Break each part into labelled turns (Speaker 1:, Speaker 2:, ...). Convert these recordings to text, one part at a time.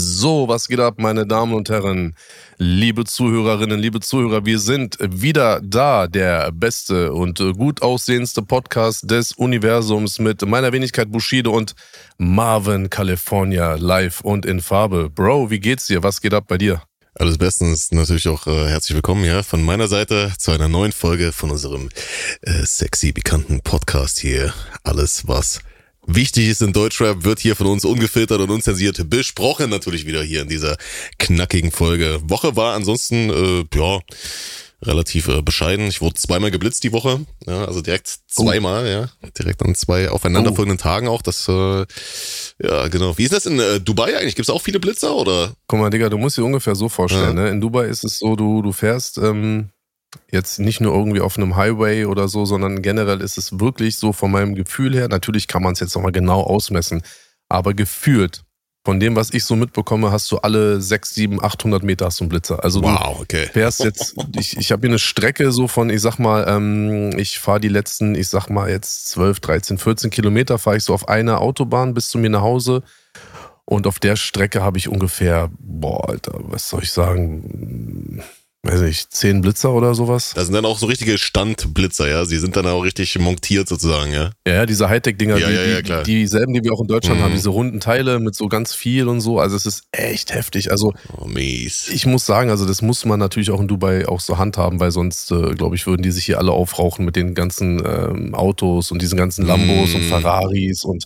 Speaker 1: So, was geht ab, meine Damen und Herren? Liebe Zuhörerinnen, liebe Zuhörer, wir sind wieder da, der beste und gut aussehendste Podcast des Universums mit meiner Wenigkeit Bushido und Marvin California live und in Farbe. Bro, wie geht's dir? Was geht ab bei dir?
Speaker 2: Alles bestens, natürlich auch äh, herzlich willkommen ja von meiner Seite zu einer neuen Folge von unserem äh, sexy bekannten Podcast hier. Alles was wichtig ist in Deutschrap, wird hier von uns ungefiltert und unzensiert besprochen. Natürlich wieder hier in dieser knackigen Folge. Woche war ansonsten, äh, ja, relativ äh, bescheiden. Ich wurde zweimal geblitzt die Woche, ja, also direkt zweimal, oh. ja, direkt an zwei aufeinanderfolgenden oh. Tagen auch. Das, äh, ja, genau. Wie ist das in äh, Dubai eigentlich? Gibt es auch viele Blitzer oder?
Speaker 1: Guck mal, Digga, du musst dir ungefähr so vorstellen. Ja. Ne? In Dubai ist es so, du du fährst ähm, Jetzt nicht nur irgendwie auf einem Highway oder so, sondern generell ist es wirklich so von meinem Gefühl her, natürlich kann man es jetzt nochmal genau ausmessen, aber gefühlt, von dem, was ich so mitbekomme, hast du alle 6, 7, 800 Meter hast du einen Blitzer. Also
Speaker 2: wow, okay.
Speaker 1: du fährst jetzt, ich, ich habe hier eine Strecke so von, ich sag mal, ähm, ich fahre die letzten, ich sag mal jetzt 12, 13, 14 Kilometer, fahre ich so auf einer Autobahn bis zu mir nach Hause. Und auf der Strecke habe ich ungefähr, boah, Alter, was soll ich sagen, weiß ich, zehn Blitzer oder sowas.
Speaker 2: Das sind dann auch so richtige Standblitzer, ja. Sie sind dann auch richtig montiert sozusagen, ja.
Speaker 1: Ja, diese Hightech-Dinger, ja, die, ja, ja, klar. dieselben, die wir auch in Deutschland mhm. haben, diese runden Teile mit so ganz viel und so. Also es ist echt heftig. Also
Speaker 2: oh, mies.
Speaker 1: ich muss sagen, also das muss man natürlich auch in Dubai auch so handhaben, weil sonst, äh, glaube ich, würden die sich hier alle aufrauchen mit den ganzen ähm, Autos und diesen ganzen Lambos mhm. und Ferraris und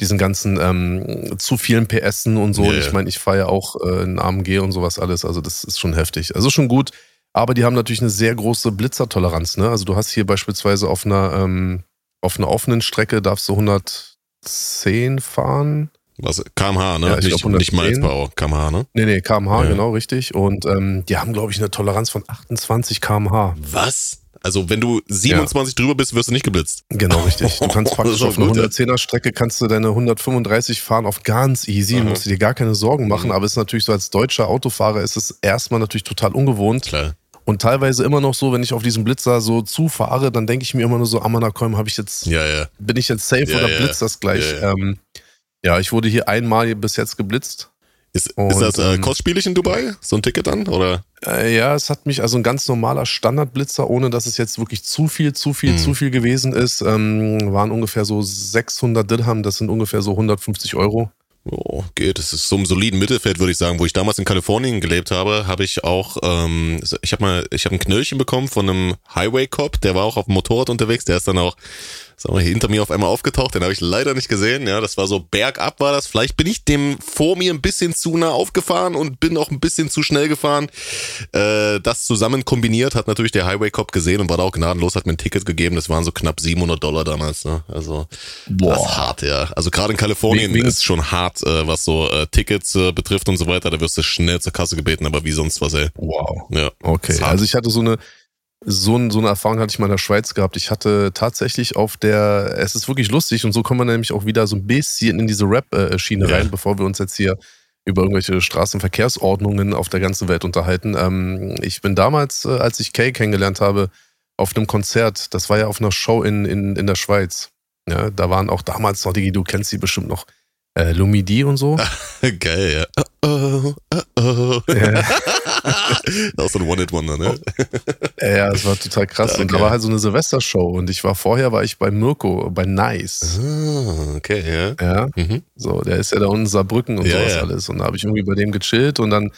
Speaker 1: diesen ganzen ähm, zu vielen PSen und so. Yeah. Ich meine, ich fahre ja auch äh, ein AMG und sowas alles. Also das ist schon heftig. Also schon gut. Aber die haben natürlich eine sehr große Blitzertoleranz. Ne? Also du hast hier beispielsweise auf einer, ähm, auf einer offenen Strecke darfst du 110 fahren.
Speaker 2: Was? kmh, ne? Ja, nicht, glaub, nicht Miles per kmh, ne?
Speaker 1: Nee, nee, kmh, ja. genau, richtig. Und ähm, die haben, glaube ich, eine Toleranz von 28 kmh.
Speaker 2: Was? Also wenn du 27 ja. drüber bist, wirst du nicht geblitzt.
Speaker 1: Genau, richtig. Du kannst praktisch auf einer 110er Strecke kannst du deine 135 fahren auf ganz easy, Aha. musst du dir gar keine Sorgen machen, mhm. aber es ist natürlich so als deutscher Autofahrer ist es erstmal natürlich total ungewohnt.
Speaker 2: Klar.
Speaker 1: Und teilweise immer noch so, wenn ich auf diesem Blitzer so zufahre, dann denke ich mir immer nur so, Amanakolm, habe ich jetzt,
Speaker 2: ja, ja.
Speaker 1: bin ich jetzt safe oder blitzt das gleich? Ähm, ja, ich wurde hier einmal bis jetzt geblitzt.
Speaker 2: Ist, und, ist das äh, ähm, kostspielig in Dubai? So ein Ticket dann? Oder?
Speaker 1: Äh, ja, es hat mich, also ein ganz normaler Standardblitzer, ohne dass es jetzt wirklich zu viel, zu viel, hm. zu viel gewesen ist, ähm, waren ungefähr so 600 Dirham, das sind ungefähr so 150 Euro.
Speaker 2: Oh, geht. Das ist so ein soliden Mittelfeld, würde ich sagen. Wo ich damals in Kalifornien gelebt habe, habe ich auch, ähm, ich habe mal, ich habe ein Knöllchen bekommen von einem Highway Cop, der war auch auf dem Motorrad unterwegs, der ist dann auch sagen wir, hinter mir auf einmal aufgetaucht. Den habe ich leider nicht gesehen. Ja, das war so bergab war das. Vielleicht bin ich dem vor mir ein bisschen zu nah aufgefahren und bin auch ein bisschen zu schnell gefahren. Äh, das zusammen kombiniert hat natürlich der Highway Cop gesehen und war da auch gnadenlos, hat mir ein Ticket gegeben. Das waren so knapp 700 Dollar damals. Ne? Also Boah. das ist hart, ja. Also gerade in Kalifornien wie, ist schon hart, äh, was so äh, Tickets äh, betrifft und so weiter. Da wirst du schnell zur Kasse gebeten, aber wie sonst was, ey.
Speaker 1: Wow. Ja. Okay. Also ich hatte so eine so, so eine Erfahrung hatte ich mal in der Schweiz gehabt. Ich hatte tatsächlich auf der, es ist wirklich lustig und so kommen wir nämlich auch wieder so ein bisschen in diese Rap-Schiene ja. rein, bevor wir uns jetzt hier über irgendwelche Straßenverkehrsordnungen auf der ganzen Welt unterhalten. Ähm, ich bin damals, äh, als ich Kay kennengelernt habe, auf einem Konzert, das war ja auf einer Show in, in, in der Schweiz. Ja, da waren auch damals noch, die, du kennst sie bestimmt noch, äh, Lumidi und so.
Speaker 2: Geil, ja. Oh, oh, oh. Ja. auch so ein One-Hit-Wonder, ne?
Speaker 1: ja, es war total krass. Okay. Und da war halt so eine Silvestershow und ich war vorher, war ich bei Mirko, bei Nice.
Speaker 2: Ah, okay, ja.
Speaker 1: Ja. Mhm. So, der ist ja da unten in Saarbrücken und ja, sowas ja. alles. Und da habe ich irgendwie bei dem gechillt und dann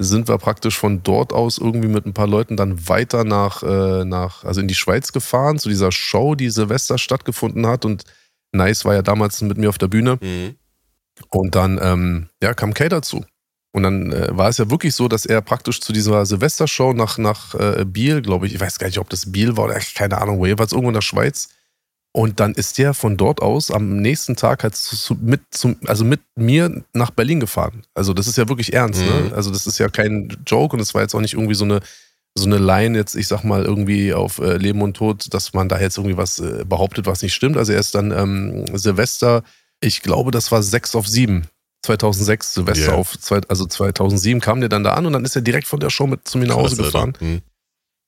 Speaker 1: sind wir praktisch von dort aus irgendwie mit ein paar Leuten dann weiter nach, äh, nach, also in die Schweiz gefahren, zu dieser Show, die Silvester stattgefunden hat. Und Nice war ja damals mit mir auf der Bühne. Mhm. Und dann ähm, ja, kam Kay dazu. Und dann äh, war es ja wirklich so, dass er praktisch zu dieser Silvestershow nach, nach äh, Biel, glaube ich, ich weiß gar nicht, ob das Biel war oder keine Ahnung, wo jeweils irgendwo in der Schweiz. Und dann ist der von dort aus am nächsten Tag halt zu, mit, zum, also mit mir nach Berlin gefahren. Also das ist ja wirklich ernst, ne? mhm. ne? Also das ist ja kein Joke und es war jetzt auch nicht irgendwie so eine, so eine Line jetzt, ich sag mal, irgendwie auf äh, Leben und Tod, dass man da jetzt irgendwie was äh, behauptet, was nicht stimmt. Also er ist dann ähm, Silvester ich glaube, das war 6 auf 7. 2006, Silvester yeah. auf, also 2007 kam der dann da an und dann ist er direkt von der Show mit zu mir nach Hause gefahren. Mhm.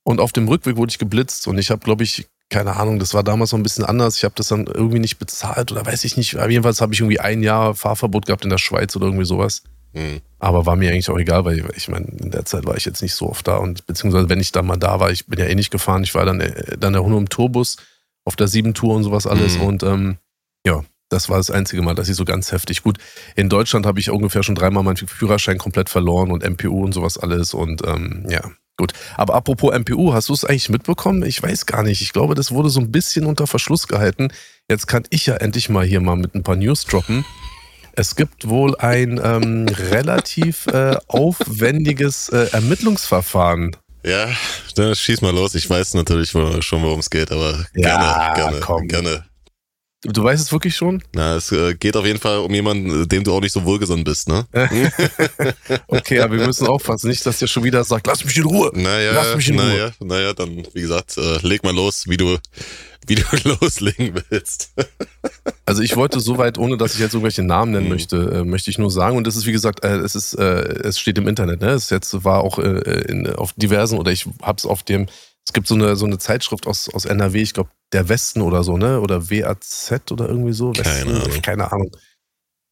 Speaker 1: Und auf dem Rückweg wurde ich geblitzt und ich habe, glaube ich, keine Ahnung, das war damals noch ein bisschen anders. Ich habe das dann irgendwie nicht bezahlt oder weiß ich nicht. Aber jedenfalls habe ich irgendwie ein Jahr Fahrverbot gehabt in der Schweiz oder irgendwie sowas. Mhm. Aber war mir eigentlich auch egal, weil ich meine, in der Zeit war ich jetzt nicht so oft da und beziehungsweise wenn ich da mal da war, ich bin ja eh nicht gefahren, ich war dann, äh, dann ja nur im Tourbus auf der sieben Tour und sowas alles mhm. und ähm, ja, das war das einzige Mal, dass ich so ganz heftig. Gut, in Deutschland habe ich ungefähr schon dreimal meinen Führerschein komplett verloren und MPU und sowas alles und ähm, ja, gut. Aber apropos MPU, hast du es eigentlich mitbekommen? Ich weiß gar nicht. Ich glaube, das wurde so ein bisschen unter Verschluss gehalten. Jetzt kann ich ja endlich mal hier mal mit ein paar News droppen. Es gibt wohl ein ähm, relativ äh, aufwendiges äh, Ermittlungsverfahren.
Speaker 2: Ja, dann schieß mal los. Ich weiß natürlich schon, worum es geht, aber ja, gerne, gerne, komm. gerne.
Speaker 1: Du weißt es wirklich schon?
Speaker 2: Na, es äh, geht auf jeden Fall um jemanden, dem du auch nicht so wohlgesonnen bist, ne?
Speaker 1: okay, aber wir müssen aufpassen, nicht, dass der schon wieder sagt, lass mich in Ruhe.
Speaker 2: Naja,
Speaker 1: lass mich in
Speaker 2: naja,
Speaker 1: Ruhe.
Speaker 2: naja, dann, wie gesagt, äh, leg mal los, wie du, wie du loslegen willst.
Speaker 1: also ich wollte soweit, ohne dass ich jetzt irgendwelche Namen nennen mhm. möchte, äh, möchte ich nur sagen, und das ist wie gesagt, äh, es ist, äh, es steht im Internet, ne? Es jetzt war auch äh, in, auf diversen, oder ich hab's auf dem es gibt so eine, so eine Zeitschrift aus, aus NRW, ich glaube, der Westen oder so, ne? Oder WAZ oder irgendwie so.
Speaker 2: Westen, keine Ahnung.
Speaker 1: Keine Ahnung.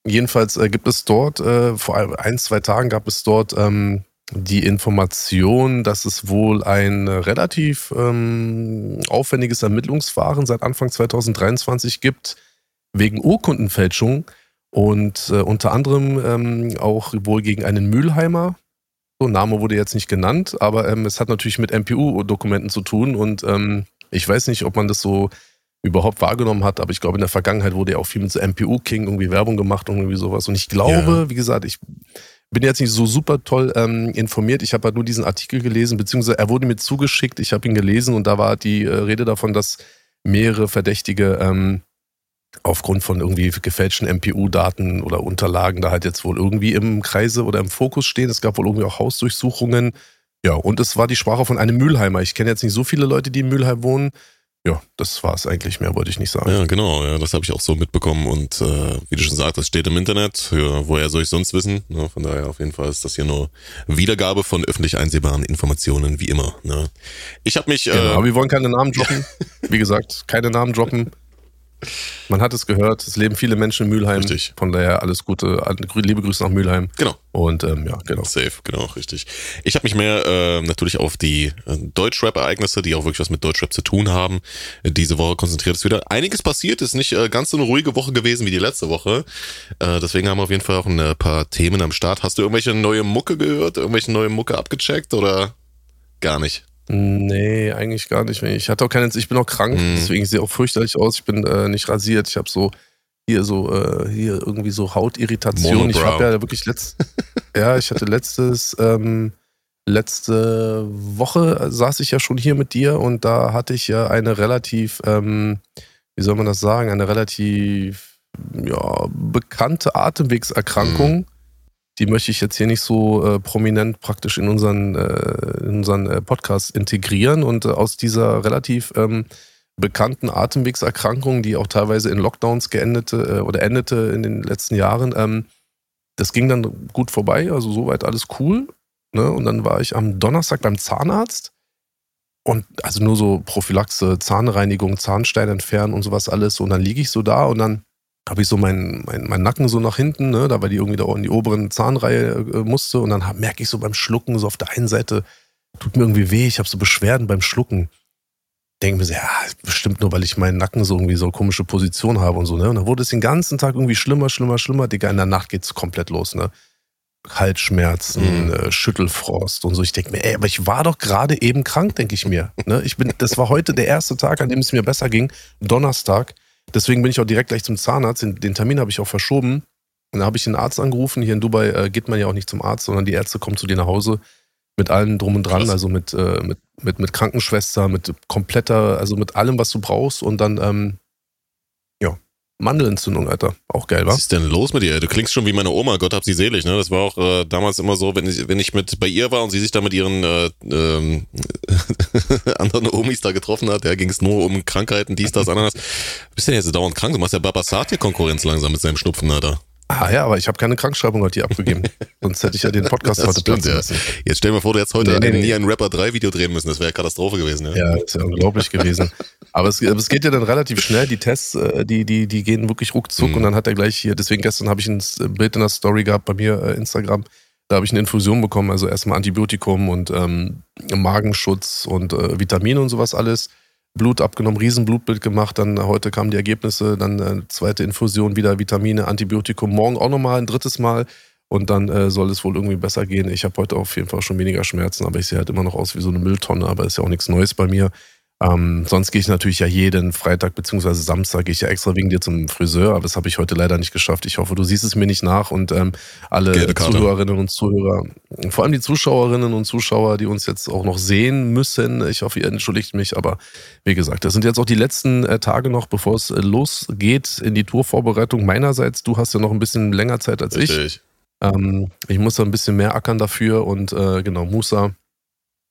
Speaker 1: Jedenfalls äh, gibt es dort, äh, vor ein, zwei Tagen gab es dort ähm, die Information, dass es wohl ein relativ ähm, aufwendiges Ermittlungsverfahren seit Anfang 2023 gibt, wegen Urkundenfälschung und äh, unter anderem ähm, auch wohl gegen einen Mülheimer, so, Name wurde jetzt nicht genannt, aber ähm, es hat natürlich mit MPU-Dokumenten zu tun und ähm, ich weiß nicht, ob man das so überhaupt wahrgenommen hat, aber ich glaube, in der Vergangenheit wurde ja auch viel mit so MPU-King irgendwie Werbung gemacht und irgendwie sowas. Und ich glaube, ja. wie gesagt, ich bin jetzt nicht so super toll ähm, informiert. Ich habe halt nur diesen Artikel gelesen, beziehungsweise er wurde mir zugeschickt, ich habe ihn gelesen und da war die äh, Rede davon, dass mehrere Verdächtige ähm, aufgrund von irgendwie gefälschten MPU-Daten oder Unterlagen da halt jetzt wohl irgendwie im Kreise oder im Fokus stehen. Es gab wohl irgendwie auch Hausdurchsuchungen. Ja, und es war die Sprache von einem Mülheimer. Ich kenne jetzt nicht so viele Leute, die in Mülheim wohnen. Ja, das war es eigentlich mehr, wollte ich nicht sagen.
Speaker 2: Ja, genau, ja, das habe ich auch so mitbekommen. Und äh, wie du schon sagst, das steht im Internet. Ja, woher soll ich sonst wissen? Ne? Von daher auf jeden Fall ist das hier nur Wiedergabe von öffentlich einsehbaren Informationen, wie immer. Ne? Ich habe mich. Genau,
Speaker 1: äh, aber wir wollen keine Namen droppen. wie gesagt, keine Namen droppen. Man hat es gehört, es leben viele Menschen in Mülheim.
Speaker 2: Richtig.
Speaker 1: Von daher alles Gute, liebe Grüße nach Mülheim.
Speaker 2: Genau.
Speaker 1: Und ähm, ja, genau.
Speaker 2: Safe, genau, richtig. Ich habe mich mehr äh, natürlich auf die äh, Deutschrap-Ereignisse, die auch wirklich was mit Deutschrap zu tun haben, äh, diese Woche konzentriert. Es ist wieder einiges passiert, ist nicht äh, ganz so eine ruhige Woche gewesen wie die letzte Woche. Äh, deswegen haben wir auf jeden Fall auch ein äh, paar Themen am Start. Hast du irgendwelche neue Mucke gehört, irgendwelche neue Mucke abgecheckt oder gar nicht?
Speaker 1: Nee, eigentlich gar nicht. Ich hatte auch keine, ich bin auch krank, mhm. deswegen sehe ich auch fürchterlich aus. Ich bin äh, nicht rasiert. Ich habe so hier so äh, hier irgendwie so Hautirritation.
Speaker 2: Monobrow.
Speaker 1: Ich habe ja wirklich letzt, ja, ich hatte letztes ähm, letzte Woche saß ich ja schon hier mit dir und da hatte ich ja eine relativ, ähm, wie soll man das sagen, eine relativ ja, bekannte Atemwegserkrankung. Mhm die möchte ich jetzt hier nicht so äh, prominent praktisch in unseren, äh, in unseren äh, Podcast integrieren. Und äh, aus dieser relativ ähm, bekannten Atemwegserkrankung, die auch teilweise in Lockdowns geendete äh, oder endete in den letzten Jahren, ähm, das ging dann gut vorbei, also soweit alles cool. Ne? Und dann war ich am Donnerstag beim Zahnarzt. Und also nur so Prophylaxe, Zahnreinigung, Zahnstein entfernen und sowas alles. Und dann liege ich so da und dann habe ich so meinen mein, mein Nacken so nach hinten, ne, da weil die irgendwie da in die oberen Zahnreihe äh, musste und dann merke ich so beim Schlucken, so auf der einen Seite tut mir irgendwie weh, ich habe so Beschwerden beim Schlucken. Denke mir so, ja, bestimmt nur, weil ich meinen Nacken so irgendwie so komische Position habe und so, ne? Und dann wurde es den ganzen Tag irgendwie schlimmer, schlimmer, schlimmer. Digga, in der Nacht geht's komplett los, ne? Halsschmerzen, mhm. äh, Schüttelfrost und so. Ich denke mir, ey, aber ich war doch gerade eben krank, denke ich mir. Ne? Ich bin, das war heute der erste Tag, an dem es mir besser ging. Donnerstag. Deswegen bin ich auch direkt gleich zum Zahnarzt. Den, den Termin habe ich auch verschoben. Und da habe ich den Arzt angerufen. Hier in Dubai äh, geht man ja auch nicht zum Arzt, sondern die Ärzte kommen zu dir nach Hause mit allem drum und dran, Krass. also mit, äh, mit, mit, mit Krankenschwester, mit kompletter, also mit allem, was du brauchst. Und dann ähm, Mandelentzündung, Alter. Auch geil, wa?
Speaker 2: Was ist denn los mit dir? Du klingst schon wie meine Oma, Gott hab sie selig, ne? Das war auch äh, damals immer so, wenn ich, wenn ich mit bei ihr war und sie sich da mit ihren äh, ähm, anderen Omis da getroffen hat, ja, ging es nur um Krankheiten, dies, das, anderes. Bist denn jetzt dauernd krank? Du machst ja Babasat hier Konkurrenz langsam mit seinem Schnupfen, Alter.
Speaker 1: Ah ja, aber ich habe keine Krankschreibung heute hier abgegeben. Sonst hätte ich ja den Podcast heute
Speaker 2: stimmt, ja. Jetzt stell dir mal vor, du hättest heute nee, nee, nee. nie ein Rapper 3 Video drehen müssen. Das wäre Katastrophe gewesen.
Speaker 1: Ja, ja ist ja unglaublich gewesen. Aber es, es, geht ja dann relativ schnell. Die Tests, äh, die, die, die gehen wirklich ruckzuck mhm. und dann hat er gleich hier, deswegen gestern habe ich ein Bild in der Story gehabt bei mir, äh, Instagram. Da habe ich eine Infusion bekommen, also erstmal Antibiotikum und ähm, Magenschutz und äh, Vitamine und sowas alles. Blut abgenommen, Riesenblutbild gemacht, dann heute kamen die Ergebnisse, dann äh, zweite Infusion, wieder Vitamine, Antibiotikum, morgen auch nochmal ein drittes Mal und dann äh, soll es wohl irgendwie besser gehen. Ich habe heute auf jeden Fall schon weniger Schmerzen, aber ich sehe halt immer noch aus wie so eine Mülltonne, aber ist ja auch nichts Neues bei mir. Ähm, sonst gehe ich natürlich ja jeden Freitag bzw. Samstag gehe ich ja extra wegen dir zum Friseur, aber das habe ich heute leider nicht geschafft. Ich hoffe, du siehst es mir nicht nach und ähm, alle Zuhörerinnen und Zuhörer, vor allem die Zuschauerinnen und Zuschauer, die uns jetzt auch noch sehen müssen. Ich hoffe, ihr entschuldigt mich, aber wie gesagt, das sind jetzt auch die letzten äh, Tage noch, bevor es äh, losgeht in die Tourvorbereitung meinerseits. Du hast ja noch ein bisschen länger Zeit als Richtig. ich. Ähm, ich muss da ein bisschen mehr ackern dafür und äh, genau, Musa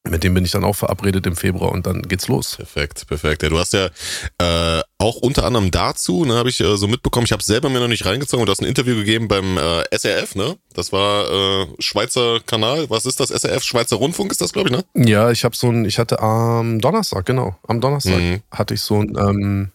Speaker 1: mit dem bin ich dann auch verabredet im Februar und dann geht's los.
Speaker 2: Perfekt, perfekt. Ja, du hast ja äh, auch unter anderem dazu, ne, habe ich äh, so mitbekommen, ich habe selber mir noch nicht reingezogen, du hast ein Interview gegeben beim äh, SRF, ne? Das war äh, Schweizer Kanal. Was ist das? SRF Schweizer Rundfunk ist das, glaube ich, ne?
Speaker 1: Ja, ich habe so ein, ich hatte am Donnerstag, genau, am Donnerstag mhm. hatte ich so ein, ähm,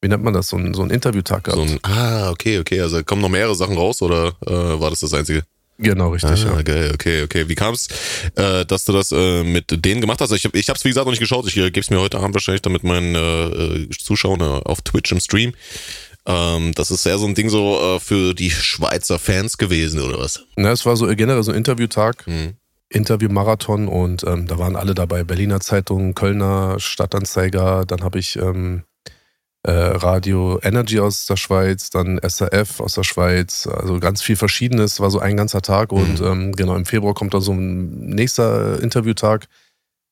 Speaker 1: wie nennt man das, so ein, so ein Interviewtag gehabt. So ein,
Speaker 2: ah, okay, okay. Also kommen noch mehrere Sachen raus oder äh, war das das einzige?
Speaker 1: Genau, richtig.
Speaker 2: Ah, ja. geil, okay, okay. Wie kam es, äh, dass du das äh, mit denen gemacht hast? Also ich, ich habe es wie gesagt noch nicht geschaut. Ich äh, gebe es mir heute Abend wahrscheinlich dann mit meinen äh, äh Zuschauern äh, auf Twitch im Stream. Ähm, das ist eher so ein Ding so äh, für die Schweizer Fans gewesen oder was?
Speaker 1: Na, es war so generell so ein Interviewtag. Mhm. Interview-Marathon und ähm, da waren alle dabei. Berliner Zeitung, Kölner Stadtanzeiger, dann habe ich ähm, äh, Radio Energy aus der Schweiz, dann SRF aus der Schweiz, also ganz viel Verschiedenes, war so ein ganzer Tag und mhm. ähm, genau im Februar kommt dann so ein nächster Interviewtag.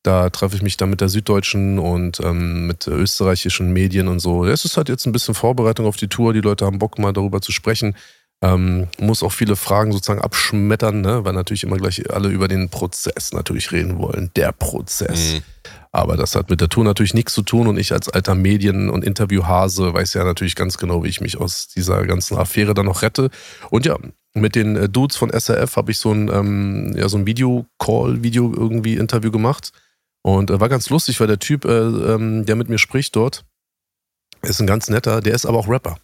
Speaker 1: Da treffe ich mich dann mit der Süddeutschen und ähm, mit österreichischen Medien und so. Es ist halt jetzt ein bisschen Vorbereitung auf die Tour. Die Leute haben Bock, mal darüber zu sprechen. Ähm, muss auch viele Fragen sozusagen abschmettern, ne? weil natürlich immer gleich alle über den Prozess natürlich reden wollen. Der Prozess. Mhm. Aber das hat mit der Tour natürlich nichts zu tun und ich als alter Medien- und Interviewhase weiß ja natürlich ganz genau, wie ich mich aus dieser ganzen Affäre dann noch rette. Und ja, mit den äh, Dudes von SRF habe ich so ein, ähm, ja, so ein Video-Call, Video irgendwie Interview gemacht. Und äh, war ganz lustig, weil der Typ, äh, ähm, der mit mir spricht dort, ist ein ganz netter, der ist aber auch Rapper.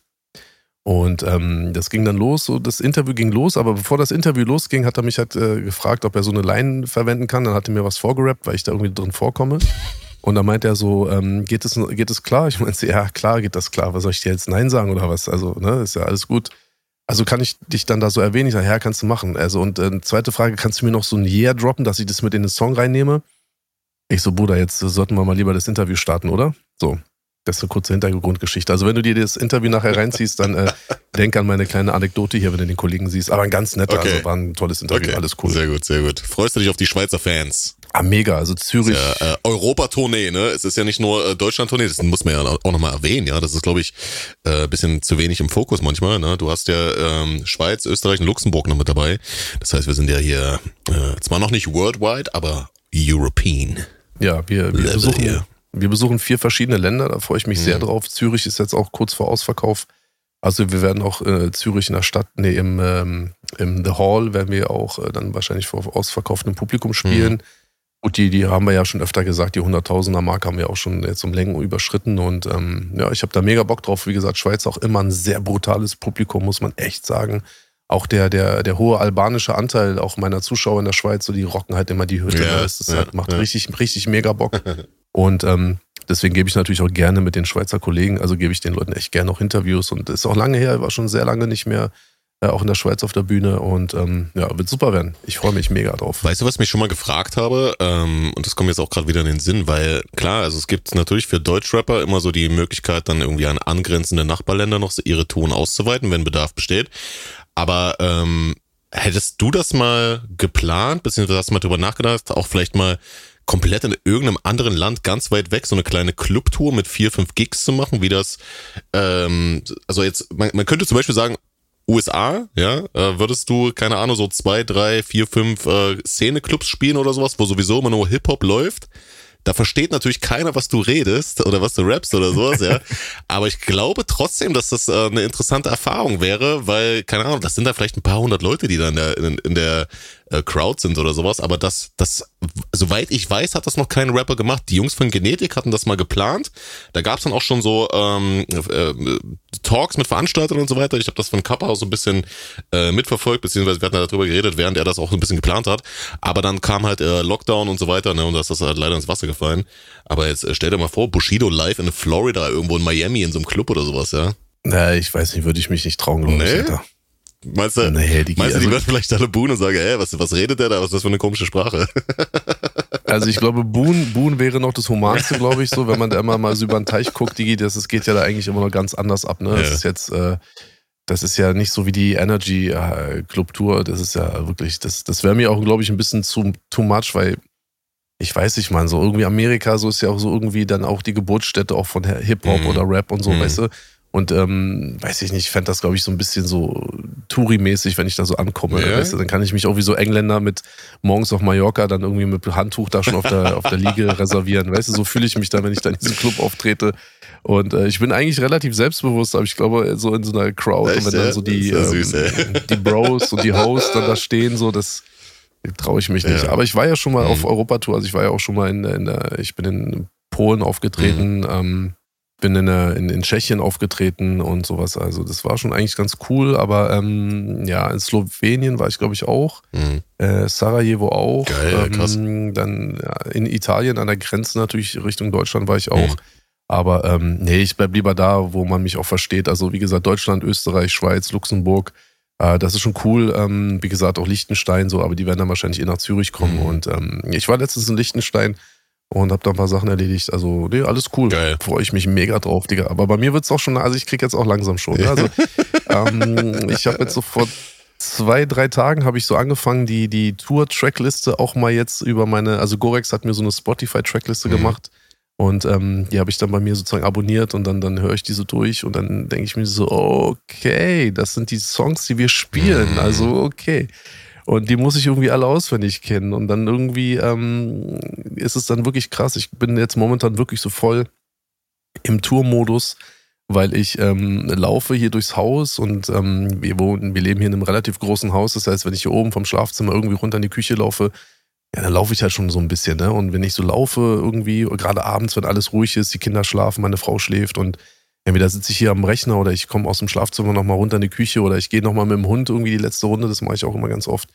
Speaker 1: Und ähm, das ging dann los, so das Interview ging los, aber bevor das Interview losging, hat er mich halt äh, gefragt, ob er so eine Line verwenden kann. Dann hat er mir was vorgerappt, weil ich da irgendwie drin vorkomme. Und dann meint er so, ähm, geht, es, geht es klar? Ich meinte, ja, klar geht das klar. Was soll ich dir jetzt Nein sagen oder was? Also, ne, ist ja alles gut. Also kann ich dich dann da so erwähnen? Ich sage, ja, kannst du machen. Also, und äh, zweite Frage, kannst du mir noch so ein Yeah droppen, dass ich das mit in den Song reinnehme? Ich so, Bruder, jetzt sollten wir mal lieber das Interview starten, oder? So. Das ist eine kurze Hintergrundgeschichte. Also wenn du dir das Interview nachher reinziehst, dann äh, denk an meine kleine Anekdote hier, wenn du den Kollegen siehst. Aber ein ganz netter, okay. also war ein tolles Interview, okay. alles cool.
Speaker 2: Sehr gut, sehr gut. Freust du dich auf die Schweizer Fans?
Speaker 1: Ah, mega, also Zürich.
Speaker 2: Ja, äh, Europa-Tournee, ne? Es ist ja nicht nur äh, Deutschland-Tournee, das muss man ja auch nochmal erwähnen, ja. Das ist, glaube ich, äh, bisschen zu wenig im Fokus manchmal, ne? Du hast ja ähm, Schweiz, Österreich und Luxemburg noch mit dabei. Das heißt, wir sind ja hier äh, zwar noch nicht worldwide, aber European.
Speaker 1: Ja, wir, wir besuchen, hier. Wir besuchen vier verschiedene Länder, da freue ich mich mhm. sehr drauf. Zürich ist jetzt auch kurz vor Ausverkauf. Also wir werden auch äh, Zürich in der Stadt, nee, im, ähm, im The Hall werden wir auch äh, dann wahrscheinlich vor ausverkauftem Publikum spielen. Mhm. Gut, die, die haben wir ja schon öfter gesagt, die 100.000er Mark haben wir auch schon jetzt um Längen überschritten und ähm, ja, ich habe da mega Bock drauf. Wie gesagt, Schweiz auch immer ein sehr brutales Publikum, muss man echt sagen. Auch der, der, der hohe albanische Anteil auch meiner Zuschauer in der Schweiz, so die rocken halt immer die Hütte. Ja, das ist ja, halt, macht ja. richtig, richtig mega Bock. Und ähm, deswegen gebe ich natürlich auch gerne mit den Schweizer Kollegen, also gebe ich den Leuten echt gerne auch Interviews. Und ist auch lange her, war schon sehr lange nicht mehr äh, auch in der Schweiz auf der Bühne. Und ähm, ja, wird super werden. Ich freue mich mega drauf.
Speaker 2: Weißt du, was ich mich schon mal gefragt habe? Ähm, und das kommt jetzt auch gerade wieder in den Sinn, weil klar, also es gibt natürlich für Deutschrapper immer so die Möglichkeit, dann irgendwie an angrenzende Nachbarländer noch ihre Touren auszuweiten, wenn Bedarf besteht. Aber ähm, hättest du das mal geplant, beziehungsweise hast du mal drüber nachgedacht, auch vielleicht mal komplett in irgendeinem anderen Land ganz weit weg so eine kleine Clubtour mit vier, fünf Gigs zu machen, wie das, ähm, also jetzt, man, man könnte zum Beispiel sagen, USA, ja, äh, würdest du, keine Ahnung, so zwei, drei, vier, fünf äh, Szene-Clubs spielen oder sowas, wo sowieso immer nur Hip-Hop läuft, da versteht natürlich keiner, was du redest oder was du rappst oder sowas, ja. Aber ich glaube trotzdem, dass das äh, eine interessante Erfahrung wäre, weil, keine Ahnung, das sind da vielleicht ein paar hundert Leute, die da in der, in, in der äh, Crowd sind oder sowas. Aber das, das, soweit ich weiß, hat das noch kein Rapper gemacht. Die Jungs von Genetik hatten das mal geplant. Da gab es dann auch schon so ähm, äh, Talks mit Veranstaltern und so weiter. Ich habe das von Kappa auch so ein bisschen äh, mitverfolgt, beziehungsweise wir hatten darüber geredet, während er das auch so ein bisschen geplant hat. Aber dann kam halt äh, Lockdown und so weiter, ne, und das ist halt leider ins Wasser gefallen. Aber jetzt äh, stell dir mal vor, Bushido live in Florida, irgendwo in Miami, in so einem Club oder sowas, ja.
Speaker 1: Na, ich weiß nicht, würde ich mich nicht trauen, glaube nee? ich, Alter.
Speaker 2: Meinst du, nee, die, meinst du, die also, wird vielleicht alle Boon und sagen, ey, was, was redet der da? Was ist das für eine komische Sprache?
Speaker 1: Also ich glaube, Boon, Boon wäre noch das Humanste, glaube ich, so, wenn man da immer mal so über den Teich guckt, die, das, das geht ja da eigentlich immer noch ganz anders ab, ne? Das ja. ist jetzt, äh, das ist ja nicht so wie die Energy äh, Club Tour, das ist ja wirklich, das, das wäre mir auch, glaube ich, ein bisschen zu too much, weil ich weiß nicht, man, so irgendwie Amerika, so ist ja auch so irgendwie dann auch die Geburtsstätte auch von Hip-Hop mhm. oder Rap und so, mhm. weißt du? Und ähm, weiß ich nicht, ich fände das, glaube ich, so ein bisschen so Touri-mäßig, wenn ich da so ankomme. Ja. Weißt du, dann kann ich mich auch wie so Engländer mit morgens auf Mallorca dann irgendwie mit Handtuch da schon auf der, auf der Liege reservieren. Weißt du, so fühle ich mich da, wenn ich da in diesem Club auftrete. Und äh, ich bin eigentlich relativ selbstbewusst, aber ich glaube, so in so einer Crowd, Echt, und wenn dann so die, ähm, süß, die Bros und die Hosts dann da stehen, so das traue ich mich nicht. Ja. Aber ich war ja schon mal mhm. auf Europatour, also ich war ja auch schon mal in, in der, ich bin in Polen aufgetreten, mhm. ähm, bin in, der, in, in Tschechien aufgetreten und sowas. Also das war schon eigentlich ganz cool. Aber ähm, ja, in Slowenien war ich, glaube ich, auch. Mhm. Äh, Sarajevo auch.
Speaker 2: Geil, krass.
Speaker 1: Ähm, dann ja, in Italien an der Grenze natürlich Richtung Deutschland war ich auch. Mhm. Aber ähm, nee, ich bleib lieber da, wo man mich auch versteht. Also wie gesagt, Deutschland, Österreich, Schweiz, Luxemburg. Äh, das ist schon cool. Ähm, wie gesagt, auch Liechtenstein so, aber die werden dann wahrscheinlich eh nach Zürich kommen. Mhm. Und ähm, ich war letztens in Liechtenstein und habe da ein paar Sachen erledigt. Also, nee, alles cool.
Speaker 2: Geil.
Speaker 1: Freue ich mich mega drauf, Digga. Aber bei mir wird es auch schon, also ich kriege jetzt auch langsam schon. Ne? Also, ähm, ich habe jetzt so vor zwei, drei Tagen habe ich so angefangen, die, die Tour-Trackliste auch mal jetzt über meine, also Gorex hat mir so eine Spotify-Trackliste mhm. gemacht. Und ähm, die habe ich dann bei mir sozusagen abonniert und dann, dann höre ich diese durch und dann denke ich mir so, okay, das sind die Songs, die wir spielen. Mhm. Also okay. Und die muss ich irgendwie alle auswendig kennen. Und dann irgendwie ähm, ist es dann wirklich krass. Ich bin jetzt momentan wirklich so voll im Tourmodus, weil ich ähm, laufe hier durchs Haus und ähm, wir wohnen, wir leben hier in einem relativ großen Haus. Das heißt, wenn ich hier oben vom Schlafzimmer irgendwie runter in die Küche laufe, ja, dann laufe ich halt schon so ein bisschen, ne? Und wenn ich so laufe irgendwie, gerade abends, wenn alles ruhig ist, die Kinder schlafen, meine Frau schläft und entweder sitze ich hier am Rechner oder ich komme aus dem Schlafzimmer nochmal runter in die Küche oder ich gehe nochmal mit dem Hund irgendwie die letzte Runde, das mache ich auch immer ganz oft.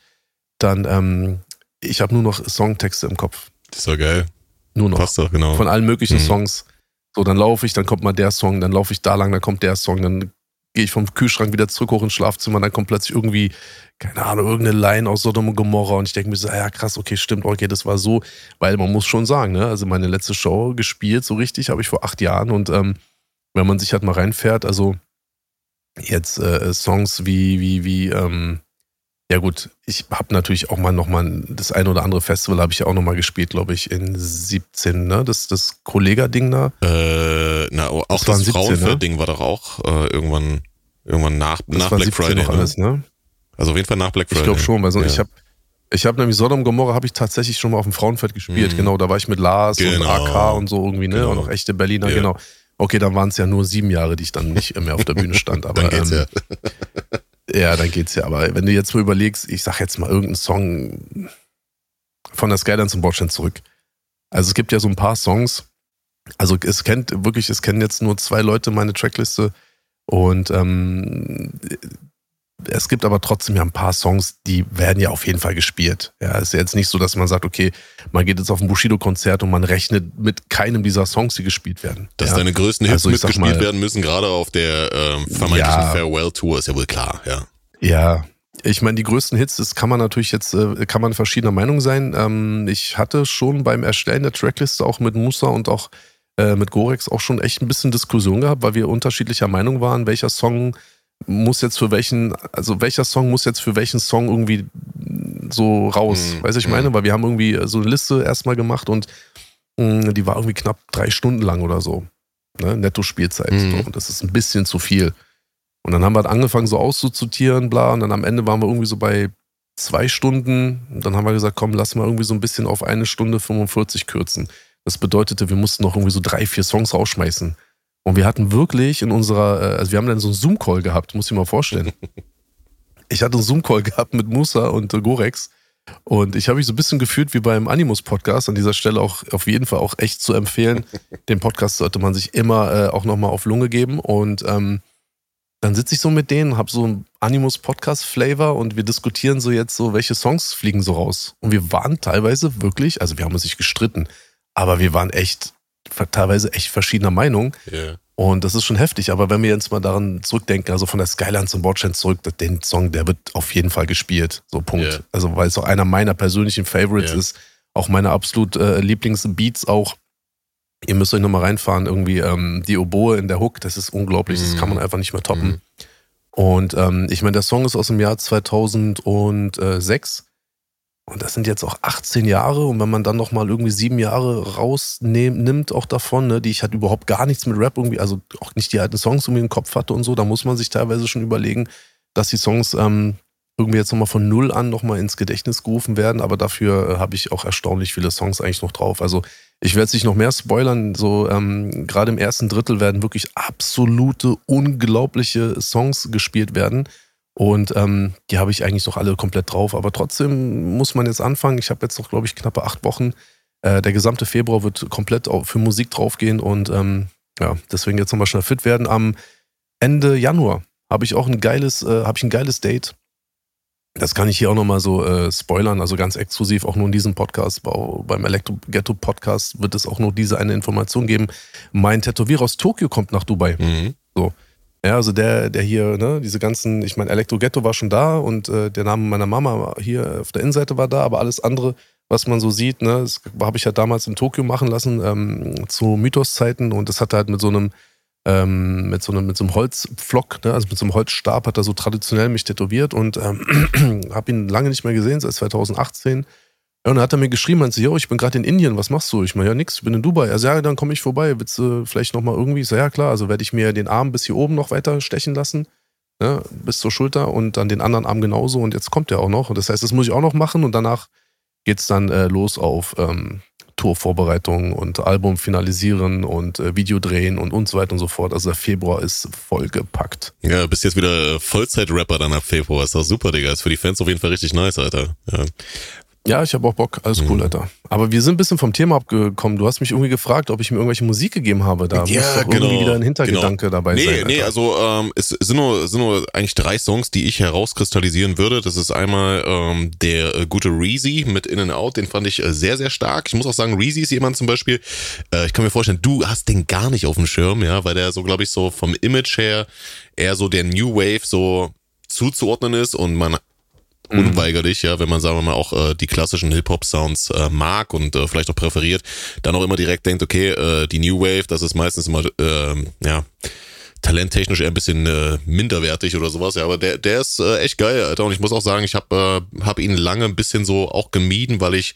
Speaker 1: Dann, ähm, ich habe nur noch Songtexte im Kopf.
Speaker 2: Das ist doch geil.
Speaker 1: Nur noch.
Speaker 2: Passt doch, genau.
Speaker 1: Von allen möglichen mhm. Songs. So, dann laufe ich, dann kommt mal der Song, dann laufe ich da lang, dann kommt der Song, dann gehe ich vom Kühlschrank wieder zurück hoch ins Schlafzimmer, dann kommt plötzlich irgendwie, keine Ahnung, irgendeine Line aus Sodom und Gomorra und ich denke mir so, ja krass, okay, stimmt, okay, das war so, weil man muss schon sagen, ne, also meine letzte Show gespielt, so richtig, habe ich vor acht Jahren und ähm, wenn man sich halt mal reinfährt, also jetzt äh, Songs wie, wie, wie, ähm, ja gut, ich habe natürlich auch mal nochmal das eine oder andere Festival habe ich ja auch nochmal gespielt, glaube ich, in 17, ne? Das, das Kollega-Ding da.
Speaker 2: Äh, na, auch das, das Frauenfeld-Ding ne? war doch auch äh, irgendwann, irgendwann nach, das nach Black Friday. Noch ne? alles, ne? Also auf jeden Fall nach Black Friday.
Speaker 1: Ich glaube schon, weil so, ja. ich habe ich habe nämlich Sodom Gomorra habe ich tatsächlich schon mal auf dem Frauenfeld gespielt, mhm. genau, da war ich mit Lars genau. und AK und so irgendwie, ne? Genau. Und auch echte Berliner, ja. genau. Okay, dann waren es ja nur sieben Jahre, die ich dann nicht mehr auf der Bühne stand. Aber
Speaker 2: dann geht's
Speaker 1: ähm, ja. ja, dann geht's ja. Aber wenn du jetzt mal überlegst, ich sag jetzt mal irgendeinen Song von der Skyline zum Bordstein zurück. Also es gibt ja so ein paar Songs. Also es kennt wirklich, es kennen jetzt nur zwei Leute meine Trackliste und ähm, es gibt aber trotzdem ja ein paar Songs, die werden ja auf jeden Fall gespielt. Ja, es ist ja jetzt nicht so, dass man sagt, okay, man geht jetzt auf ein Bushido-Konzert und man rechnet mit keinem dieser Songs, die gespielt werden.
Speaker 2: Dass
Speaker 1: ja?
Speaker 2: deine größten Hits also, mitgespielt mal, werden müssen, gerade auf der ähm, vermeintlichen ja, Farewell-Tour, ist ja wohl klar, ja.
Speaker 1: Ja, ich meine, die größten Hits, das kann man natürlich jetzt, äh, kann man verschiedener Meinung sein. Ähm, ich hatte schon beim Erstellen der Trackliste auch mit Musa und auch äh, mit Gorex auch schon echt ein bisschen Diskussion gehabt, weil wir unterschiedlicher Meinung waren, welcher Song muss jetzt für welchen, also welcher Song muss jetzt für welchen Song irgendwie so raus. Mhm. Weißt du, ich meine? Mhm. Weil wir haben irgendwie so eine Liste erstmal gemacht und mh, mm, die war irgendwie knapp drei Stunden lang oder so. Ne? Netto-Spielzeit. Mhm. So. Und das ist ein bisschen zu viel. Und dann haben wir halt angefangen, so auszuzutieren, bla. Und dann am Ende waren wir irgendwie so bei zwei Stunden. Und dann haben wir gesagt, komm, lass mal irgendwie so ein bisschen auf eine Stunde 45 kürzen. Das bedeutete, wir mussten noch irgendwie so drei, vier Songs rausschmeißen. Und wir hatten wirklich in unserer, äh, also wir haben dann so einen Zoom-Call gehabt, muss ich mal vorstellen. Ich hatte einen Zoom-Call gehabt mit Musa und äh, Gorex. Und ich habe mich so ein bisschen gefühlt wie beim Animus-Podcast. An dieser Stelle auch auf jeden Fall auch echt zu empfehlen. Den Podcast sollte man sich immer äh, auch nochmal auf Lunge geben. Und ähm, dann sitze ich so mit denen, habe so einen Animus-Podcast-Flavor und wir diskutieren so jetzt so, welche Songs fliegen so raus. Und wir waren teilweise wirklich, also wir haben uns nicht gestritten, aber wir waren echt, teilweise echt verschiedener Meinung. Yeah. Und das ist schon heftig. Aber wenn wir jetzt mal daran zurückdenken, also von der Skyline zum Bordstein zurück, den Song, der wird auf jeden Fall gespielt. So Punkt. Yeah. Also weil es auch einer meiner persönlichen Favorites yeah. ist. Auch meine absolut äh, Lieblingsbeats auch. Ihr müsst euch nochmal reinfahren, irgendwie ähm, die Oboe in der Hook, das ist unglaublich, mm. das kann man mhm. einfach nicht mehr toppen. Mm. Und ähm, ich meine, der Song ist aus dem Jahr 2006 und das sind jetzt auch 18 Jahre. Und wenn man dann nochmal irgendwie sieben Jahre rausnimmt, auch davon, ne, die ich halt überhaupt gar nichts mit Rap irgendwie, also auch nicht die alten Songs irgendwie im Kopf hatte und so, da muss man sich teilweise schon überlegen, dass die Songs ähm, irgendwie jetzt nochmal von Null an nochmal ins Gedächtnis gerufen werden. Aber dafür äh, habe ich auch erstaunlich viele Songs eigentlich noch drauf. Also ich werde es nicht noch mehr spoilern. So ähm, gerade im ersten Drittel werden wirklich absolute, unglaubliche Songs gespielt werden. Und ähm, die habe ich eigentlich noch alle komplett drauf. Aber trotzdem muss man jetzt anfangen. Ich habe jetzt noch, glaube ich, knappe acht Wochen. Äh, der gesamte Februar wird komplett für Musik draufgehen. Und ähm, ja, deswegen jetzt nochmal schnell fit werden. Am Ende Januar habe ich auch ein geiles, äh, habe ich ein geiles Date. Das kann ich hier auch nochmal so äh, spoilern, also ganz exklusiv, auch nur in diesem Podcast. Beim Electro Ghetto Podcast wird es auch nur diese eine Information geben. Mein Tätowierer aus Tokio kommt nach Dubai. Mhm. So. Ja, also der, der hier, ne, diese ganzen, ich meine, Elektro Ghetto war schon da und äh, der Name meiner Mama hier auf der Innenseite war da, aber alles andere, was man so sieht, ne, das habe ich ja damals in Tokio machen lassen, ähm, zu Mythos-Zeiten und das hat halt mit so einem, ähm, mit so einem, mit so einem Holzpflock, ne, also mit so einem Holzstab hat er so traditionell mich tätowiert und ähm, habe ihn lange nicht mehr gesehen, seit 2018 ja, und dann hat er mir geschrieben, meinte, yo, ich bin gerade in Indien, was machst du? Ich meine, ja, nix, ich bin in Dubai. Also, ja, dann komme ich vorbei. Willst du vielleicht nochmal irgendwie? Ich so, ja, klar, also werde ich mir den Arm bis hier oben noch weiter stechen lassen, ne, bis zur Schulter und dann den anderen Arm genauso. Und jetzt kommt der auch noch. Und das heißt, das muss ich auch noch machen und danach geht's dann äh, los auf ähm, Tourvorbereitungen und Album finalisieren und äh, Video drehen und und so weiter und so fort. Also der Februar ist vollgepackt.
Speaker 2: Ja, bist jetzt wieder Vollzeit-Rapper dann ab Februar. Ist doch super, Digga. Ist für die Fans auf jeden Fall richtig nice, Alter. Ja.
Speaker 1: Ja, ich habe auch Bock. Alles cool, mhm. Alter. Aber wir sind ein bisschen vom Thema abgekommen. Du hast mich irgendwie gefragt, ob ich mir irgendwelche Musik gegeben habe. Da ja, muss doch genau, irgendwie wieder ein Hintergedanke genau. dabei
Speaker 2: nee,
Speaker 1: sein. Alter.
Speaker 2: Nee, also ähm, es sind nur, sind nur eigentlich drei Songs, die ich herauskristallisieren würde. Das ist einmal ähm, der äh, gute Reezy mit In and Out. Den fand ich äh, sehr, sehr stark. Ich muss auch sagen, Reezy ist jemand zum Beispiel, äh, ich kann mir vorstellen, du hast den gar nicht auf dem Schirm, ja, weil der so, glaube ich, so vom Image her eher so der New Wave so zuzuordnen ist und man. Unweigerlich, ja, wenn man, sagen wir mal, auch äh, die klassischen Hip-Hop-Sounds äh, mag und äh, vielleicht auch präferiert, dann auch immer direkt denkt, okay, äh, die New Wave, das ist meistens immer, äh, ja, talenttechnisch eher ein bisschen äh, minderwertig oder sowas, ja, aber der, der ist äh, echt geil, Alter. Und ich muss auch sagen, ich habe äh, hab ihn lange ein bisschen so auch gemieden, weil ich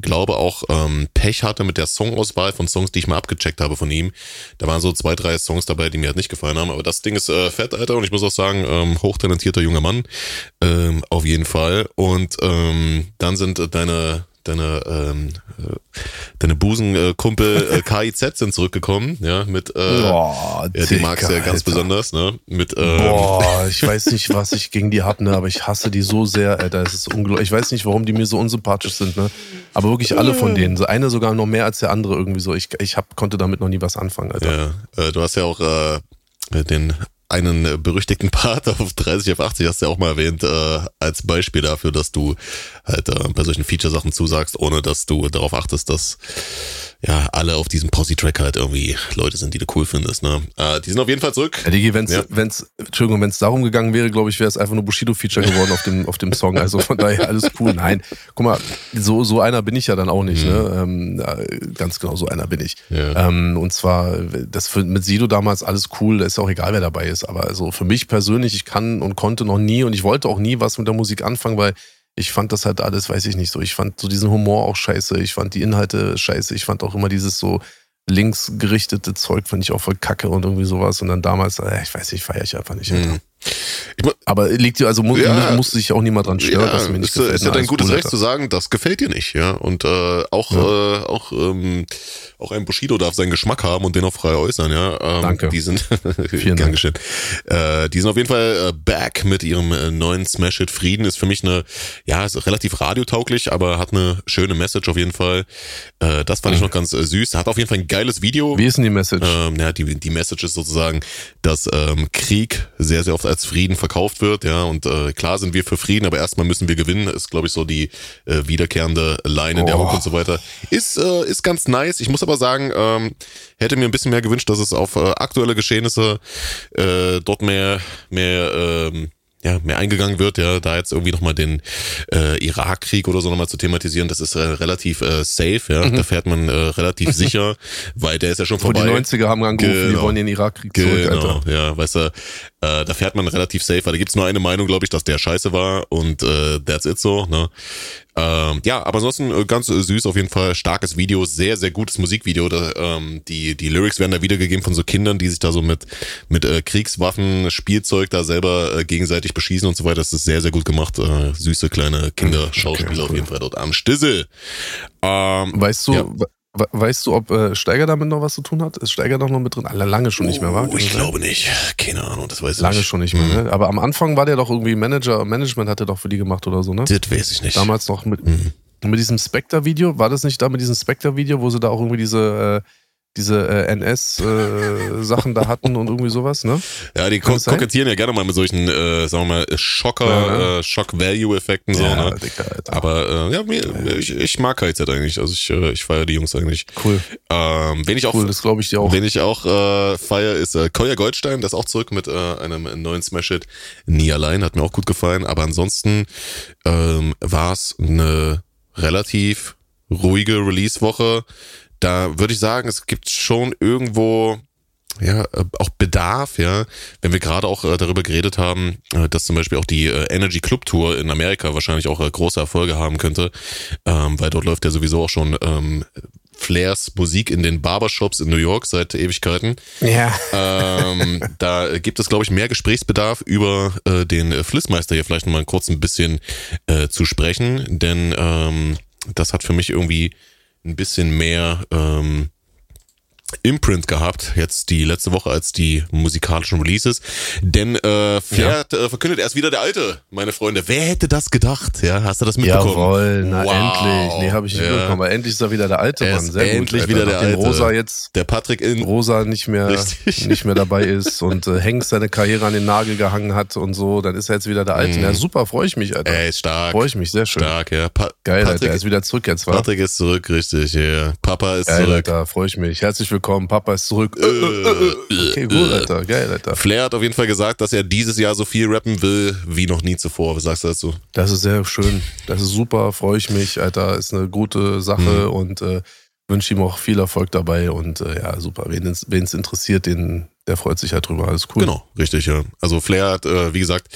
Speaker 2: glaube auch ähm, Pech hatte mit der Songauswahl von Songs, die ich mal abgecheckt habe von ihm. Da waren so zwei, drei Songs dabei, die mir halt nicht gefallen haben. Aber das Ding ist äh, fett, Alter. Und ich muss auch sagen, ähm, hochtalentierter junger Mann. Ähm, auf jeden Fall. Und ähm, dann sind deine deine, ähm, äh, deine Busenkumpel äh, KIZ sind zurückgekommen, ja, mit, äh, Boah, ja, die magst du ja ganz Alter. besonders, ne, mit, ähm,
Speaker 1: Boah, ich weiß nicht, was ich gegen die habe, ne, aber ich hasse die so sehr, Alter, es ist unglaublich, ich weiß nicht, warum die mir so unsympathisch sind, ne, aber wirklich alle von denen, so eine sogar noch mehr als der andere irgendwie so, ich, ich hab, konnte damit noch nie was anfangen, Alter.
Speaker 2: Ja, äh, du hast ja auch, äh, den einen äh, berüchtigten Part auf 30 auf 80 hast du ja auch mal erwähnt, äh, als Beispiel dafür, dass du halt äh, bei solchen Feature-Sachen zusagst, ohne dass du darauf achtest, dass ja, alle auf diesem Posse-Track halt irgendwie Leute sind, die du cool findest, ne? Äh, die sind auf jeden Fall zurück.
Speaker 1: Ja, Digi, wenn's, ja. wenn's, Entschuldigung, wenn's darum gegangen wäre, glaube ich, wäre es einfach nur Bushido-Feature geworden auf dem, auf dem Song. Also von daher alles cool. Nein, guck mal, so, so einer bin ich ja dann auch nicht, ne? mhm. ne? Ähm, ganz genau so einer bin ich. Ja. Ähm, und zwar, das für, mit Sido damals alles cool, da ist auch egal, wer dabei ist. Aber also für mich persönlich, ich kann und konnte noch nie und ich wollte auch nie was mit der Musik anfangen, weil ich fand das halt alles, weiß ich nicht so. Ich fand so diesen Humor auch scheiße. Ich fand die Inhalte scheiße. Ich fand auch immer dieses so linksgerichtete Zeug, fand ich auch voll kacke und irgendwie sowas. Und dann damals, äh, ich weiß nicht, feiere ich einfach nicht.
Speaker 2: Mhm.
Speaker 1: Aber liegt dir, also muss, ja, muss sich auch niemand dran stören, ja, dass mir nicht
Speaker 2: ist, gefällt. Ist ja dein gutes Recht zu sagen, das gefällt dir nicht, ja. Und äh, auch, ja. äh, auch, ähm, auch ein Bushido darf seinen Geschmack haben und den auch frei äußern, ja. Ähm,
Speaker 1: Danke.
Speaker 2: Die sind,
Speaker 1: Vielen Dank.
Speaker 2: geschehen. Äh, die sind auf jeden Fall äh, back mit ihrem äh, neuen Smash Hit Frieden. Ist für mich eine, ja, ist relativ radiotauglich, aber hat eine schöne Message auf jeden Fall. Äh, das fand mhm. ich noch ganz äh, süß. Hat auf jeden Fall ein geiles Video.
Speaker 1: Wie ist denn die Message?
Speaker 2: Ähm, ja, die, die Message ist sozusagen, dass ähm, Krieg sehr, sehr oft als Frieden verkauft wird, ja. Und äh, klar sind wir für Frieden, aber erstmal müssen wir gewinnen. Ist, glaube ich, so die äh, wiederkehrende Line in oh. der Hook und so weiter. Ist, äh, ist ganz nice. Ich muss aber sagen, ähm, hätte mir ein bisschen mehr gewünscht, dass es auf äh, aktuelle Geschehnisse äh, dort mehr, mehr, ähm, ja, mehr eingegangen wird, ja, da jetzt irgendwie nochmal den äh, Irakkrieg oder so nochmal zu thematisieren, das ist äh, relativ äh, safe, ja, mhm. da fährt man äh, relativ sicher, weil der ist ja schon vorbei.
Speaker 1: Und die 90er haben angerufen, genau. die wollen den Irakkrieg zurück,
Speaker 2: genau, Alter. ja, weißt du, äh, da fährt man relativ safe, weil da gibt's nur eine Meinung, glaube ich, dass der scheiße war und äh, that's it so, ne. Ähm, ja, aber ansonsten äh, ganz süß auf jeden Fall, starkes Video, sehr, sehr gutes Musikvideo. Da, ähm, die, die Lyrics werden da wiedergegeben von so Kindern, die sich da so mit, mit äh, Kriegswaffen, Spielzeug da selber äh, gegenseitig beschießen und so weiter. Das ist sehr, sehr gut gemacht. Äh, süße kleine Kinderschauspieler okay, cool. auf jeden Fall dort am Stissel.
Speaker 1: Ähm, weißt du, ja. Weißt du, ob äh, Steiger damit noch was zu tun hat? Ist Steiger doch noch mit drin? Alle lange schon nicht mehr, war?
Speaker 2: Oh, ich glaube nicht. Keine Ahnung, das weiß ich
Speaker 1: Lange nicht. schon nicht mehr, mhm. ne? Aber am Anfang war der doch irgendwie Manager, Management hat er doch für die gemacht oder so, ne?
Speaker 2: Das weiß ich nicht.
Speaker 1: Damals noch mit, mhm. mit diesem Spectre-Video. War das nicht da mit diesem Spectre-Video, wo sie da auch irgendwie diese äh, diese äh, NS-Sachen äh, da hatten und irgendwie sowas, ne?
Speaker 2: Ja, die ko kokettieren ja gerne mal mit solchen, äh, sagen wir mal, Schocker, ja. äh, Shock-Value-Effekten so, ja, ne? Dicker, Aber äh, ja, mir, ich, ich mag KZ eigentlich. Also ich, äh, ich feiere die Jungs eigentlich.
Speaker 1: Cool.
Speaker 2: Ähm, wen ich auch,
Speaker 1: cool, das glaube ich dir auch.
Speaker 2: Wen ich auch äh, feiere, ist äh, Kolja Goldstein, der ist auch zurück mit äh, einem neuen Smash-Hit. Nie allein, hat mir auch gut gefallen. Aber ansonsten ähm, war es eine relativ ruhige Release-Woche da würde ich sagen, es gibt schon irgendwo ja, auch Bedarf, ja, wenn wir gerade auch äh, darüber geredet haben, äh, dass zum Beispiel auch die äh, Energy Club Tour in Amerika wahrscheinlich auch große Erfolge haben könnte, ähm, weil dort läuft ja sowieso auch schon ähm, Flairs Musik in den Barbershops in New York seit Ewigkeiten.
Speaker 1: Ja.
Speaker 2: Ähm, da gibt es, glaube ich, mehr Gesprächsbedarf über äh, den Flissmeister hier vielleicht nochmal kurz ein bisschen äh, zu sprechen, denn ähm, das hat für mich irgendwie ein bisschen mehr ähm, Imprint gehabt, jetzt die letzte Woche als die musikalischen Releases. Denn äh, fährt, ja. äh, verkündet erst wieder der Alte, meine Freunde. Wer hätte das gedacht? Ja, hast du das mitbekommen?
Speaker 1: Jawohl, na wow. endlich. Nee, habe ich nicht ja. mitbekommen. Aber endlich ist er wieder der Alte, Mann. Sehr
Speaker 2: endlich gut, wieder der Alte.
Speaker 1: Rosa jetzt,
Speaker 2: der Patrick in
Speaker 1: Rosa nicht mehr, nicht mehr dabei ist und äh, Hengst seine Karriere an den Nagel gehangen hat und so, dann ist er jetzt wieder der Alte. Mm. Ja, super, freue ich mich, Alter.
Speaker 2: Er ist stark.
Speaker 1: Freue ich mich, sehr schön.
Speaker 2: Stark, ja. Pa
Speaker 1: Geil, Patrick, Alter, er ist wieder zurück jetzt, wa?
Speaker 2: Patrick ist zurück, richtig, ja. Papa ist
Speaker 1: Geil,
Speaker 2: zurück.
Speaker 1: Alter, freue ich mich. Herzlich willkommen, Papa ist zurück zurück. Äh, äh, okay, gut, Alter. Geil, Alter.
Speaker 2: Flair hat auf jeden Fall gesagt, dass er dieses Jahr so viel rappen will wie noch nie zuvor. Was sagst du dazu?
Speaker 1: Das ist sehr schön. Das ist super, freue ich mich, Alter. Ist eine gute Sache mhm. und äh, wünsche ihm auch viel Erfolg dabei. Und äh, ja, super. Wen es interessiert, den, der freut sich halt drüber. Alles cool.
Speaker 2: Genau, richtig, ja. Also Flair hat, äh, wie gesagt,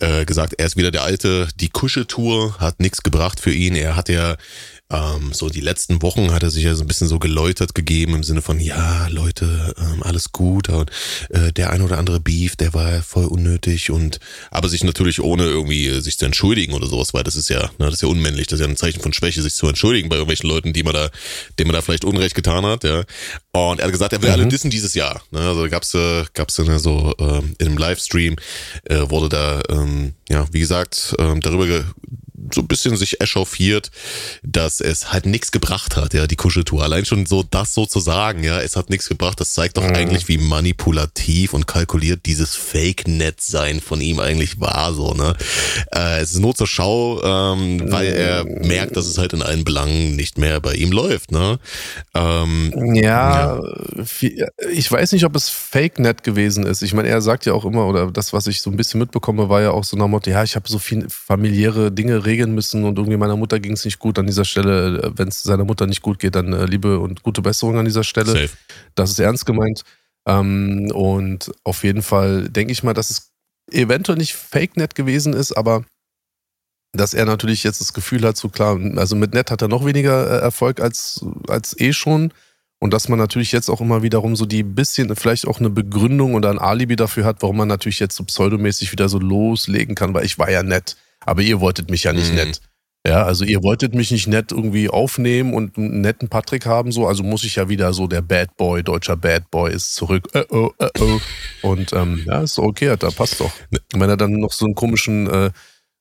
Speaker 2: äh, gesagt, er ist wieder der Alte. Die Kuscheltour hat nichts gebracht für ihn. Er hat ja ähm, so die letzten Wochen hat er sich ja so ein bisschen so geläutert gegeben im Sinne von, ja, Leute, ähm, alles gut und äh, der ein oder andere Beef, der war voll unnötig und aber sich natürlich ohne irgendwie äh, sich zu entschuldigen oder sowas, weil das ist ja, ne, das ist ja unmännlich, das ist ja ein Zeichen von Schwäche, sich zu entschuldigen bei irgendwelchen Leuten, die man da, denen man da vielleicht Unrecht getan hat, ja. Und er hat gesagt, er will mhm. alle dissen dieses Jahr. Ne? Also gab's äh, gab's dann so ähm, in einem Livestream äh, wurde da ähm, ja wie gesagt ähm, darüber so ein bisschen sich echauffiert, dass es halt nichts gebracht hat, ja, die Kuscheltour. Allein schon so das so zu sagen, ja, es hat nichts gebracht, das zeigt doch mhm. eigentlich, wie manipulativ und kalkuliert dieses Fake-Net-Sein von ihm eigentlich war, so, ne. Äh, es ist nur zur Schau, ähm, weil er mhm. merkt, dass es halt in allen Belangen nicht mehr bei ihm läuft, ne.
Speaker 1: Ähm, ja, ja, ich weiß nicht, ob es Fake-Net gewesen ist. Ich meine, er sagt ja auch immer, oder das, was ich so ein bisschen mitbekomme, war ja auch so nach Motto, ja, ich habe so viele familiäre Dinge regeln müssen und irgendwie meiner Mutter ging es nicht gut an dieser Stelle. Äh, Wenn es seiner Mutter nicht gut geht, dann äh, Liebe und gute Besserung an dieser Stelle. Safe. Das ist ernst gemeint. Ähm, und auf jeden Fall denke ich mal, dass es eventuell nicht Fake-Net gewesen ist, aber dass er natürlich jetzt das Gefühl hat, so klar, also mit Net hat er noch weniger äh, Erfolg als, als eh schon. Und dass man natürlich jetzt auch immer wiederum so die bisschen, vielleicht auch eine Begründung oder ein Alibi dafür hat, warum man natürlich jetzt so pseudomäßig wieder so loslegen kann, weil ich war ja nett. Aber ihr wolltet mich ja nicht mhm. nett. Ja, also ihr wolltet mich nicht nett irgendwie aufnehmen und einen netten Patrick haben, so, also muss ich ja wieder so der Bad Boy, deutscher Bad Boy ist zurück. Äh, oh, äh, oh. Und ähm, ja, ist okay, da passt doch. Und wenn er dann noch so einen komischen, äh,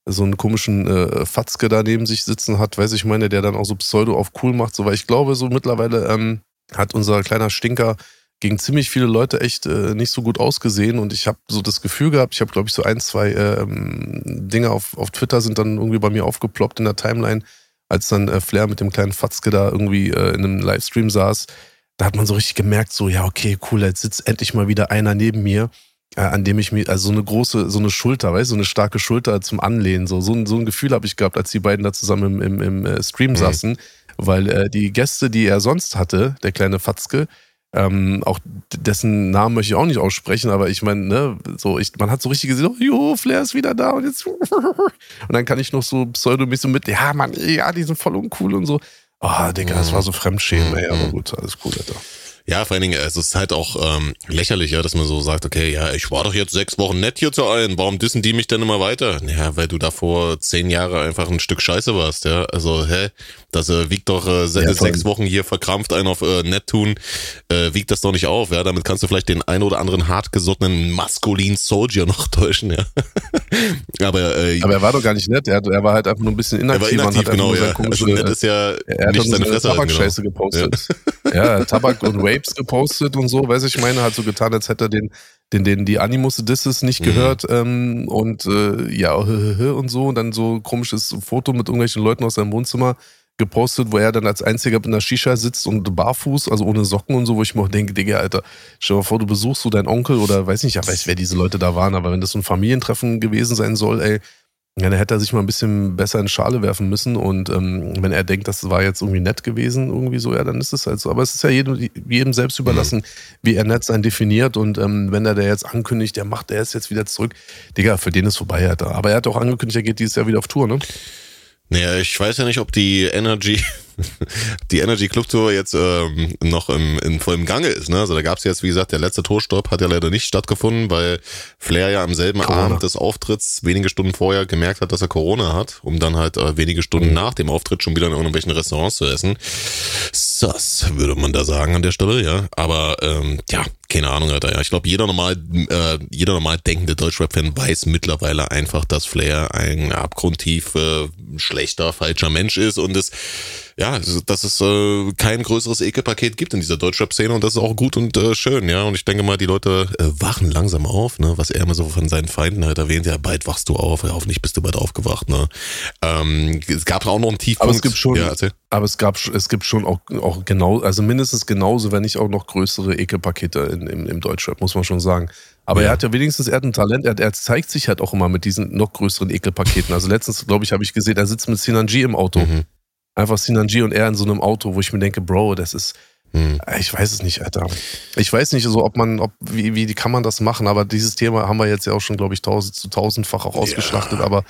Speaker 1: so einen komischen äh, Fatzke da neben sich sitzen hat, weiß ich meine, der dann auch so Pseudo auf cool macht, so, weil ich glaube, so mittlerweile ähm, hat unser kleiner Stinker gegen ziemlich viele Leute echt äh, nicht so gut ausgesehen und ich habe so das Gefühl gehabt, ich habe glaube ich so ein, zwei ähm, Dinge auf, auf Twitter sind dann irgendwie bei mir aufgeploppt in der Timeline, als dann äh, Flair mit dem kleinen Fatzke da irgendwie äh, in einem Livestream saß. Da hat man so richtig gemerkt, so ja okay, cool, jetzt sitzt endlich mal wieder einer neben mir, äh, an dem ich mir, also so eine große, so eine Schulter, weißt du, so eine starke Schulter zum Anlehnen, so, so, so ein Gefühl habe ich gehabt, als die beiden da zusammen im, im, im äh, Stream mhm. saßen weil äh, die Gäste, die er sonst hatte, der kleine Fatzke, ähm, auch dessen Namen möchte ich auch nicht aussprechen, aber ich meine, ne, so, ich, man hat so richtig gesehen, oh, jo, Flair ist wieder da und jetzt. Und dann kann ich noch so pseudomäßig so mit, ja, Mann, ja, die sind voll uncool und so. Oh, Digga, das war so Fremdschämen, ey, aber gut, alles cool, Alter.
Speaker 2: Ja, vor allen Dingen, es ist halt auch ähm, lächerlich, ja, dass man so sagt, okay, ja, ich war doch jetzt sechs Wochen nett hier zu allen, warum dissen die mich denn immer weiter? Ja, weil du davor zehn Jahre einfach ein Stück Scheiße warst, ja. Also, hä? Das äh, wiegt doch äh, ja, sechs Wochen hier verkrampft einen auf äh, nett tun, äh, wiegt das doch nicht auf, ja. Damit kannst du vielleicht den ein oder anderen hartgesottenen maskulinen Soldier noch täuschen, ja.
Speaker 1: aber, äh, aber er war doch gar nicht nett, er, er war halt einfach nur ein bisschen inaktiv.
Speaker 2: Er war inaktiv, genau, ja. Also nett ist ja
Speaker 1: er hat nicht seine Fresse Tabak-Scheiße genau. gepostet. Ja. ja, Tabak und Rapes gepostet und so, weiß ich meine, hat so getan, als hätte er den den, den die Animus Disses nicht mhm. gehört ähm, und äh, ja und so und dann so komisches Foto mit irgendwelchen Leuten aus seinem Wohnzimmer gepostet, wo er dann als einziger mit einer Shisha sitzt und barfuß, also ohne Socken und so, wo ich mir auch denke, Digga, Alter, stell dir mal vor, du besuchst so deinen Onkel oder weiß nicht, ja, weiß, wer diese Leute da waren, aber wenn das so ein Familientreffen gewesen sein soll, ey, ja, dann hätte er sich mal ein bisschen besser in Schale werfen müssen. Und ähm, wenn er denkt, das war jetzt irgendwie nett gewesen, irgendwie so, ja, dann ist es halt so. Aber es ist ja jedem, jedem selbst überlassen, mhm. wie er nett sein definiert. Und ähm, wenn er der jetzt ankündigt, der macht, der ist jetzt wieder zurück, Digga, für den ist vorbei, Alter. Aber er hat auch angekündigt, er geht dieses Jahr wieder auf Tour, ne?
Speaker 2: Naja, ich weiß ja nicht, ob die Energy, die Energy Club Tour jetzt ähm, noch im, in vollem Gange ist. Ne? Also da gab es jetzt, wie gesagt, der letzte Torstopp hat ja leider nicht stattgefunden, weil Flair ja am selben Corona. Abend des Auftritts wenige Stunden vorher gemerkt hat, dass er Corona hat, um dann halt äh, wenige Stunden mhm. nach dem Auftritt schon wieder in irgendwelchen Restaurants zu essen. Sass, würde man da sagen an der Stelle, ja. Aber ähm, ja, keine Ahnung, Alter. Ja, ich glaube, jeder normal, äh, jeder normal denkende Deutschrap-Fan weiß mittlerweile einfach, dass Flair ein abgrundtief äh, schlechter, falscher Mensch ist und es ja, dass es äh, kein größeres Ekelpaket gibt in dieser Deutschrap-Szene und das ist auch gut und äh, schön, ja. Und ich denke mal, die Leute äh, wachen langsam auf, ne, was er immer so von seinen Feinden halt erwähnt, ja, bald wachst du auf, ja, hoffentlich bist du bald aufgewacht, ne. Ähm, es gab auch noch einen Tiefpunkt.
Speaker 1: Aber es gibt schon, ja, aber es gab, es gibt schon auch, auch genau, also mindestens genauso, wenn nicht auch noch größere Ekelpakete in, im, im Deutschrap, muss man schon sagen. Aber ja. er hat ja wenigstens, er hat ein Talent, er, er, zeigt sich halt auch immer mit diesen noch größeren Ekelpaketen. Also letztens, glaube ich, habe ich gesehen, er sitzt mit Sinanji im Auto. Mhm. Einfach Sinanji und er in so einem Auto, wo ich mir denke, Bro, das ist, hm. Ich weiß es nicht, Alter. Ich weiß nicht, so, ob man, ob, wie, wie kann man das machen, aber dieses Thema haben wir jetzt ja auch schon, glaube ich, tausend zu tausendfach auch ausgeschlachtet, ja. aber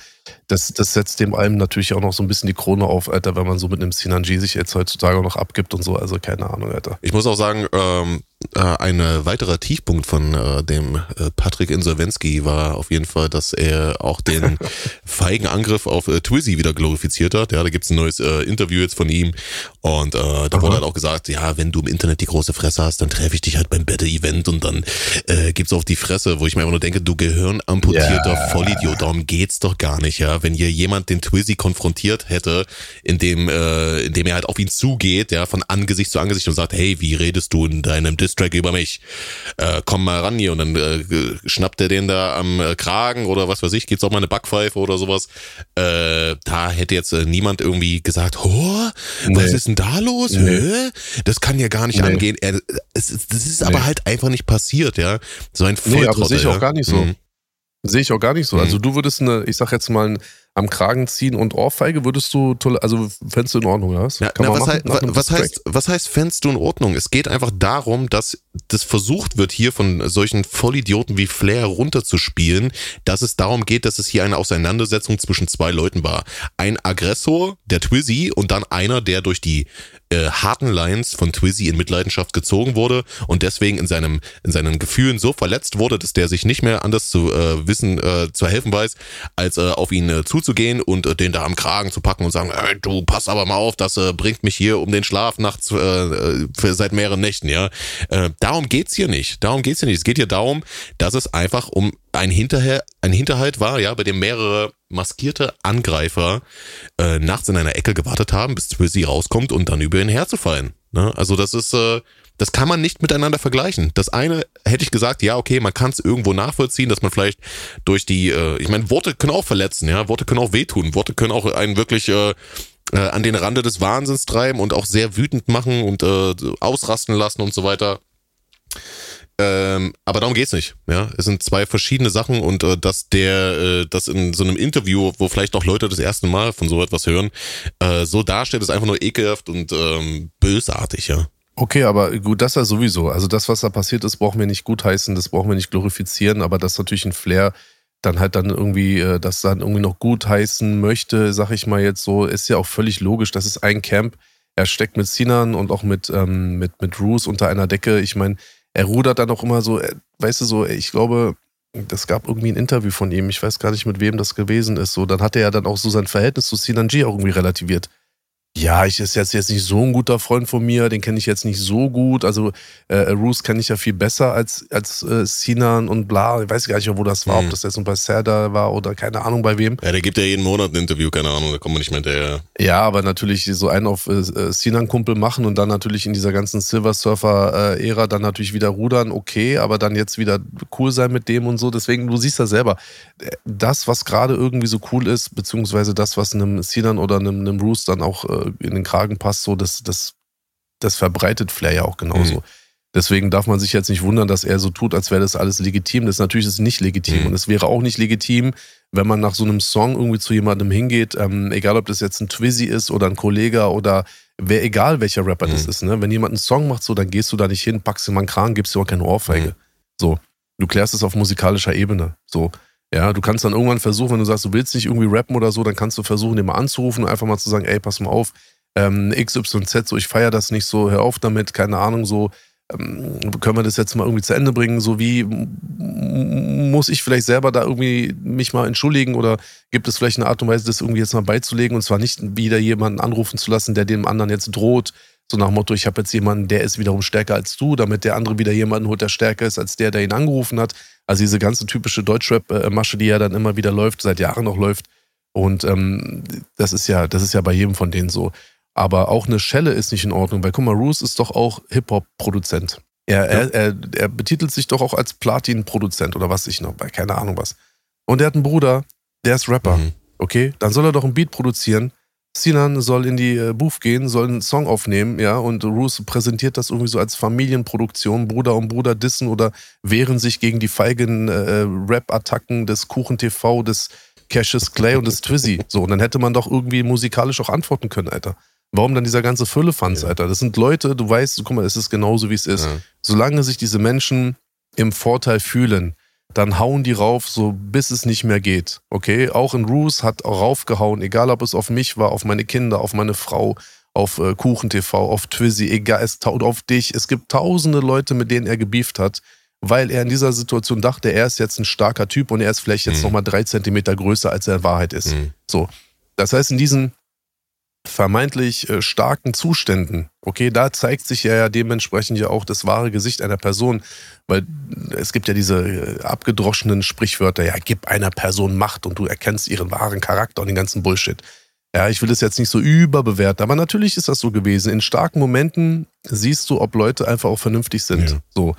Speaker 1: das, das setzt dem allem natürlich auch noch so ein bisschen die Krone auf, Alter, wenn man so mit einem Sinanji sich jetzt heutzutage auch noch abgibt und so, also keine Ahnung, Alter.
Speaker 2: Ich muss auch sagen, ähm, äh, ein weiterer Tiefpunkt von äh, dem äh, Patrick Insolvenski war auf jeden Fall, dass er auch den feigen Angriff auf äh, Twizzy wieder glorifiziert hat. Ja, da gibt's ein neues äh, Interview jetzt von ihm und äh, da Aha. wurde halt auch gesagt, ja, wenn du im Internet die große Fresse hast, dann treffe ich dich halt beim Bette-Event und dann äh, gibt's auf die Fresse, wo ich mir einfach nur denke, du gehirnamputierter yeah. Vollidiot, darum geht's doch gar nicht, ja. Wenn hier jemand den Twizzy konfrontiert hätte, indem, äh, indem er halt auf ihn zugeht, ja, von Angesicht zu Angesicht und sagt, hey, wie redest du in deinem Dis Distrack über mich. Äh, komm mal ran hier und dann äh, schnappt er den da am äh, Kragen oder was weiß ich, gibt's auch mal eine Backpfeife oder sowas. Äh, da hätte jetzt äh, niemand irgendwie gesagt, oh, nee. was ist denn da los? Nee. Das kann ja gar nicht nee. angehen. Er, es, das ist aber halt einfach nicht passiert, ja. So ein
Speaker 1: Volltrottel. Nee, aber sehe ich auch gar nicht so. Mhm. Sehe ich auch gar nicht so. Also mhm. du würdest eine, ich sag jetzt mal, ein am Kragen ziehen und Ohrfeige würdest du, also fändest du in Ordnung,
Speaker 2: ja? ja na, was, heißt, was, heißt, was heißt fändest du in Ordnung? Es geht einfach darum, dass das versucht wird, hier von solchen Vollidioten wie Flair runterzuspielen, dass es darum geht, dass es hier eine Auseinandersetzung zwischen zwei Leuten war. Ein Aggressor, der Twizzy, und dann einer, der durch die äh, harten Lines von Twizzy in Mitleidenschaft gezogen wurde und deswegen in seinem in seinen Gefühlen so verletzt wurde, dass der sich nicht mehr anders zu äh, wissen äh, zu helfen weiß, als äh, auf ihn äh, zuzugehen und äh, den da am Kragen zu packen und sagen, äh, du pass aber mal auf, das äh, bringt mich hier um den Schlaf nachts äh, für, seit mehreren Nächten, ja. Darum geht's hier nicht. Darum geht's hier nicht. Es geht hier darum, dass es einfach um ein Hinterher, ein Hinterhalt war, ja, bei dem mehrere maskierte Angreifer äh, nachts in einer Ecke gewartet haben, bis Twizzy rauskommt und dann über ihn herzufallen. Ne? Also das ist, äh, das kann man nicht miteinander vergleichen. Das eine hätte ich gesagt, ja, okay, man kann es irgendwo nachvollziehen, dass man vielleicht durch die, äh, ich meine, Worte können auch verletzen, ja, Worte können auch wehtun, Worte können auch einen wirklich äh, äh, an den Rande des Wahnsinns treiben und auch sehr wütend machen und äh, ausrasten lassen und so weiter. Ähm, aber darum geht's nicht. Ja, es sind zwei verschiedene Sachen und äh, dass der, äh, das in so einem Interview, wo vielleicht auch Leute das erste Mal von so etwas hören, äh, so darstellt, ist einfach nur ekelhaft und ähm, bösartig, ja.
Speaker 1: Okay, aber gut, das ja sowieso. Also das, was da passiert ist, brauchen wir nicht gutheißen, das brauchen wir nicht glorifizieren, aber das ist natürlich ein Flair, dann halt dann irgendwie, äh, das dann irgendwie noch gutheißen möchte, sag ich mal jetzt so, ist ja auch völlig logisch. Das ist ein Camp. Er steckt mit Sinan und auch mit, ähm, mit, mit Roos unter einer Decke. Ich meine, er rudert dann auch immer so, äh, weißt du, so, ich glaube, das gab irgendwie ein Interview von ihm, ich weiß gar nicht, mit wem das gewesen ist. So, dann hat er ja dann auch so sein Verhältnis zu Sinanji auch irgendwie relativiert ja, ich ist jetzt, jetzt nicht so ein guter Freund von mir, den kenne ich jetzt nicht so gut. Also äh, Roos kenne ich ja viel besser als, als äh, Sinan und bla. Ich weiß gar nicht, wo das war, mhm. ob das jetzt bei Serda war oder keine Ahnung bei wem.
Speaker 2: Ja, der gibt ja jeden Monat ein Interview, keine Ahnung, da kommt man nicht mehr hinterher.
Speaker 1: Ja, aber natürlich so einen auf äh, äh, Sinan-Kumpel machen und dann natürlich in dieser ganzen Silver Surfer-Ära dann natürlich wieder rudern, okay, aber dann jetzt wieder cool sein mit dem und so. Deswegen, du siehst ja selber, das, was gerade irgendwie so cool ist, beziehungsweise das, was einem Sinan oder einem, einem Roos dann auch äh, in den Kragen passt, so das, das, das verbreitet Flair ja auch genauso. Mhm. Deswegen darf man sich jetzt nicht wundern, dass er so tut, als wäre das alles legitim. Das ist natürlich ist nicht legitim. Mhm. Und es wäre auch nicht legitim, wenn man nach so einem Song irgendwie zu jemandem hingeht, ähm, egal ob das jetzt ein Twizzy ist oder ein Kollege oder wer, egal welcher Rapper mhm. das ist. Ne? Wenn jemand einen Song macht, so, dann gehst du da nicht hin, packst ihm mal einen Kran, gibst dir auch keine Ohrfeige. Mhm. So. Du klärst es auf musikalischer Ebene. So. Ja, du kannst dann irgendwann versuchen, wenn du sagst, du willst nicht irgendwie rappen oder so, dann kannst du versuchen, den mal anzurufen und einfach mal zu sagen, ey, pass mal auf, ähm, XYZ, so ich feiere das nicht so, hör auf damit, keine Ahnung, so ähm, können wir das jetzt mal irgendwie zu Ende bringen, so wie muss ich vielleicht selber da irgendwie mich mal entschuldigen oder gibt es vielleicht eine Art und Weise, das irgendwie jetzt mal beizulegen und zwar nicht wieder jemanden anrufen zu lassen, der dem anderen jetzt droht, so nach dem Motto, ich habe jetzt jemanden, der ist wiederum stärker als du, damit der andere wieder jemanden holt, der stärker ist als der, der ihn angerufen hat. Also diese ganze typische Deutschrap-Masche, die ja dann immer wieder läuft, seit Jahren noch läuft. Und ähm, das ist ja, das ist ja bei jedem von denen so. Aber auch eine Schelle ist nicht in Ordnung, weil guck mal, Roos ist doch auch Hip-Hop-Produzent. Er, ja. er, er, er, betitelt sich doch auch als Platin-Produzent oder was ich noch, keine Ahnung was. Und er hat einen Bruder, der ist Rapper. Mhm. Okay, dann soll er doch ein Beat produzieren. Sinan soll in die äh, Booth gehen, soll einen Song aufnehmen, ja, und Roos präsentiert das irgendwie so als Familienproduktion, Bruder und Bruder dissen oder wehren sich gegen die feigen äh, Rap-Attacken des Kuchen TV, des Cassius Clay und des Twizzy. So, und dann hätte man doch irgendwie musikalisch auch antworten können, Alter. Warum dann dieser ganze Füllefanz, ja. Alter? Das sind Leute, du weißt, guck mal, es ist genauso, wie es ist. Ja. Solange sich diese Menschen im Vorteil fühlen, dann hauen die rauf, so bis es nicht mehr geht. Okay? Auch in Roos hat raufgehauen, egal ob es auf mich war, auf meine Kinder, auf meine Frau, auf äh, Kuchen TV, auf Twizzy, egal, es, auf dich. Es gibt tausende Leute, mit denen er gebieft hat, weil er in dieser Situation dachte, er ist jetzt ein starker Typ und er ist vielleicht jetzt mhm. nochmal drei Zentimeter größer, als er in Wahrheit ist. Mhm. So. Das heißt, in diesen vermeintlich äh, starken Zuständen, okay, da zeigt sich ja, ja dementsprechend ja auch das wahre Gesicht einer Person, weil es gibt ja diese äh, abgedroschenen Sprichwörter, ja, gib einer Person Macht und du erkennst ihren wahren Charakter und den ganzen Bullshit. Ja, ich will das jetzt nicht so überbewerten, aber natürlich ist das so gewesen. In starken Momenten siehst du, ob Leute einfach auch vernünftig sind. Ja. So.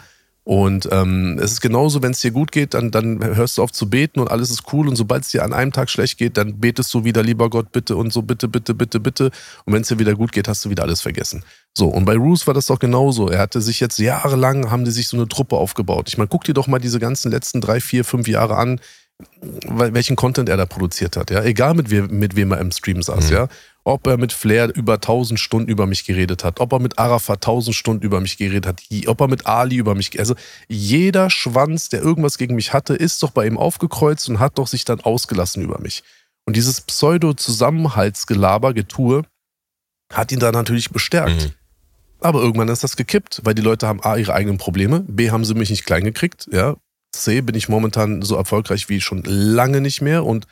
Speaker 1: Und ähm, es ist genauso, wenn es dir gut geht, dann, dann hörst du auf zu beten und alles ist cool. Und sobald es dir an einem Tag schlecht geht, dann betest du wieder, lieber Gott, bitte und so, bitte, bitte, bitte, bitte. Und wenn es dir wieder gut geht, hast du wieder alles vergessen. So, und bei Roos war das doch genauso. Er hatte sich jetzt jahrelang, haben die sich so eine Truppe aufgebaut. Ich meine, guck dir doch mal diese ganzen letzten drei, vier, fünf Jahre an, welchen Content er da produziert hat. Ja, egal mit, we mit wem er im Stream saß. Mhm. Ja, ob er mit Flair über 1000 Stunden über mich geredet hat, ob er mit Arafat 1000 Stunden über mich geredet hat, ob er mit Ali über mich, also jeder Schwanz, der irgendwas gegen mich hatte, ist doch bei ihm aufgekreuzt und hat doch sich dann ausgelassen über mich. Und dieses Pseudo-Zusammenhaltsgelaber, Getue, hat ihn da natürlich bestärkt. Mhm. Aber irgendwann ist das gekippt, weil die Leute haben A, ihre eigenen Probleme, B, haben sie mich nicht klein gekriegt, ja. C, bin ich momentan so erfolgreich wie schon lange nicht mehr und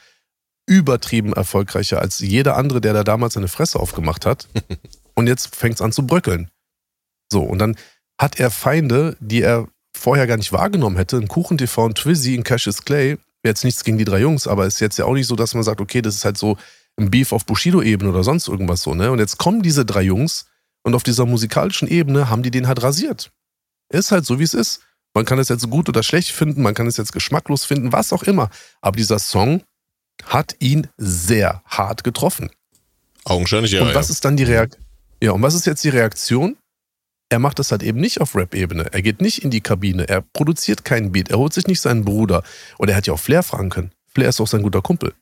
Speaker 1: übertrieben erfolgreicher als jeder andere, der da damals seine Fresse aufgemacht hat. und jetzt fängt es an zu bröckeln. So, und dann hat er Feinde, die er vorher gar nicht wahrgenommen hätte. Ein Kuchen-TV und Twizzy in Cassius Clay. Jetzt nichts gegen die drei Jungs, aber ist jetzt ja auch nicht so, dass man sagt, okay, das ist halt so ein Beef auf Bushido-Ebene oder sonst irgendwas so, ne? Und jetzt kommen diese drei Jungs und auf dieser musikalischen Ebene haben die den halt rasiert. Ist halt so, wie es ist. Man kann es jetzt gut oder schlecht finden, man kann es jetzt geschmacklos finden, was auch immer. Aber dieser Song hat ihn sehr hart getroffen.
Speaker 2: Augenscheinlich ja.
Speaker 1: Und was
Speaker 2: ja.
Speaker 1: ist dann die Reaktion? Ja, und was ist jetzt die Reaktion? Er macht das halt eben nicht auf Rap-Ebene. Er geht nicht in die Kabine. Er produziert keinen Beat. Er holt sich nicht seinen Bruder. Und er hätte ja auch Flair fragen können. Flair ist doch sein guter Kumpel.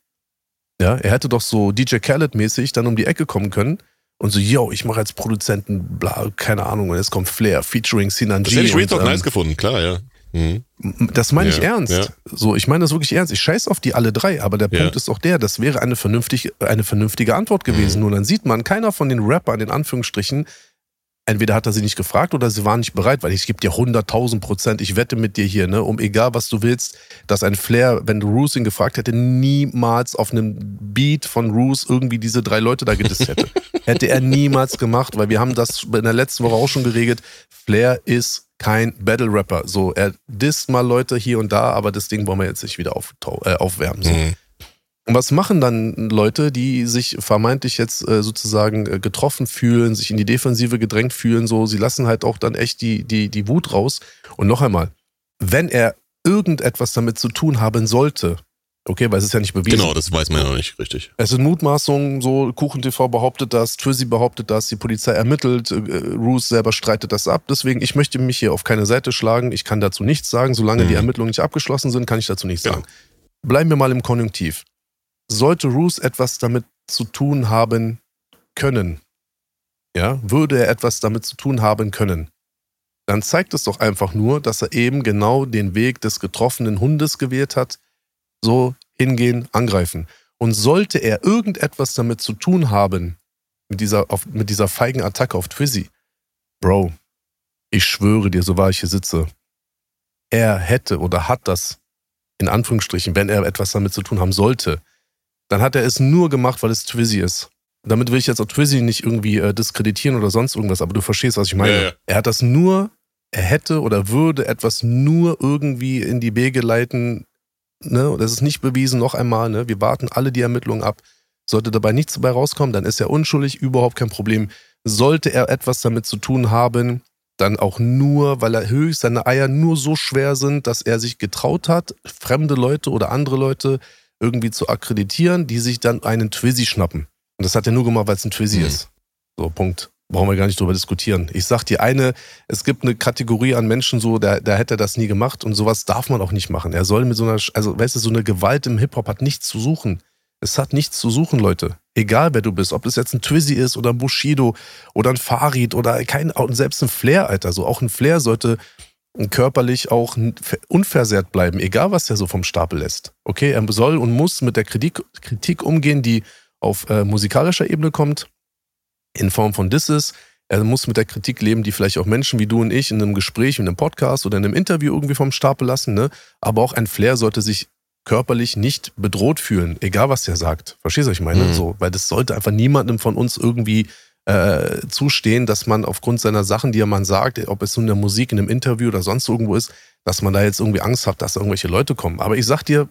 Speaker 1: Ja, er hätte doch so DJ Khaled-mäßig dann um die Ecke kommen können und so, yo, ich mache als Produzenten, bla, keine Ahnung, und jetzt kommt Flair featuring Sinan
Speaker 2: G. Das hätte ich Real Talk ähm, nice gefunden, klar, ja.
Speaker 1: Mhm. Das meine ich ja, ernst. Ja. So, ich meine das wirklich ernst. Ich scheiß auf die alle drei, aber der ja. Punkt ist auch der, das wäre eine, vernünftig, eine vernünftige Antwort gewesen. Mhm. Nur dann sieht man, keiner von den Rappern, in Anführungsstrichen, entweder hat er sie nicht gefragt oder sie waren nicht bereit, weil ich gebe dir 100.000 Prozent, ich wette mit dir hier, ne, um egal was du willst, dass ein Flair, wenn Roos ihn gefragt hätte, niemals auf einem Beat von Roos irgendwie diese drei Leute da gedisst hätte. hätte er niemals gemacht, weil wir haben das in der letzten Woche auch schon geregelt. Flair ist kein Battle-Rapper. So, er disst mal Leute hier und da, aber das Ding wollen wir jetzt nicht wieder auf, äh, aufwärmen. So. Mhm. Und was machen dann Leute, die sich vermeintlich jetzt äh, sozusagen äh, getroffen fühlen, sich in die Defensive gedrängt fühlen, so, sie lassen halt auch dann echt die, die, die Wut raus. Und noch einmal, wenn er irgendetwas damit zu tun haben sollte, Okay, weil es ist ja nicht bewiesen.
Speaker 2: Genau, das weiß man ja noch nicht richtig.
Speaker 1: Es sind Mutmaßungen, so KuchenTV behauptet das, Twizy behauptet das, die Polizei ermittelt, äh, Roos selber streitet das ab. Deswegen, ich möchte mich hier auf keine Seite schlagen. Ich kann dazu nichts sagen. Solange mhm. die Ermittlungen nicht abgeschlossen sind, kann ich dazu nichts genau. sagen. Bleiben wir mal im Konjunktiv. Sollte Roos etwas damit zu tun haben können, ja, würde er etwas damit zu tun haben können, dann zeigt es doch einfach nur, dass er eben genau den Weg des getroffenen Hundes gewählt hat, so hingehen, angreifen. Und sollte er irgendetwas damit zu tun haben, mit dieser, auf, mit dieser feigen Attacke auf Twizzy, Bro, ich schwöre dir, so wahr ich hier sitze, er hätte oder hat das, in Anführungsstrichen, wenn er etwas damit zu tun haben sollte, dann hat er es nur gemacht, weil es Twizzy ist. Damit will ich jetzt auch Twizzy nicht irgendwie äh, diskreditieren oder sonst irgendwas, aber du verstehst, was ich meine. Ja, ja. Er hat das nur, er hätte oder würde etwas nur irgendwie in die Wege leiten, ne, das ist nicht bewiesen, noch einmal, ne, wir warten alle die Ermittlungen ab. Sollte dabei nichts dabei rauskommen, dann ist er unschuldig, überhaupt kein Problem. Sollte er etwas damit zu tun haben, dann auch nur, weil er höchst seine Eier nur so schwer sind, dass er sich getraut hat, fremde Leute oder andere Leute irgendwie zu akkreditieren, die sich dann einen Twizzy schnappen. Und das hat er nur gemacht, weil es ein Twizzy mhm. ist. So, Punkt brauchen wir gar nicht drüber diskutieren. Ich sag dir eine, es gibt eine Kategorie an Menschen so, da, da hätte er das nie gemacht und sowas darf man auch nicht machen. Er soll mit so einer, also weißt du, so eine Gewalt im Hip-Hop hat nichts zu suchen. Es hat nichts zu suchen, Leute. Egal wer du bist, ob es jetzt ein Twizzy ist oder ein Bushido oder ein Farid oder kein, selbst ein Flair, Alter. So auch ein Flair sollte körperlich auch unversehrt bleiben, egal was er so vom Stapel lässt. Okay, er soll und muss mit der Kritik, Kritik umgehen, die auf äh, musikalischer Ebene kommt in Form von Disses. Er muss mit der Kritik leben, die vielleicht auch Menschen wie du und ich in einem Gespräch, in einem Podcast oder in einem Interview irgendwie vom Stapel lassen. Ne? Aber auch ein Flair sollte sich körperlich nicht bedroht fühlen, egal was er sagt. Verstehst du, was ich meine? Mhm. So, weil das sollte einfach niemandem von uns irgendwie äh, zustehen, dass man aufgrund seiner Sachen, die er man sagt, ob es nun in der Musik, in einem Interview oder sonst irgendwo ist, dass man da jetzt irgendwie Angst hat, dass da irgendwelche Leute kommen. Aber ich sag dir,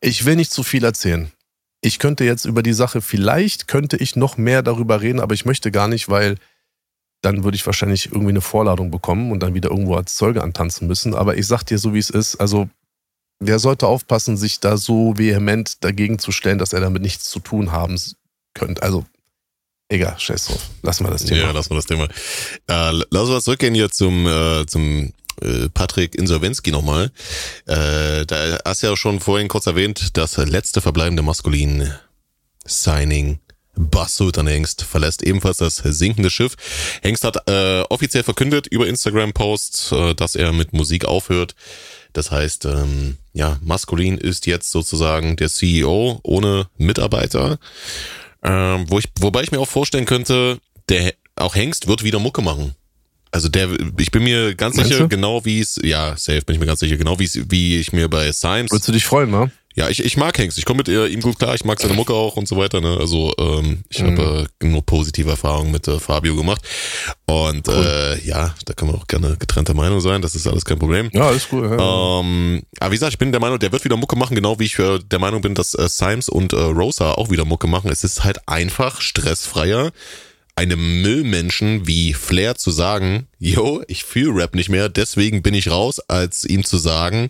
Speaker 1: ich will nicht zu viel erzählen ich könnte jetzt über die Sache, vielleicht könnte ich noch mehr darüber reden, aber ich möchte gar nicht, weil dann würde ich wahrscheinlich irgendwie eine Vorladung bekommen und dann wieder irgendwo als Zeuge antanzen müssen. Aber ich sag dir so, wie es ist. Also, wer sollte aufpassen, sich da so vehement dagegen zu stellen, dass er damit nichts zu tun haben könnte. Also, egal, scheiß drauf. Lassen wir das Thema.
Speaker 2: Ja, lassen wir das Thema. Äh, lass uns zurückgehen hier zum, äh, zum äh, Patrick Insolvenski nochmal. Äh, da hast du ja schon vorhin kurz erwähnt, das letzte verbleibende maskulin Signing Basssultan Hengst verlässt ebenfalls das sinkende Schiff. Hengst hat äh, offiziell verkündet über Instagram-Post, äh, dass er mit Musik aufhört. Das heißt, ähm, ja, Maskulin ist jetzt sozusagen der CEO ohne Mitarbeiter. Ähm, wo ich, wobei ich mir auch vorstellen könnte, der auch Hengst wird wieder Mucke machen. Also der, ich bin mir ganz Meinst sicher, du? genau wie es, ja, safe bin ich mir ganz sicher, genau wie es, wie ich mir bei Science.
Speaker 1: Würdest du dich freuen, ne?
Speaker 2: Ja, ich, ich mag Hengst. Ich komme mit ihm gut klar. Ich mag seine Mucke auch und so weiter. Ne? Also ähm, ich mhm. habe äh, nur positive Erfahrungen mit äh, Fabio gemacht. Und cool. äh, ja, da kann man auch gerne getrennter Meinung sein. Das ist alles kein Problem.
Speaker 1: Ja, alles cool.
Speaker 2: Ja. Ähm, aber wie gesagt, ich bin der Meinung, der wird wieder Mucke machen, genau wie ich äh, der Meinung bin, dass äh, Symes und äh, Rosa auch wieder Mucke machen. Es ist halt einfach stressfreier einem Müllmenschen wie Flair zu sagen, yo, ich fühle Rap nicht mehr, deswegen bin ich raus, als ihm zu sagen,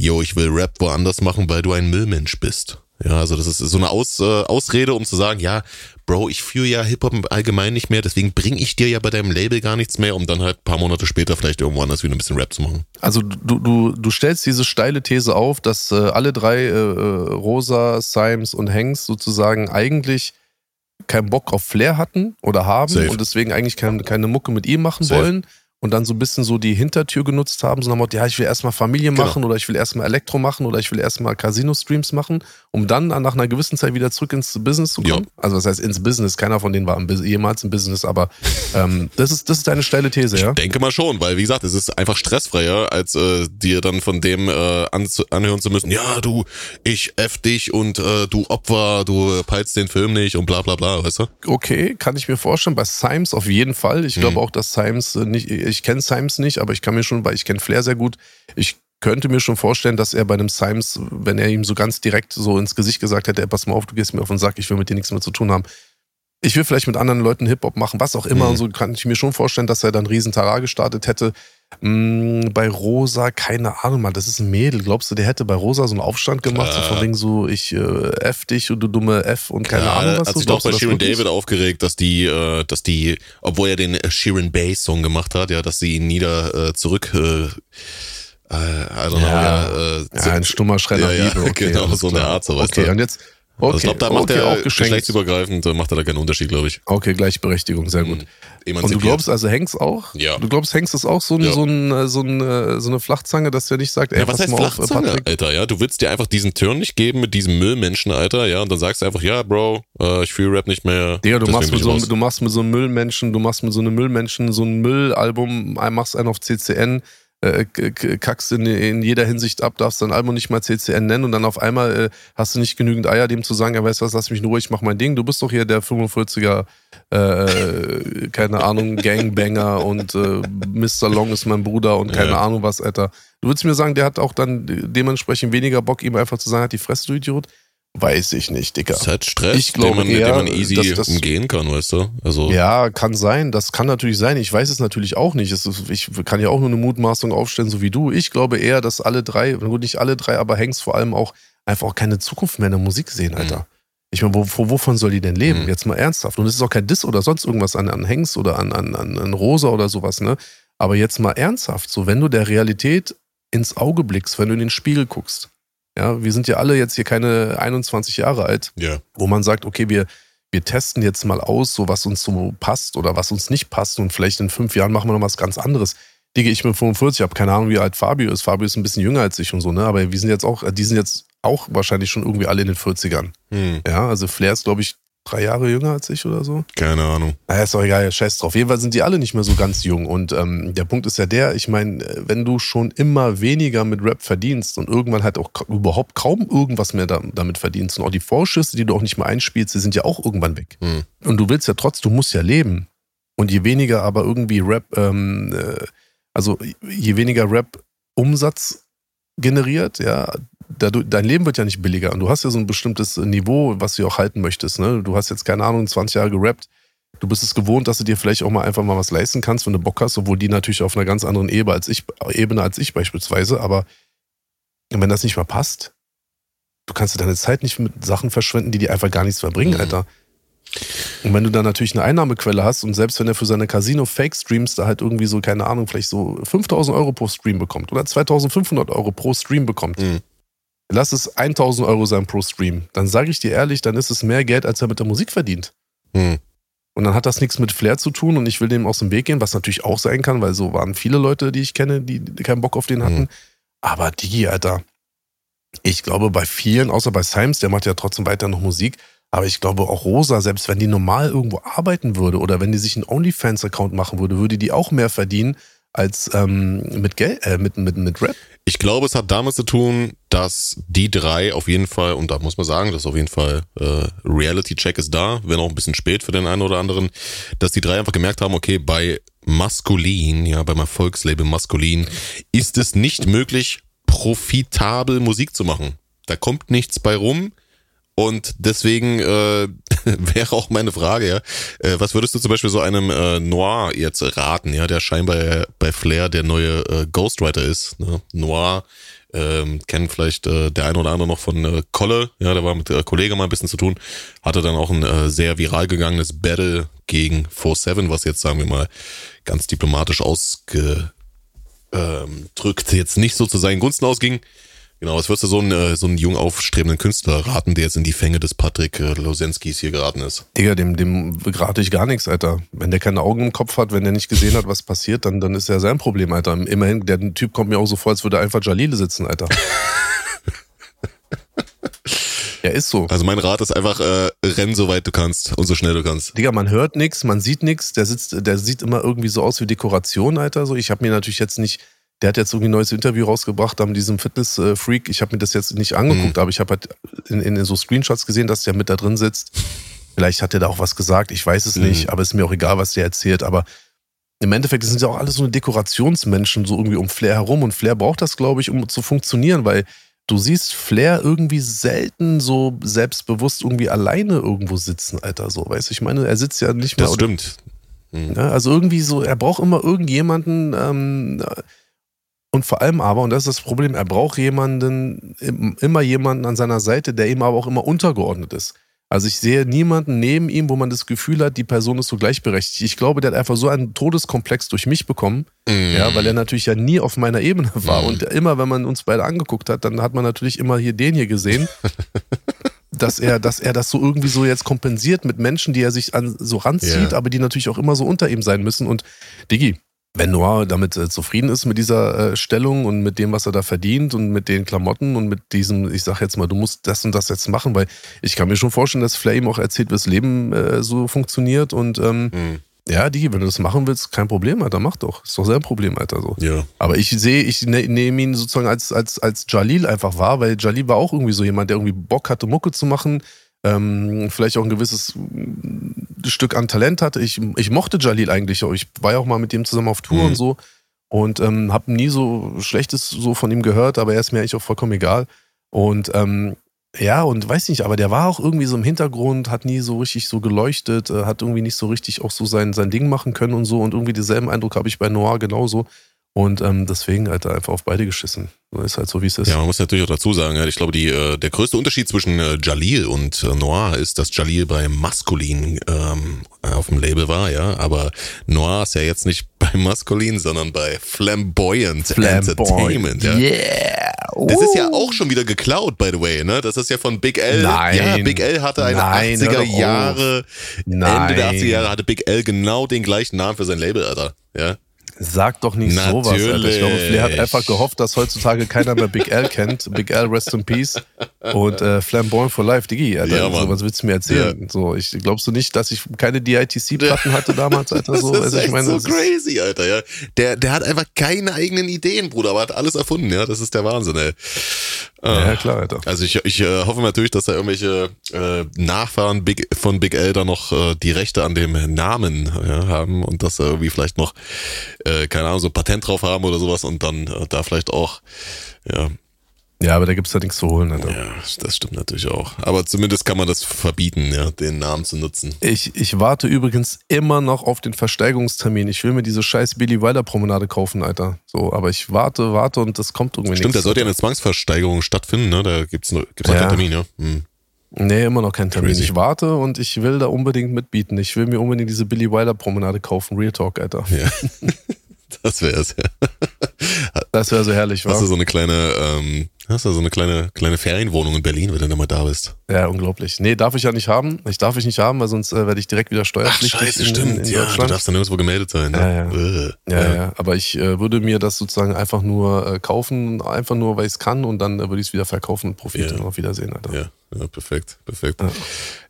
Speaker 2: yo, ich will Rap woanders machen, weil du ein Müllmensch bist. Ja, also das ist so eine Aus, äh, Ausrede, um zu sagen, ja, Bro, ich führe ja Hip-Hop allgemein nicht mehr, deswegen bringe ich dir ja bei deinem Label gar nichts mehr, um dann halt paar Monate später vielleicht irgendwo anders wieder ein bisschen Rap zu machen.
Speaker 1: Also du, du, du stellst diese steile These auf, dass äh, alle drei, äh, äh Rosa, Symes und Hanks sozusagen eigentlich keinen Bock auf Flair hatten oder haben Safe. und deswegen eigentlich kein, keine Mucke mit ihm machen Safe. wollen und dann so ein bisschen so die Hintertür genutzt haben, so nach dem Motto, ja, ich will erstmal Familie genau. machen oder ich will erstmal Elektro machen oder ich will erstmal Casino-Streams machen, um dann nach einer gewissen Zeit wieder zurück ins Business zu kommen. Ja. Also das heißt ins Business, keiner von denen war im, jemals im Business, aber ähm, das, ist, das ist eine steile These, ja?
Speaker 2: Ich denke mal schon, weil wie gesagt, es ist einfach stressfreier, als äh, dir dann von dem äh, an, anhören zu müssen, ja, du, ich F dich und äh, du Opfer, du peilst den Film nicht und bla bla bla, weißt du?
Speaker 1: Okay, kann ich mir vorstellen, bei Symes auf jeden Fall. Ich glaube hm. auch, dass Symes nicht ich kenne Symes nicht, aber ich kann mir schon, weil ich kenne Flair sehr gut, ich könnte mir schon vorstellen, dass er bei einem Symes, wenn er ihm so ganz direkt so ins Gesicht gesagt hätte, ey, pass mal auf, du gehst mir auf den Sack, ich will mit dir nichts mehr zu tun haben. Ich will vielleicht mit anderen Leuten Hip-Hop machen, was auch immer. Mhm. Und so kann ich mir schon vorstellen, dass er dann riesen Tara gestartet hätte. Hm, bei Rosa, keine Ahnung mal, das ist ein Mädel. Glaubst du, der hätte bei Rosa so einen Aufstand gemacht, Klar. so von wegen so, ich äh, F dich und du dumme F und keine Klar, Ahnung was.
Speaker 2: Hat sich doch bei Shirin David aufgeregt, dass die, äh, dass die, obwohl er den Shirin Bass Song gemacht hat, ja, dass sie ihn nieder äh, zurück äh,
Speaker 1: äh, also ja, ja, äh, ja, ein stummer Schreller
Speaker 2: ja, ja, okay, genau, so eine Art, so weißt
Speaker 1: okay, du. und jetzt, Okay,
Speaker 2: also ich glaube, da macht okay, er auch geschlechtsübergreifend, macht er da keinen Unterschied, glaube ich.
Speaker 1: Okay, Gleichberechtigung, sehr gut. Mhm. Und du glaubst also Hengst auch?
Speaker 2: Ja.
Speaker 1: Du glaubst, Hengst ist auch so, ein, ja. so, ein, so, ein, so eine Flachzange, dass der nicht sagt, ey,
Speaker 2: ja, was heißt Flachzange, auf, Alter, ja? Du willst dir einfach diesen Turn nicht geben mit diesem Müllmenschen, Alter, ja? Und dann sagst du einfach, ja, Bro, äh, ich fühle Rap nicht mehr.
Speaker 1: Digga, du machst, mit so, du machst mit so einem Müllmenschen, du machst mit so einem Müllmenschen so ein Müllalbum, machst einen auf CCN, äh, kackst in, in jeder Hinsicht ab, darfst dein Album nicht mal CCN nennen und dann auf einmal äh, hast du nicht genügend Eier, dem zu sagen, ja, weißt du was, lass mich nur ruhig, ich mach mein Ding. Du bist doch hier der 45er, äh, keine Ahnung, Gangbanger und äh, Mr. Long ist mein Bruder und keine ja. Ahnung was, Alter. Du würdest mir sagen, der hat auch dann dementsprechend weniger Bock, ihm einfach zu sagen, hat die Fresse, du Idiot. Weiß ich nicht, Digga.
Speaker 2: Das ist halt Stress, ich glaube, man, eher, man easy dass, das, umgehen kann, weißt du? Also
Speaker 1: ja, kann sein. Das kann natürlich sein. Ich weiß es natürlich auch nicht. Ist, ich kann ja auch nur eine Mutmaßung aufstellen, so wie du. Ich glaube eher, dass alle drei, gut, nicht alle drei, aber Hanks vor allem auch einfach auch keine Zukunft mehr in der Musik sehen, Alter. Mhm. Ich meine, wo, wovon soll die denn leben? Mhm. Jetzt mal ernsthaft. Und es ist auch kein Diss oder sonst irgendwas an, an Hanks oder an, an, an Rosa oder sowas, ne? Aber jetzt mal ernsthaft, so wenn du der Realität ins Auge blickst, wenn du in den Spiegel guckst, ja, wir sind ja alle jetzt hier keine 21 Jahre alt,
Speaker 2: ja.
Speaker 1: wo man sagt, okay, wir, wir testen jetzt mal aus, so was uns so passt oder was uns nicht passt und vielleicht in fünf Jahren machen wir noch was ganz anderes. Digga, ich bin 45, habe keine Ahnung, wie alt Fabio ist. Fabio ist ein bisschen jünger als ich und so, ne? Aber wir sind jetzt auch, die sind jetzt auch wahrscheinlich schon irgendwie alle in den 40ern. Hm. Ja, also Flair ist, glaube ich, drei Jahre jünger als ich oder so.
Speaker 2: Keine Ahnung.
Speaker 1: Naja, ist doch egal, scheiß drauf. Jedenfalls sind die alle nicht mehr so ganz jung. Und ähm, der Punkt ist ja der, ich meine, wenn du schon immer weniger mit Rap verdienst und irgendwann halt auch überhaupt kaum irgendwas mehr da, damit verdienst und auch die Vorschüsse, die du auch nicht mehr einspielst, die sind ja auch irgendwann weg. Hm. Und du willst ja trotzdem, du musst ja leben. Und je weniger aber irgendwie Rap, ähm, äh, also je weniger Rap Umsatz generiert, ja, dein Leben wird ja nicht billiger und du hast ja so ein bestimmtes Niveau, was du auch halten möchtest. Ne? Du hast jetzt, keine Ahnung, 20 Jahre gerappt. Du bist es gewohnt, dass du dir vielleicht auch mal einfach mal was leisten kannst, wenn du Bock hast, obwohl die natürlich auf einer ganz anderen Ebene als ich, Ebene als ich beispielsweise. Aber wenn das nicht mal passt, du kannst deine Zeit nicht mit Sachen verschwenden, die dir einfach gar nichts mehr bringen, mhm. Alter. Und wenn du dann natürlich eine Einnahmequelle hast und selbst wenn er für seine Casino-Fake-Streams da halt irgendwie so, keine Ahnung, vielleicht so 5000 Euro pro Stream bekommt oder 2500 Euro pro Stream bekommt, mhm lass es 1000 Euro sein pro Stream. Dann sage ich dir ehrlich, dann ist es mehr Geld, als er mit der Musik verdient. Hm. Und dann hat das nichts mit Flair zu tun und ich will dem aus dem Weg gehen, was natürlich auch sein kann, weil so waren viele Leute, die ich kenne, die keinen Bock auf den hatten. Hm. Aber Digi, Alter, ich glaube bei vielen, außer bei Sims, der macht ja trotzdem weiter noch Musik, aber ich glaube auch Rosa, selbst wenn die normal irgendwo arbeiten würde oder wenn die sich einen OnlyFans-Account machen würde, würde die auch mehr verdienen als ähm, mit, Geld, äh, mit, mit, mit Rap.
Speaker 2: Ich glaube, es hat damit zu tun, dass die drei auf jeden Fall, und da muss man sagen, dass auf jeden Fall äh, Reality-Check ist da, wenn auch ein bisschen spät für den einen oder anderen, dass die drei einfach gemerkt haben, okay, bei Maskulin, ja, beim Erfolgslabel Maskulin, ist es nicht möglich, profitabel Musik zu machen. Da kommt nichts bei rum. Und deswegen äh, wäre auch meine Frage, ja, äh, was würdest du zum Beispiel so einem äh, Noir jetzt raten, ja, der scheinbar bei Flair der neue äh, Ghostwriter ist. Ne? Noir ähm, kennen vielleicht äh, der eine oder andere noch von äh, Kolle, ja, der war mit äh, Kollege mal ein bisschen zu tun, hatte dann auch ein äh, sehr viral gegangenes Battle gegen 4-7, was jetzt, sagen wir mal, ganz diplomatisch ausgedrückt ähm, jetzt nicht so zu seinen Gunsten ausging. Genau, was würdest du so einen, äh, so einen jung aufstrebenden Künstler raten, der jetzt in die Fänge des Patrick äh, Losenskis hier geraten ist?
Speaker 1: Digga, dem, dem rate ich gar nichts, Alter. Wenn der keine Augen im Kopf hat, wenn der nicht gesehen hat, was passiert, dann, dann ist ja sein Problem, Alter. Immerhin, der Typ kommt mir auch so vor, als würde er einfach Jalile sitzen, Alter. Ja, ist so.
Speaker 2: Also mein Rat ist einfach, äh, renn so weit du kannst und so schnell du kannst.
Speaker 1: Digga, man hört nichts, man sieht nichts. Der sitzt, der sieht immer irgendwie so aus wie Dekoration, Alter. So, ich habe mir natürlich jetzt nicht der hat jetzt irgendwie ein neues Interview rausgebracht, mit diesem Fitness-Freak. Ich habe mir das jetzt nicht angeguckt, mhm. aber ich habe halt in, in, so Screenshots gesehen, dass der mit da drin sitzt. Vielleicht hat er da auch was gesagt, ich weiß es mhm. nicht, aber ist mir auch egal, was der erzählt. Aber im Endeffekt sind ja auch alles so eine Dekorationsmenschen so irgendwie um Flair herum. Und Flair braucht das, glaube ich, um zu funktionieren, weil du siehst Flair irgendwie selten so selbstbewusst irgendwie alleine irgendwo sitzen, Alter. So, weißt du, ich meine, er sitzt ja nicht mehr.
Speaker 2: Das stimmt.
Speaker 1: Mhm. Ja, also irgendwie so, er braucht immer irgendjemanden, ähm, und vor allem aber, und das ist das Problem, er braucht jemanden, immer jemanden an seiner Seite, der ihm aber auch immer untergeordnet ist. Also ich sehe niemanden neben ihm, wo man das Gefühl hat, die Person ist so gleichberechtigt. Ich glaube, der hat einfach so einen Todeskomplex durch mich bekommen, mm. ja, weil er natürlich ja nie auf meiner Ebene war. Mm. Und immer, wenn man uns beide angeguckt hat, dann hat man natürlich immer hier den hier gesehen. dass er, dass er das so irgendwie so jetzt kompensiert mit Menschen, die er sich an, so ranzieht, yeah. aber die natürlich auch immer so unter ihm sein müssen. Und Digi, wenn Noir damit äh, zufrieden ist mit dieser äh, Stellung und mit dem, was er da verdient und mit den Klamotten und mit diesem, ich sag jetzt mal, du musst das und das jetzt machen, weil ich kann mir schon vorstellen, dass Flame auch erzählt, wie das Leben äh, so funktioniert und ähm, mhm. ja, die, wenn du das machen willst, kein Problem, Alter, mach doch. Ist doch sein Problem, Alter. So.
Speaker 2: Ja.
Speaker 1: Aber ich sehe, ich ne, nehme ihn sozusagen als, als, als Jalil einfach wahr, weil Jalil war auch irgendwie so jemand, der irgendwie Bock hatte, Mucke zu machen, ähm, vielleicht auch ein gewisses Stück an Talent hatte. Ich, ich mochte Jalil eigentlich. Ich war ja auch mal mit ihm zusammen auf Tour mhm. und so und ähm, habe nie so Schlechtes so von ihm gehört, aber er ist mir eigentlich auch vollkommen egal. Und ähm, ja, und weiß nicht, aber der war auch irgendwie so im Hintergrund, hat nie so richtig so geleuchtet, äh, hat irgendwie nicht so richtig auch so sein, sein Ding machen können und so. Und irgendwie denselben Eindruck habe ich bei Noir genauso. Und ähm, deswegen, Alter, einfach auf beide geschissen. Ist halt so, wie es ist.
Speaker 2: Ja, man muss natürlich auch dazu sagen, ich glaube, die, äh, der größte Unterschied zwischen äh, Jalil und äh, Noir ist, dass Jalil bei Maskulin ähm, auf dem Label war, ja. Aber Noir ist ja jetzt nicht bei Maskulin, sondern bei Flamboyant, Flamboyant. Entertainment. Ja. Yeah. Oh. Das ist ja auch schon wieder geklaut, by the way, ne? Das ist ja von Big L.
Speaker 1: Nein.
Speaker 2: Ja, Big L hatte eine Nein, 80er Jahre, Ende der 80er Jahre hatte Big L genau den gleichen Namen für sein Label, Alter. Ja.
Speaker 1: Sag doch nicht Natürlich. sowas, Alter. Ich glaube, Flair hat einfach gehofft, dass heutzutage keiner mehr Big L kennt. Big L, rest in peace. Und äh, Flamboyant for life, Diggi, Alter. Ja, so, was willst du mir erzählen? Ja. So, ich glaubst du nicht, dass ich keine DITC-Platten hatte damals, Alter? So,
Speaker 2: das ist also, ich meine, so crazy, Alter, ja. Der, der hat einfach keine eigenen Ideen, Bruder, aber hat alles erfunden, ja. Das ist der Wahnsinn, ey.
Speaker 1: Ja, klar, Alter.
Speaker 2: Also ich, ich äh, hoffe natürlich, dass da irgendwelche äh, Nachfahren Big, von Big L da noch äh, die Rechte an dem Namen ja, haben und dass da irgendwie vielleicht noch, äh, keine Ahnung, so Patent drauf haben oder sowas und dann äh, da vielleicht auch, ja,
Speaker 1: ja, aber da gibt's da nichts zu holen.
Speaker 2: Alter. Ja, das stimmt natürlich auch. Aber zumindest kann man das verbieten, ja, den Namen zu nutzen.
Speaker 1: Ich, ich warte übrigens immer noch auf den Versteigerungstermin. Ich will mir diese scheiß Billy Wilder Promenade kaufen, Alter. So, aber ich warte, warte und das kommt irgendwie
Speaker 2: nicht. Stimmt, da sollte ja eine Zwangsversteigerung stattfinden, ne? Da gibt's, gibt's noch ja. keinen Termin, ja. Hm.
Speaker 1: Nee, immer noch keinen Termin. Crazy. Ich warte und ich will da unbedingt mitbieten. Ich will mir unbedingt diese Billy Wilder Promenade kaufen. Real Talk, Alter.
Speaker 2: Ja. Das wäre es, ja.
Speaker 1: Das wäre so herrlich,
Speaker 2: wa? Hast du so eine kleine, ähm, Hast du so eine kleine, kleine Ferienwohnung in Berlin, wenn du dann mal da bist.
Speaker 1: Ja, unglaublich. Nee, darf ich ja nicht haben. Ich darf ich nicht haben, weil sonst äh, werde ich direkt wieder steuerpflichtig.
Speaker 2: Ach, scheiße, in, stimmt. In, ja, du darfst dann nirgendwo gemeldet sein. Ne?
Speaker 1: Ja, ja. Äh, ja, ja. Aber ich äh, würde mir das sozusagen einfach nur äh, kaufen, einfach nur, weil ich es kann und dann äh, würde ich es wieder verkaufen und Profit ja. auf Wiedersehen. Alter.
Speaker 2: Ja. Ja, perfekt, perfekt.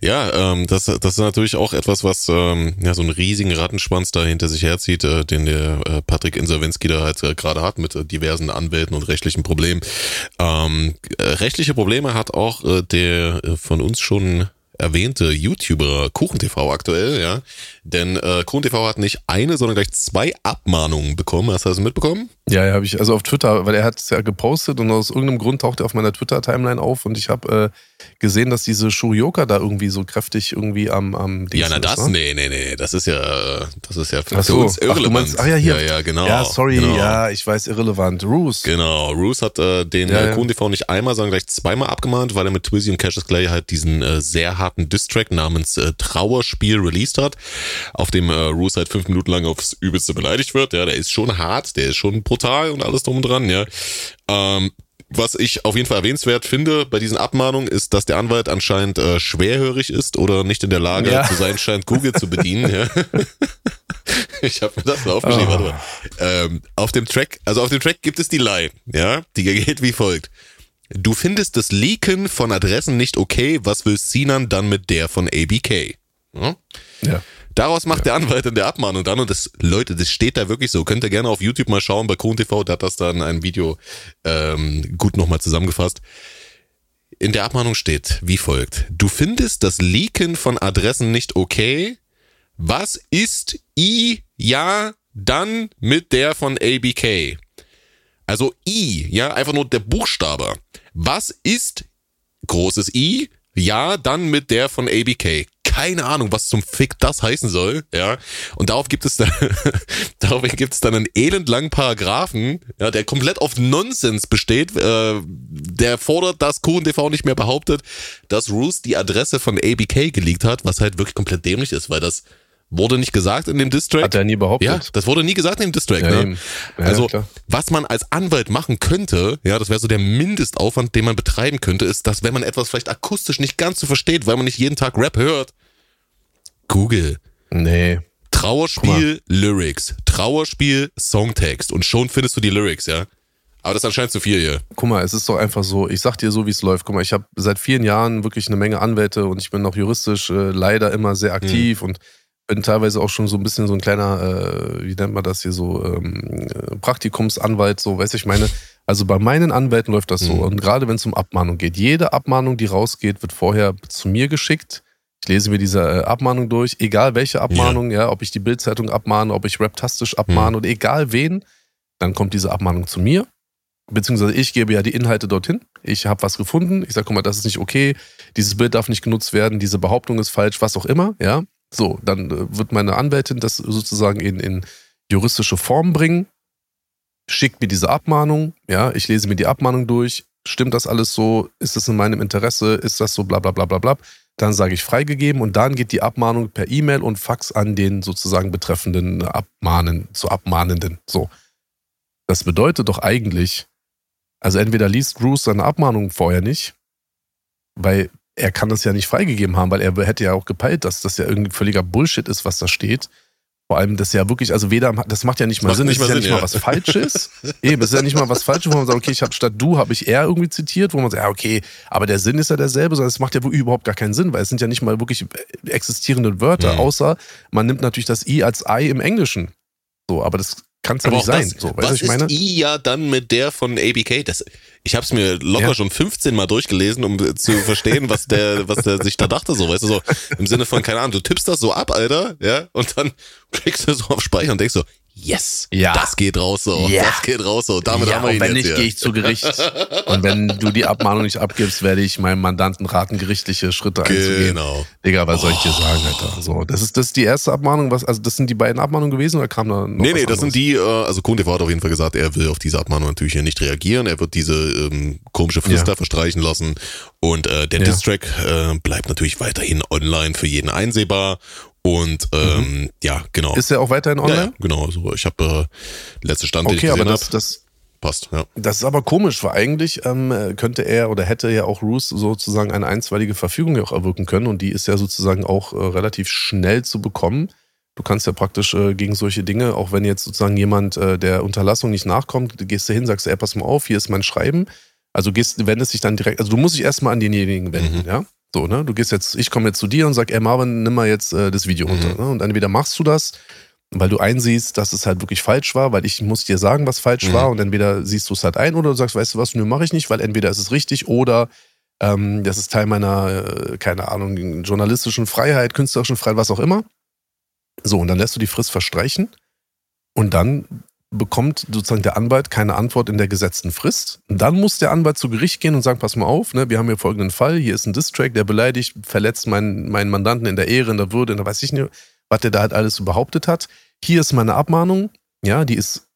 Speaker 2: Ja, ja ähm, das, das ist natürlich auch etwas, was ähm, ja so einen riesigen Rattenschwanz da hinter sich herzieht, äh, den der äh, Patrick Insolvenski da halt äh, gerade hat mit äh, diversen Anwälten und rechtlichen Problemen. Ähm, äh, rechtliche Probleme hat auch äh, der äh, von uns schon erwähnte YouTuber KuchenTV aktuell, ja. Denn äh, KuchenTV hat nicht eine, sondern gleich zwei Abmahnungen bekommen. Hast du das mitbekommen?
Speaker 1: Ja, ja, habe ich. Also auf Twitter, weil er hat es ja gepostet und aus irgendeinem Grund taucht er auf meiner Twitter-Timeline auf und ich habe äh, gesehen, dass diese Shurioka da irgendwie so kräftig irgendwie am, am
Speaker 2: Dings Ja, na das, ne? nee, nee, nee, das ist ja, das ist ja
Speaker 1: für so. uns irrelevant. Ach, du meinst, ach ja, hier.
Speaker 2: Ja, ja, genau.
Speaker 1: Ja, sorry, genau. ja, ich weiß, irrelevant. Roos.
Speaker 2: Genau, Roos hat äh, den ja, äh, KuchenTV nicht einmal, sondern gleich zweimal abgemahnt, weil er mit Twizzy und Cassius Clay halt diesen äh, sehr harten Distrack namens äh, Trauerspiel released hat, auf dem äh, Roos halt fünf Minuten lang aufs Übelste beleidigt wird. Ja, der ist schon hart, der ist schon brutal und alles drum und dran, ja. Ähm, was ich auf jeden Fall erwähnenswert finde bei diesen Abmahnungen ist, dass der Anwalt anscheinend äh, schwerhörig ist oder nicht in der Lage ja. zu sein scheint, Google zu bedienen. Ja. ich habe mir das mal aufgeschrieben. Oh. Warte mal. Ähm, auf dem Track, also auf dem Track gibt es die Line, ja, die geht wie folgt. Du findest das Leaken von Adressen nicht okay, was will Sinan dann mit der von ABK? Ja. ja. Daraus macht ja. der Anwalt in der Abmahnung dann, und das, Leute, das steht da wirklich so. Könnt ihr gerne auf YouTube mal schauen, bei KronTV, da hat das dann ein Video ähm, gut nochmal zusammengefasst. In der Abmahnung steht wie folgt. Du findest das Leaken von Adressen nicht okay? Was ist I, ja, dann mit der von ABK? Also I, ja, einfach nur der Buchstabe. Was ist großes I? Ja, dann mit der von ABK keine Ahnung, was zum Fick das heißen soll, ja. Und darauf gibt es dann, darauf gibt es dann einen elendlangen Paragraphen, ja, der komplett auf Nonsens besteht, äh, der fordert, dass QTV nicht mehr behauptet, dass Roos die Adresse von ABK geleakt hat, was halt wirklich komplett dämlich ist, weil das Wurde nicht gesagt in dem Distrack.
Speaker 1: Hat er nie behauptet.
Speaker 2: Ja, das wurde nie gesagt in dem Distrack. Ja, ne? Ja, also, klar. was man als Anwalt machen könnte, ja, das wäre so der Mindestaufwand, den man betreiben könnte, ist, dass wenn man etwas vielleicht akustisch nicht ganz so versteht, weil man nicht jeden Tag Rap hört, Google.
Speaker 1: Nee.
Speaker 2: Trauerspiel Lyrics, Trauerspiel Songtext und schon findest du die Lyrics, ja. Aber das ist anscheinend zu viel hier.
Speaker 1: Guck mal, es ist doch einfach so, ich sag dir so, wie es läuft. Guck mal, ich habe seit vielen Jahren wirklich eine Menge Anwälte und ich bin auch juristisch äh, leider immer sehr aktiv mhm. und bin teilweise auch schon so ein bisschen so ein kleiner, äh, wie nennt man das hier, so ähm, Praktikumsanwalt, so, weiß ich meine. Also bei meinen Anwälten läuft das so. Und gerade wenn es um Abmahnung geht, jede Abmahnung, die rausgeht, wird vorher zu mir geschickt ich lese mir diese äh, Abmahnung durch, egal welche Abmahnung, ja, ja ob ich die Bildzeitung abmahne, ob ich raptastisch abmahne mhm. oder egal wen, dann kommt diese Abmahnung zu mir. Beziehungsweise ich gebe ja die Inhalte dorthin. Ich habe was gefunden. Ich sage, guck mal, das ist nicht okay. Dieses Bild darf nicht genutzt werden. Diese Behauptung ist falsch, was auch immer. Ja, so, dann äh, wird meine Anwältin das sozusagen in, in juristische Form bringen, schickt mir diese Abmahnung. Ja, ich lese mir die Abmahnung durch. Stimmt das alles so? Ist das in meinem Interesse? Ist das so? Bla bla bla bla bla. Dann sage ich freigegeben und dann geht die Abmahnung per E-Mail und Fax an den sozusagen betreffenden Abmahnen, zu Abmahnenden. So. Das bedeutet doch eigentlich, also entweder liest Bruce seine Abmahnung vorher nicht, weil er kann das ja nicht freigegeben haben, weil er hätte ja auch gepeilt, dass das ja irgendwie völliger Bullshit ist, was da steht. Vor allem, das ja wirklich, also weder, das macht ja nicht mal Sinn,
Speaker 2: nicht
Speaker 1: das
Speaker 2: ist
Speaker 1: ja nicht
Speaker 2: ja.
Speaker 1: mal was Falsches. Eben, es ist ja nicht mal was Falsches, wo man sagt, okay, ich habe statt du, habe ich er irgendwie zitiert, wo man sagt, ja, okay, aber der Sinn ist ja derselbe, sondern es macht ja überhaupt gar keinen Sinn, weil es sind ja nicht mal wirklich existierende Wörter, mhm. außer man nimmt natürlich das I als I im Englischen. So, aber das kann es ja nicht sein.
Speaker 2: Das, so, was ich meine? ist I ja dann mit der von ABK? Das, ich habe es mir locker ja. schon 15 Mal durchgelesen, um zu verstehen, was der, was der sich da dachte, so, weißt du, so im Sinne von, keine Ahnung, du tippst das so ab, Alter, ja, und dann klickst du so auf Speichern und denkst so, yes, ja. das geht raus so, ja. das geht raus so, damit ja, haben wir ihn
Speaker 1: wenn
Speaker 2: jetzt
Speaker 1: nicht, gehe ich zu Gericht. und wenn du die Abmahnung nicht abgibst, werde ich meinem Mandanten raten, gerichtliche Schritte einzugehen. Genau. Digga, was oh. soll ich dir sagen, Alter? So, das ist das ist die erste Abmahnung, was, also das sind die beiden Abmahnungen gewesen oder kam da noch
Speaker 2: Nee, nee, das anderes? sind die, äh, also Kunde hat auf jeden Fall gesagt, er will auf diese Abmahnung natürlich hier nicht reagieren, er wird diese ähm, komische Frist da verstreichen lassen und äh, der. Distrack äh, bleibt natürlich weiterhin online für jeden einsehbar und ähm, mhm. ja, genau.
Speaker 1: Ist er auch weiterhin online? Ja, ja
Speaker 2: genau. Also ich habe äh, letzte Stand,
Speaker 1: okay, den ich gesehen aber das, das
Speaker 2: passt, ja.
Speaker 1: Das ist aber komisch, weil eigentlich ähm, könnte er oder hätte ja auch Roos sozusagen eine einstweilige Verfügung auch erwirken können und die ist ja sozusagen auch äh, relativ schnell zu bekommen. Du kannst ja praktisch äh, gegen solche Dinge, auch wenn jetzt sozusagen jemand äh, der Unterlassung nicht nachkommt, gehst du hin, sagst du, ey, pass mal auf, hier ist mein Schreiben. Also gehst, wendest dich dann direkt, also du musst dich erstmal an denjenigen wenden, mhm. ja. So, ne? Du gehst jetzt, ich komme jetzt zu dir und sag, ey Marvin, nimm mal jetzt äh, das Video runter. Mhm. Ne? Und entweder machst du das, weil du einsiehst, dass es halt wirklich falsch war, weil ich muss dir sagen, was falsch mhm. war und entweder siehst du es halt ein oder du sagst, weißt du was, nö, mache ich nicht, weil entweder ist es richtig oder ähm, das ist Teil meiner, äh, keine Ahnung, journalistischen Freiheit, künstlerischen Freiheit, was auch immer. So, und dann lässt du die Frist verstreichen und dann bekommt sozusagen der Anwalt keine Antwort in der gesetzten Frist. Dann muss der Anwalt zu Gericht gehen und sagen, pass mal auf, ne, wir haben hier folgenden Fall, hier ist ein Distrack, der beleidigt, verletzt meinen, meinen Mandanten in der Ehre, in der Würde, in der weiß ich nicht, was der da halt alles so behauptet hat. Hier ist meine Abmahnung, ja, die ist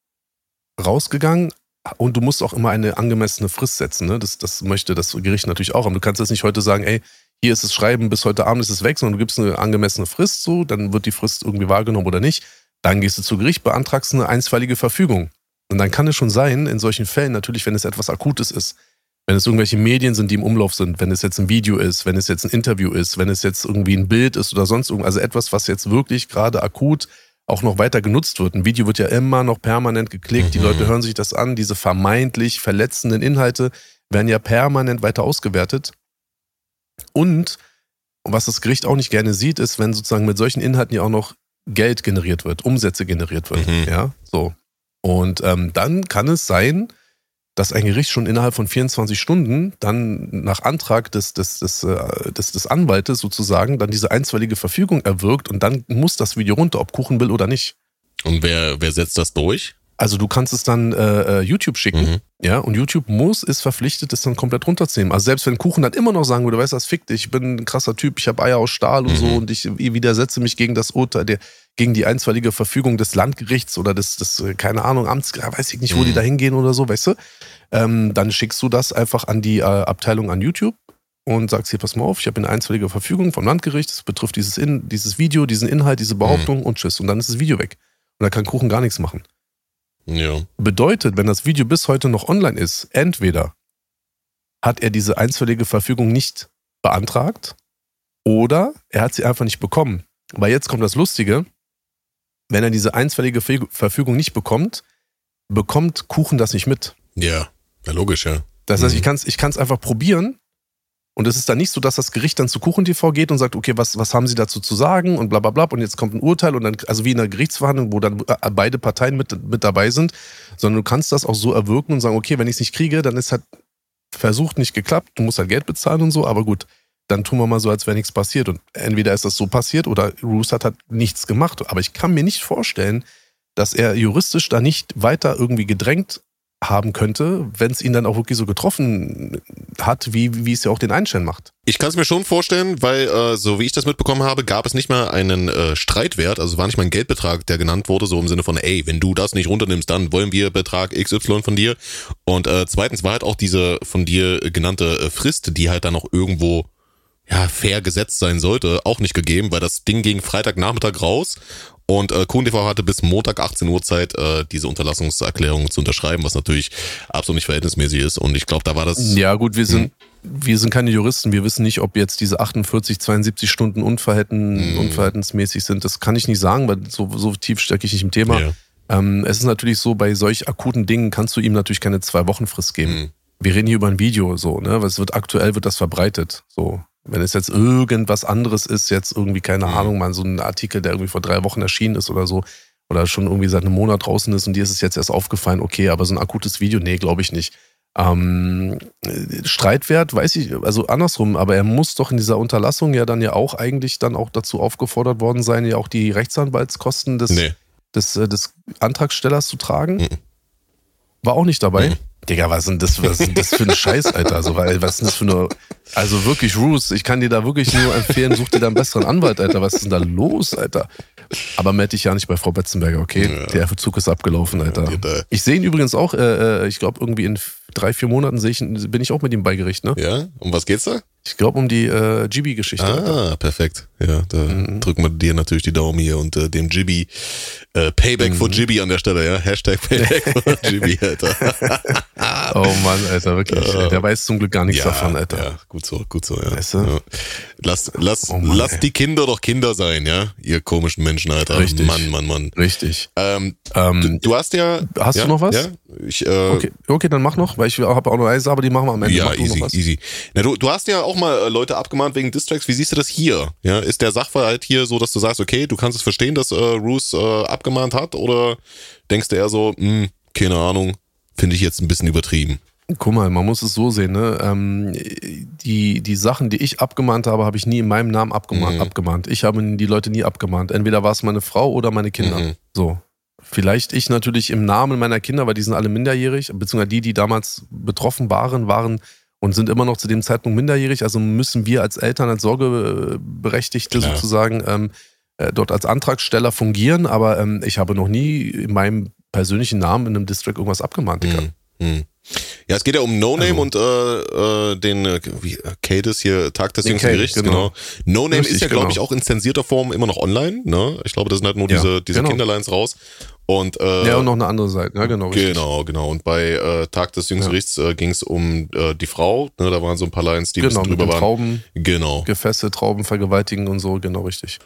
Speaker 1: rausgegangen, und du musst auch immer eine angemessene Frist setzen. Ne? Das, das möchte das Gericht natürlich auch haben. Du kannst jetzt nicht heute sagen, ey, hier ist das Schreiben, bis heute Abend ist es weg, sondern du gibst eine angemessene Frist so, dann wird die Frist irgendwie wahrgenommen oder nicht. Dann gehst du zu Gericht, beantragst eine einstweilige Verfügung. Und dann kann es schon sein, in solchen Fällen, natürlich, wenn es etwas Akutes ist, wenn es irgendwelche Medien sind, die im Umlauf sind, wenn es jetzt ein Video ist, wenn es jetzt ein Interview ist, wenn es jetzt irgendwie ein Bild ist oder sonst irgendwas, also etwas, was jetzt wirklich gerade akut auch noch weiter genutzt wird. Ein Video wird ja immer noch permanent geklickt, mhm. die Leute hören sich das an, diese vermeintlich verletzenden Inhalte werden ja permanent weiter ausgewertet. Und was das Gericht auch nicht gerne sieht, ist, wenn sozusagen mit solchen Inhalten ja auch noch Geld generiert wird, Umsätze generiert wird. Mhm. Ja, so. Und ähm, dann kann es sein, dass ein Gericht schon innerhalb von 24 Stunden dann nach Antrag des, des, des, äh, des, des Anwaltes sozusagen dann diese einstweilige Verfügung erwirkt und dann muss das Video runter, ob Kuchen will oder nicht.
Speaker 2: Und wer, wer setzt das durch?
Speaker 1: Also du kannst es dann äh, äh, YouTube schicken, mhm. ja, und YouTube muss, ist verpflichtet, das dann komplett runterzunehmen. Also selbst wenn Kuchen dann immer noch sagen würde, weißt du was, fick dich, ich bin ein krasser Typ, ich habe Eier aus Stahl und mhm. so und ich widersetze mich gegen das Urteil, der, gegen die einstweilige Verfügung des Landgerichts oder des, des äh, keine Ahnung, Amts, weiß ich nicht, wo mhm. die da hingehen oder so, weißt du, ähm, dann schickst du das einfach an die äh, Abteilung an YouTube und sagst hier, pass mal auf, ich habe eine einstweilige Verfügung vom Landgericht, das betrifft dieses, in, dieses Video, diesen Inhalt, diese Behauptung mhm. und tschüss. Und dann ist das Video weg. Und dann kann Kuchen gar nichts machen.
Speaker 2: Ja.
Speaker 1: Bedeutet, wenn das Video bis heute noch online ist, entweder hat er diese einstweilige Verfügung nicht beantragt oder er hat sie einfach nicht bekommen. Weil jetzt kommt das Lustige, wenn er diese einstweilige Verfügung nicht bekommt, bekommt Kuchen das nicht mit.
Speaker 2: Ja, ja logisch, ja.
Speaker 1: Das heißt, mhm. ich kann es ich kann's einfach probieren und es ist dann nicht so, dass das Gericht dann zu KuchenTV geht und sagt, okay, was, was haben Sie dazu zu sagen? Und bla bla bla. Und jetzt kommt ein Urteil und dann, also wie in einer Gerichtsverhandlung, wo dann äh, beide Parteien mit, mit dabei sind, sondern du kannst das auch so erwirken und sagen, okay, wenn ich es nicht kriege, dann ist halt versucht nicht geklappt, du musst halt Geld bezahlen und so, aber gut, dann tun wir mal so, als wäre nichts passiert. Und entweder ist das so passiert oder Roos hat halt nichts gemacht, aber ich kann mir nicht vorstellen, dass er juristisch da nicht weiter irgendwie gedrängt haben könnte, wenn es ihn dann auch wirklich so getroffen hat, wie, wie es ja auch den Einstein macht.
Speaker 2: Ich kann es mir schon vorstellen, weil äh, so wie ich das mitbekommen habe, gab es nicht mal einen äh, Streitwert, also war nicht mal ein Geldbetrag, der genannt wurde, so im Sinne von, ey, wenn du das nicht runternimmst, dann wollen wir Betrag XY von dir. Und äh, zweitens war halt auch diese von dir genannte äh, Frist, die halt dann auch irgendwo ja, fair gesetzt sein sollte, auch nicht gegeben, weil das Ding ging Freitagnachmittag raus und äh, KuhnTV hatte bis Montag 18 Uhr Zeit, äh, diese Unterlassungserklärung zu unterschreiben, was natürlich absolut nicht verhältnismäßig ist. Und ich glaube, da war das.
Speaker 1: Ja, gut, wir sind, wir sind keine Juristen. Wir wissen nicht, ob jetzt diese 48, 72 Stunden unverhältn, mm. unverhältnismäßig sind. Das kann ich nicht sagen, weil so, so tief stecke ich nicht im Thema. Ja. Ähm, es ist natürlich so, bei solch akuten Dingen kannst du ihm natürlich keine zwei Wochen Frist geben. Mm. Wir reden hier über ein Video, so, ne? Was wird aktuell wird das verbreitet. So. Wenn es jetzt irgendwas anderes ist, jetzt irgendwie, keine mhm. Ahnung, mal so ein Artikel, der irgendwie vor drei Wochen erschienen ist oder so, oder schon irgendwie seit einem Monat draußen ist und dir ist es jetzt erst aufgefallen, okay, aber so ein akutes Video, nee, glaube ich nicht. Ähm, Streitwert, weiß ich, also andersrum, aber er muss doch in dieser Unterlassung ja dann ja auch eigentlich dann auch dazu aufgefordert worden sein, ja auch die Rechtsanwaltskosten des, nee. des, äh, des Antragstellers zu tragen. Mhm. War auch nicht dabei. Mhm. Digga, was sind das, was sind das für ein Scheiß, Alter? Also, weil, was ist denn das für eine. Also wirklich, Roos, ich kann dir da wirklich nur empfehlen, such dir da einen besseren Anwalt, Alter. Was ist denn da los, Alter? Aber melde dich ja nicht bei Frau Betzenberger, okay? Ja. Der Verzug ist abgelaufen, Alter. Ich sehe ihn übrigens auch, äh, äh ich glaube, irgendwie in drei, vier Monaten ich, bin ich auch mit ihm bei Gericht, ne?
Speaker 2: Ja? Um was geht's da?
Speaker 1: Ich glaube um die äh, Gibi-Geschichte.
Speaker 2: Ah, perfekt. Ja, da mhm. drücken wir dir natürlich die Daumen hier und äh, dem Gibi. Äh, Payback mhm. for Jibby an der Stelle, ja. Hashtag Payback for Jibby, Alter.
Speaker 1: oh Mann, Alter, wirklich. Uh, der weiß zum Glück gar nichts ja, davon, Alter. Ja,
Speaker 2: gut so, gut so, ja. Weißt du? ja. Lass, lass, oh Mann, lass die Kinder doch Kinder sein, ja. Ihr komischen Menschen, Alter.
Speaker 1: Richtig.
Speaker 2: Mann, Mann, Mann.
Speaker 1: Richtig.
Speaker 2: Ähm, ähm, du, du, hast ja.
Speaker 1: Hast
Speaker 2: ja,
Speaker 1: du noch was?
Speaker 2: Ja. Ich, äh,
Speaker 1: okay. okay, dann mach noch, weil ich habe auch noch eins, aber die machen wir am Ende.
Speaker 2: Ja, easy, easy. Na, du, du hast ja auch mal äh, Leute abgemahnt wegen Distracks. Wie siehst du das hier? Ja, ist der Sachverhalt hier so, dass du sagst, okay, du kannst es verstehen, dass äh, Roos äh, abgemahnt hat? Oder denkst du eher so, mh, hm, keine Ahnung, finde ich jetzt ein bisschen übertrieben?
Speaker 1: Guck mal, man muss es so sehen, ne? Ähm, die, die Sachen, die ich abgemahnt habe, habe ich nie in meinem Namen abgemahnt. Mhm. abgemahnt. Ich habe die Leute nie abgemahnt. Entweder war es meine Frau oder meine Kinder. Mhm. So. Vielleicht ich natürlich im Namen meiner Kinder, weil die sind alle minderjährig, beziehungsweise die, die damals betroffen waren, waren und sind immer noch zu dem Zeitpunkt minderjährig. Also müssen wir als Eltern, als Sorgeberechtigte Klar. sozusagen ähm, äh, dort als Antragsteller fungieren. Aber ähm, ich habe noch nie in meinem persönlichen Namen in einem District irgendwas abgemahnt. Mhm.
Speaker 2: Mhm. Ja, es geht ja um No Name also. und äh, äh, den äh, wie, Cadis hier, Tag des jüngsten Gerichts, genau. genau. No Name Richtig, ist ja, glaube genau. ich, auch in zensierter Form immer noch online. Ne? Ich glaube, das sind halt nur ja, diese, diese genau. Kinderlines raus. Und, äh,
Speaker 1: ja, und noch eine andere Seite, ja, genau.
Speaker 2: Richtig. Genau, genau. Und bei äh, Tag des Jüngsten ja. Gerichts äh, ging es um äh, die Frau. Ne? Da waren so ein paar Lines, die
Speaker 1: genau, drüber waren.
Speaker 2: Trauben,
Speaker 1: genau. Gefäße, Trauben vergewaltigen und so, genau richtig.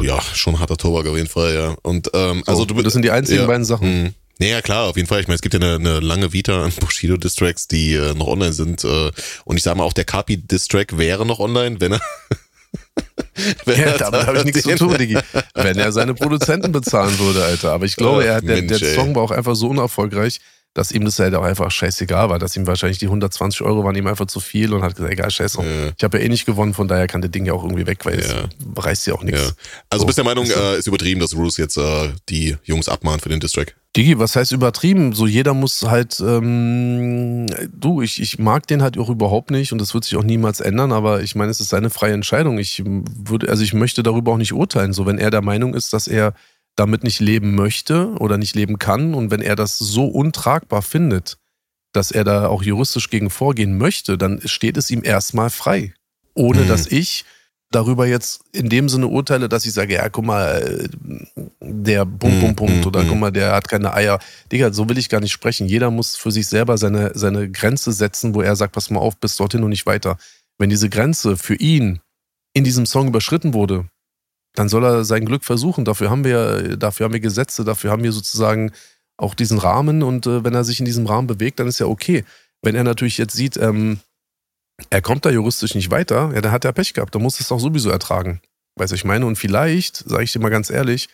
Speaker 2: Ja, schon harter Tobak auf jeden Fall, ja. Und ähm, so, also du
Speaker 1: Das sind die einzigen ja, beiden Sachen.
Speaker 2: Naja, klar, auf jeden Fall. Ich meine, es gibt ja eine, eine lange Vita an Bushido-Distracks, die äh, noch online sind. Äh, und ich sage mal, auch der Kapi-Distrack wäre noch online, wenn er.
Speaker 1: wenn ja, damit habe ich nichts zu tun, Digi. Wenn er seine Produzenten bezahlen würde, Alter. Aber ich glaube, er, der, Mensch, der Song war auch einfach so unerfolgreich, dass ihm das halt auch einfach scheißegal war, dass ihm wahrscheinlich die 120 Euro waren ihm einfach zu viel und hat gesagt, egal, scheiß drauf. Ja. Ich habe ja eh nicht gewonnen, von daher kann der Ding ja auch irgendwie weg, weil ja. es reißt ja auch nichts. Ja.
Speaker 2: Also so, bist der Meinung, äh, ist übertrieben, dass Bruce jetzt äh, die Jungs abmahnt für den Distrack?
Speaker 1: Digi, was heißt übertrieben? So jeder muss halt, ähm, du, ich, ich mag den halt auch überhaupt nicht und das wird sich auch niemals ändern, aber ich meine, es ist seine freie Entscheidung. Ich würde, also ich möchte darüber auch nicht urteilen. So, wenn er der Meinung ist, dass er damit nicht leben möchte oder nicht leben kann und wenn er das so untragbar findet, dass er da auch juristisch gegen vorgehen möchte, dann steht es ihm erstmal frei. Ohne mhm. dass ich darüber jetzt in dem Sinne urteile, dass ich sage, ja, guck mal, der Punkt, Punkt, Punkt mhm. oder mhm. guck mal, der hat keine Eier. Digga, so will ich gar nicht sprechen. Jeder muss für sich selber seine, seine Grenze setzen, wo er sagt, pass mal auf, bis dorthin und nicht weiter. Wenn diese Grenze für ihn in diesem Song überschritten wurde, dann soll er sein Glück versuchen. Dafür haben wir, dafür haben wir Gesetze, dafür haben wir sozusagen auch diesen Rahmen und äh, wenn er sich in diesem Rahmen bewegt, dann ist ja okay. Wenn er natürlich jetzt sieht, ähm, er kommt da juristisch nicht weiter, ja, dann hat er Pech gehabt, dann muss es auch sowieso ertragen. Weißt du, ich meine, und vielleicht, sage ich dir mal ganz ehrlich,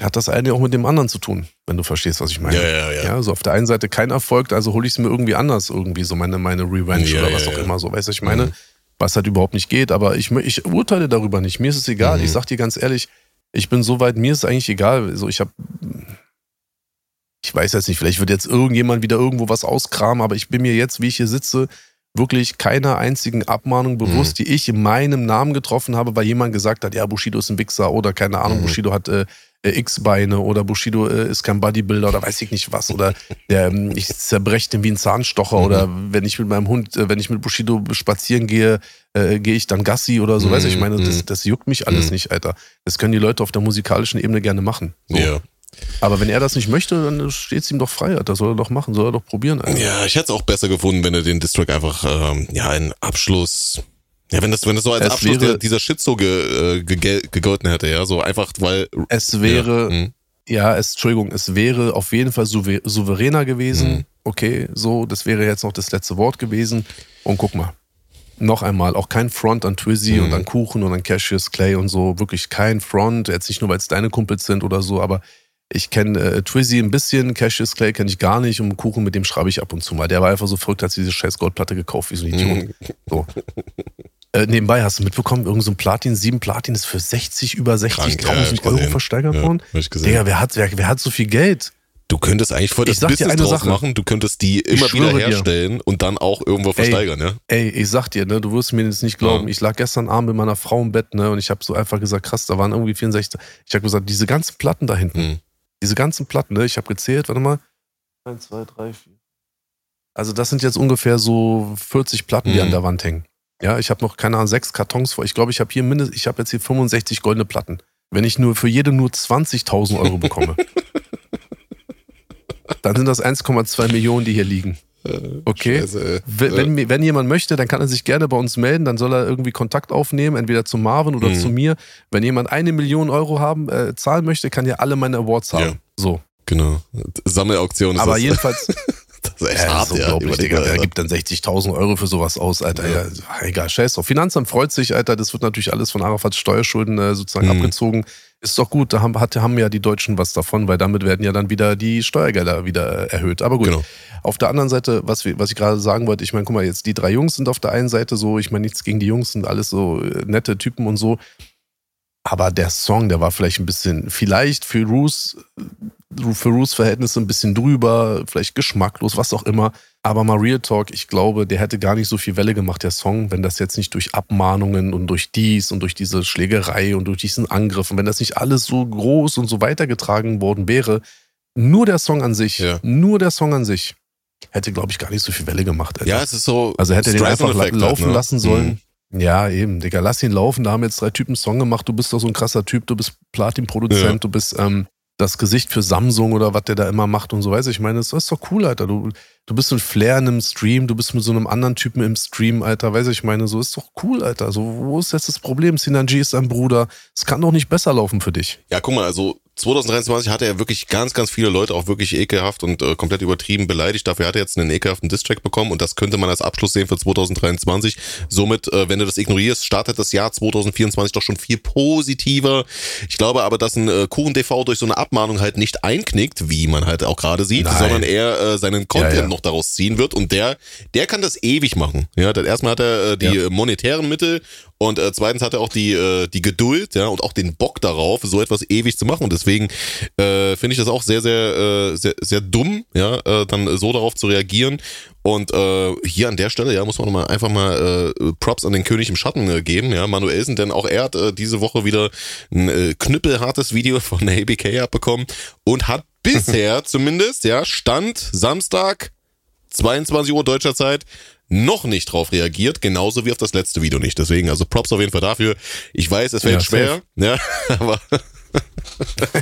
Speaker 1: hat das eine auch mit dem anderen zu tun, wenn du verstehst, was ich meine.
Speaker 2: Ja, ja, ja.
Speaker 1: ja so auf der einen Seite kein Erfolg, also hole ich es mir irgendwie anders, irgendwie so meine, meine Revenge ja, oder was ja, auch immer so, weißt du, ich meine, mhm. Was halt überhaupt nicht geht, aber ich, ich urteile darüber nicht, mir ist es egal, mhm. ich sag dir ganz ehrlich, ich bin so weit, mir ist es eigentlich egal, so ich habe ich weiß jetzt nicht, vielleicht wird jetzt irgendjemand wieder irgendwo was auskramen, aber ich bin mir jetzt, wie ich hier sitze, wirklich keiner einzigen Abmahnung bewusst, mhm. die ich in meinem Namen getroffen habe, weil jemand gesagt hat, ja, Bushido ist ein Wichser oder keine Ahnung, mhm. Bushido hat äh, X-Beine oder Bushido äh, ist kein Bodybuilder oder weiß ich nicht was oder der, ähm, ich zerbreche den wie ein Zahnstocher mhm. oder wenn ich mit meinem Hund, äh, wenn ich mit Bushido spazieren gehe, äh, gehe ich dann Gassi oder so, mhm. weiß ich, ich meine, das, mhm. das juckt mich alles mhm. nicht, Alter. Das können die Leute auf der musikalischen Ebene gerne machen. So.
Speaker 2: Ja.
Speaker 1: Aber wenn er das nicht möchte, dann steht es ihm doch frei. Das soll er doch machen, soll er doch probieren.
Speaker 2: Alter. Ja, ich hätte es auch besser gefunden, wenn er den District einfach, ähm, ja, einen Abschluss, ja, wenn das, wenn das so als es Abschluss wäre, dieser Shit so ge, äh, ge, gegolten hätte, ja, so einfach, weil.
Speaker 1: Es wäre, ja, hm. ja es, Entschuldigung, es wäre auf jeden Fall souveräner gewesen. Mhm. Okay, so, das wäre jetzt noch das letzte Wort gewesen. Und guck mal, noch einmal, auch kein Front an Twizzy mhm. und an Kuchen und an Cassius Clay und so, wirklich kein Front, jetzt nicht nur, weil es deine Kumpels sind oder so, aber ich kenne äh, Twizzy ein bisschen, Cassius Clay kenne ich gar nicht und Kuchen, mit dem schreibe ich ab und zu mal. Der war einfach so verrückt, hat sich diese scheiß Goldplatte gekauft, wie so ein Idiot. so. Äh, nebenbei hast du mitbekommen, irgend so ein Platin, sieben Platin ist für 60, über 60.000 ja, Euro versteigert ja, worden. Digga, wer hat, wer, wer hat so viel Geld?
Speaker 2: Du könntest eigentlich voll das Business draus Sache. machen, du könntest die immer wieder herstellen dir. und dann auch irgendwo versteigern,
Speaker 1: ey,
Speaker 2: ja?
Speaker 1: Ey, ich sag dir, ne, du wirst mir jetzt nicht glauben, ja. ich lag gestern Abend mit meiner Frau im Bett, ne, und ich habe so einfach gesagt, krass, da waren irgendwie 64, ich habe gesagt, diese ganzen Platten da hinten, hm diese ganzen Platten, ne? Ich habe gezählt, warte mal. 1, 2, 3, 4. Also das sind jetzt ungefähr so 40 Platten, die mhm. an der Wand hängen. Ja, ich habe noch, keine Ahnung, sechs Kartons vor. Ich glaube, ich habe hier mindestens, ich habe jetzt hier 65 goldene Platten. wenn ich nur für jede nur 20.000 Euro bekomme, dann sind das 1,2 Millionen, die hier liegen. Okay. Scheiße, wenn, wenn, wenn, jemand möchte, dann kann er sich gerne bei uns melden. Dann soll er irgendwie Kontakt aufnehmen, entweder zu Marvin oder mhm. zu mir. Wenn jemand eine Million Euro haben, äh, zahlen möchte, kann ja alle meine Awards haben. Ja. So.
Speaker 2: Genau. Sammelauktion
Speaker 1: ist Aber das. jedenfalls. Das ist echt ja, hart, ist ja. Digga, der gibt dann 60.000 Euro für sowas aus, Alter. Ja. ja egal, scheiß drauf. Finanzamt freut sich, Alter. Das wird natürlich alles von Arafats Steuerschulden äh, sozusagen mhm. abgezogen. Ist doch gut, da haben, hat, haben ja die Deutschen was davon, weil damit werden ja dann wieder die Steuergelder wieder äh, erhöht. Aber gut. Genau. Auf der anderen Seite, was, was ich gerade sagen wollte, ich meine, guck mal, jetzt die drei Jungs sind auf der einen Seite so, ich meine, nichts gegen die Jungs, sind alles so äh, nette Typen und so. Aber der Song, der war vielleicht ein bisschen, vielleicht für Roos, für Roos Verhältnisse ein bisschen drüber, vielleicht geschmacklos, was auch immer. Aber mal Real Talk, ich glaube, der hätte gar nicht so viel Welle gemacht, der Song, wenn das jetzt nicht durch Abmahnungen und durch dies und durch diese Schlägerei und durch diesen Angriff und wenn das nicht alles so groß und so weitergetragen worden wäre. Nur der Song an sich, ja. nur der Song an sich hätte, glaube ich, gar nicht so viel Welle gemacht.
Speaker 2: Alter. Ja, es ist so.
Speaker 1: Also hätte den einfach laufen halt, ne? lassen sollen. Mhm. Ja, eben, Digga, lass ihn laufen. Da haben jetzt drei Typen Song gemacht. Du bist doch so ein krasser Typ. Du bist Platin-Produzent. Ja. Du bist ähm, das Gesicht für Samsung oder was der da immer macht und so. Weiß ich, ich meine, das ist doch cool, Alter. Du, du bist ein Flair in einem Stream. Du bist mit so einem anderen Typen im Stream, Alter. Weiß ich, ich meine, so ist doch cool, Alter. So, wo ist jetzt das Problem? Sinanji ist dein Bruder. Es kann doch nicht besser laufen für dich.
Speaker 2: Ja, guck mal, also 2023 hatte er wirklich ganz, ganz viele Leute auch wirklich ekelhaft und äh, komplett übertrieben beleidigt. Dafür hat er jetzt einen ekelhaften Distrack bekommen und das könnte man als Abschluss sehen für 2023. Somit, äh, wenn du das ignorierst, startet das Jahr 2024 doch schon viel positiver. Ich glaube aber, dass ein äh, Kuchen-TV durch so eine Abmahnung halt nicht einknickt, wie man halt auch gerade sieht, Nein. sondern er äh, seinen Content ja, ja. Noch daraus ziehen wird und der, der kann das ewig machen. Ja, das erstmal hat er äh, die ja. monetären Mittel und äh, zweitens hat er auch die, äh, die Geduld, ja, und auch den Bock darauf, so etwas ewig zu machen. Und deswegen äh, finde ich das auch sehr, sehr, äh, sehr, sehr dumm, ja, äh, dann so darauf zu reagieren. Und äh, hier an der Stelle, ja, muss man mal einfach mal äh, Props an den König im Schatten äh, geben, ja, Manuelsen, denn auch er hat äh, diese Woche wieder ein äh, knüppelhartes Video von der ABK abbekommen und hat bisher zumindest, ja, Stand Samstag, 22 Uhr deutscher Zeit, noch nicht drauf reagiert, genauso wie auf das letzte Video nicht. Deswegen, also Props auf jeden Fall dafür. Ich weiß, es fällt ja, schwer, ja, aber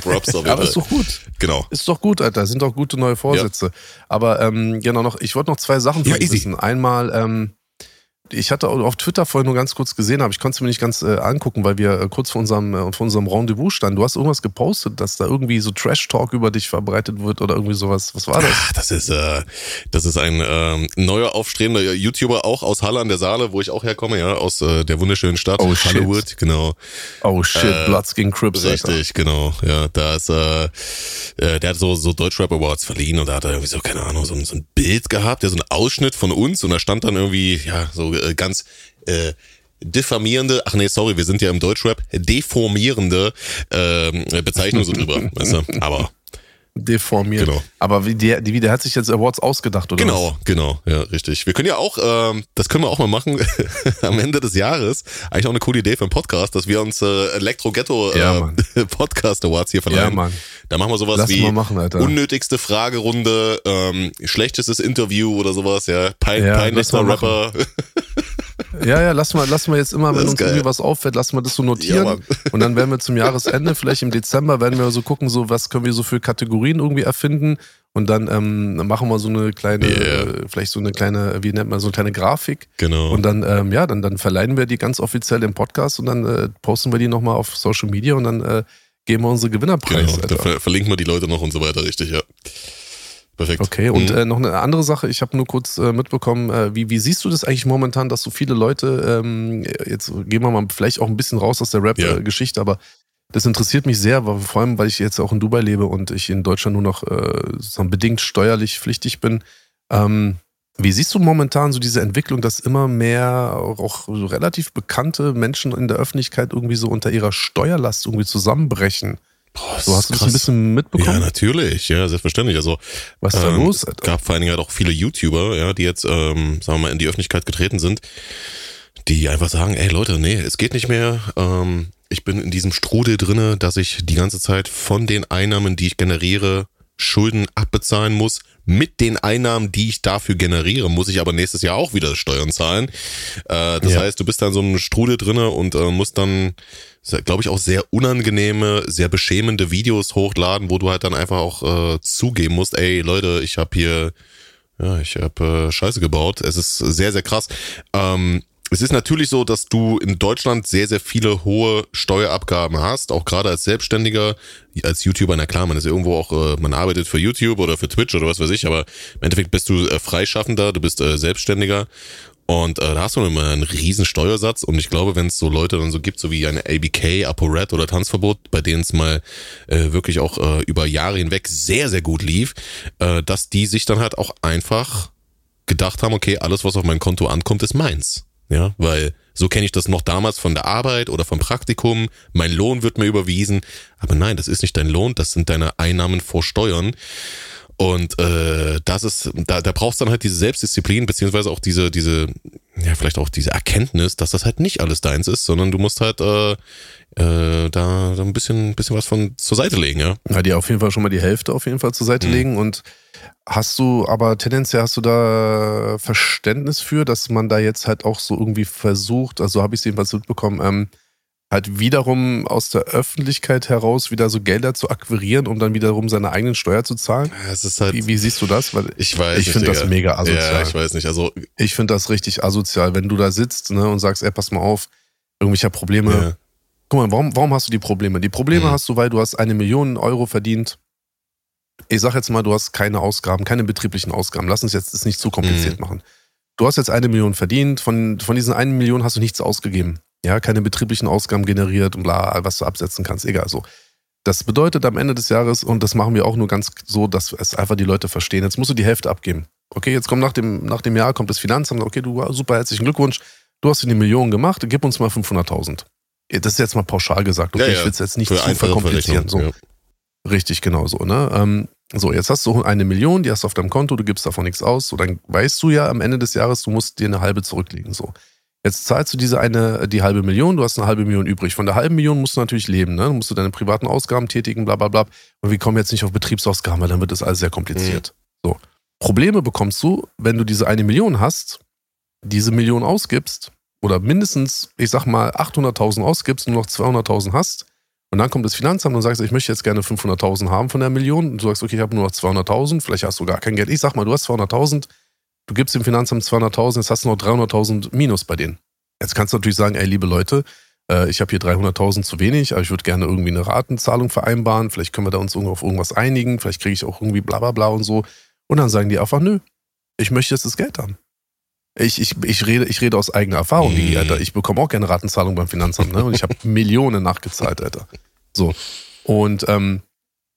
Speaker 1: Props auf jeden Fall. Aber ist doch gut.
Speaker 2: Genau.
Speaker 1: Ist doch gut, Alter. Sind doch gute neue Vorsätze. Ja. Aber ähm, genau noch, ich wollte noch zwei Sachen von ja, wissen. Einmal, ähm, ich hatte auf Twitter vorhin nur ganz kurz gesehen, aber ich konnte es mir nicht ganz äh, angucken, weil wir äh, kurz vor unserem, äh, vor unserem Rendezvous standen. Du hast irgendwas gepostet, dass da irgendwie so Trash-Talk über dich verbreitet wird oder irgendwie sowas. Was war das?
Speaker 2: Ach, das ist, äh, das ist ein äh, neuer aufstrebender YouTuber, auch aus Halle an der Saale, wo ich auch herkomme, ja, aus äh, der wunderschönen Stadt oh, Hollywood, shit. genau.
Speaker 1: Oh shit, äh, Bloodskin Crips.
Speaker 2: Richtig, Alter. genau. Ja, da ist, äh, äh, der hat so, so Deutschrap Awards verliehen und da hat er irgendwie so, keine Ahnung, so, so ein Bild gehabt, ja, so ein Ausschnitt von uns und da stand dann irgendwie, ja, so äh, ganz äh, diffamierende, ach nee, sorry, wir sind ja im Deutschrap, deformierende äh, Bezeichnung so drüber, weißt du? Aber
Speaker 1: deformiert. Genau. Aber wie der, wie der hat sich jetzt Awards ausgedacht, oder?
Speaker 2: Genau, was? genau, ja, richtig. Wir können ja auch, ähm, das können wir auch mal machen, am Ende des Jahres. Eigentlich auch eine coole Idee für einen Podcast, dass wir uns äh, Elektro Ghetto äh, ja, Podcast Awards hier verleihen. Ja, Mann. Da machen wir sowas Lass wie
Speaker 1: machen,
Speaker 2: unnötigste Fragerunde, ähm, schlechtestes Interview oder sowas, ja. Pein, ja peinlichster Rapper.
Speaker 1: Ja, ja, lass mal, lass mal jetzt immer, wenn uns geil. irgendwie was auffällt, lass mal das so notieren. Ja, und dann werden wir zum Jahresende, vielleicht im Dezember, werden wir so gucken, so was können wir so für Kategorien irgendwie erfinden. Und dann ähm, machen wir so eine kleine, yeah. vielleicht so eine kleine, wie nennt man, so eine kleine Grafik.
Speaker 2: Genau.
Speaker 1: Und dann, ähm, ja, dann, dann verleihen wir die ganz offiziell im Podcast und dann äh, posten wir die nochmal auf Social Media und dann äh, geben wir unsere Gewinnerpreise.
Speaker 2: Genau, da ver verlinken wir die Leute noch und so weiter, richtig, ja.
Speaker 1: Perfekt. Okay, und mhm. äh, noch eine andere Sache, ich habe nur kurz äh, mitbekommen, äh, wie, wie siehst du das eigentlich momentan, dass so viele Leute, ähm, jetzt gehen wir mal vielleicht auch ein bisschen raus aus der Rap-Geschichte, ja. aber das interessiert mich sehr, weil, vor allem, weil ich jetzt auch in Dubai lebe und ich in Deutschland nur noch äh, bedingt steuerlich pflichtig bin. Ähm, wie siehst du momentan so diese Entwicklung, dass immer mehr auch so relativ bekannte Menschen in der Öffentlichkeit irgendwie so unter ihrer Steuerlast irgendwie zusammenbrechen? Boah, so hast du das ein bisschen mitbekommen?
Speaker 2: Ja, natürlich, ja, selbstverständlich. Also
Speaker 1: was ist da ähm, los?
Speaker 2: Es gab vor allen Dingen halt auch viele YouTuber, ja, die jetzt, ähm, sagen wir mal, in die Öffentlichkeit getreten sind, die einfach sagen, ey Leute, nee, es geht nicht mehr. Ähm, ich bin in diesem Strudel drinne, dass ich die ganze Zeit von den Einnahmen, die ich generiere, Schulden abbezahlen muss, mit den Einnahmen, die ich dafür generiere, muss ich aber nächstes Jahr auch wieder Steuern zahlen. Äh, das ja. heißt, du bist da in so einem Strudel drinne und äh, musst dann, glaube ich, auch sehr unangenehme, sehr beschämende Videos hochladen, wo du halt dann einfach auch äh, zugeben musst, ey Leute, ich habe hier, ja, ich habe äh, Scheiße gebaut. Es ist sehr, sehr krass. Ähm, es ist natürlich so, dass du in Deutschland sehr, sehr viele hohe Steuerabgaben hast, auch gerade als Selbstständiger, als YouTuber, na klar, man ist irgendwo auch, äh, man arbeitet für YouTube oder für Twitch oder was weiß ich, aber im Endeffekt bist du äh, Freischaffender, du bist äh, Selbstständiger und äh, da hast du immer einen riesen Steuersatz und ich glaube, wenn es so Leute dann so gibt, so wie eine ABK, ApoRed oder Tanzverbot, bei denen es mal äh, wirklich auch äh, über Jahre hinweg sehr, sehr gut lief, äh, dass die sich dann halt auch einfach gedacht haben, okay, alles, was auf mein Konto ankommt, ist meins. Ja, weil so kenne ich das noch damals von der Arbeit oder vom Praktikum. Mein Lohn wird mir überwiesen. Aber nein, das ist nicht dein Lohn, das sind deine Einnahmen vor Steuern. Und äh, das ist, da, da brauchst du dann halt diese Selbstdisziplin, beziehungsweise auch diese, diese, ja, vielleicht auch diese Erkenntnis, dass das halt nicht alles deins ist, sondern du musst halt äh, äh, da, ein bisschen, bisschen was von zur Seite legen, ja.
Speaker 1: Ja, dir auf jeden Fall schon mal die Hälfte auf jeden Fall zur Seite mhm. legen und Hast du aber tendenziell hast du da Verständnis für, dass man da jetzt halt auch so irgendwie versucht, also habe ich es jedenfalls mitbekommen, ähm, halt wiederum aus der Öffentlichkeit heraus wieder so Gelder zu akquirieren, um dann wiederum seine eigenen Steuer zu zahlen?
Speaker 2: Halt,
Speaker 1: wie, wie, siehst du das?
Speaker 2: Weil ich weiß
Speaker 1: ich finde das mega asozial.
Speaker 2: Ja, ich weiß nicht. Also
Speaker 1: ich finde das richtig asozial, wenn du da sitzt ne, und sagst, ey, pass mal auf, irgendwie habe Probleme. Ja. Guck mal, warum, warum hast du die Probleme? Die Probleme mhm. hast du, weil du hast eine Million Euro verdient ich sag jetzt mal, du hast keine Ausgaben, keine betrieblichen Ausgaben. Lass uns jetzt das nicht zu kompliziert mhm. machen. Du hast jetzt eine Million verdient, von, von diesen einen Million hast du nichts ausgegeben. Ja, keine betrieblichen Ausgaben generiert und bla, was du absetzen kannst, egal so. Das bedeutet am Ende des Jahres, und das machen wir auch nur ganz so, dass es einfach die Leute verstehen, jetzt musst du die Hälfte abgeben. Okay, jetzt kommt nach dem, nach dem Jahr kommt das Finanzamt, okay, du, super, herzlichen Glückwunsch, du hast dir eine Million gemacht, gib uns mal 500.000. Das ist jetzt mal pauschal gesagt, okay, ja, ja. ich will es jetzt nicht Für zu verkomplizieren. So. Ja. Richtig, genau so. Ne? Ähm, so, jetzt hast du eine Million, die hast du auf deinem Konto, du gibst davon nichts aus. So, dann weißt du ja am Ende des Jahres, du musst dir eine halbe zurücklegen. So. Jetzt zahlst du diese eine, die halbe Million, du hast eine halbe Million übrig. Von der halben Million musst du natürlich leben, ne? Du musst du deine privaten Ausgaben tätigen, bla bla bla. Und wir kommen jetzt nicht auf Betriebsausgaben, weil dann wird das alles sehr kompliziert. Mhm. So. Probleme bekommst du, wenn du diese eine Million hast, diese Million ausgibst oder mindestens, ich sag mal, 800.000 ausgibst und noch 200.000 hast, und dann kommt das Finanzamt und sagt, ich möchte jetzt gerne 500.000 haben von der Million. Und du sagst, okay, ich habe nur noch 200.000, vielleicht hast du gar kein Geld. Ich sag mal, du hast 200.000, du gibst dem Finanzamt 200.000, jetzt hast du noch 300.000 Minus bei denen. Jetzt kannst du natürlich sagen, ey, liebe Leute, äh, ich habe hier 300.000 zu wenig, aber ich würde gerne irgendwie eine Ratenzahlung vereinbaren. Vielleicht können wir da uns auf irgendwas einigen. Vielleicht kriege ich auch irgendwie bla bla bla und so. Und dann sagen die einfach, nö, ich möchte jetzt das Geld haben. Ich, ich, ich, rede, ich rede aus eigener Erfahrung, mhm. Alter. Ich bekomme auch gerne Ratenzahlung beim Finanzamt, ne? Und ich habe Millionen nachgezahlt, Alter. So. Und ähm,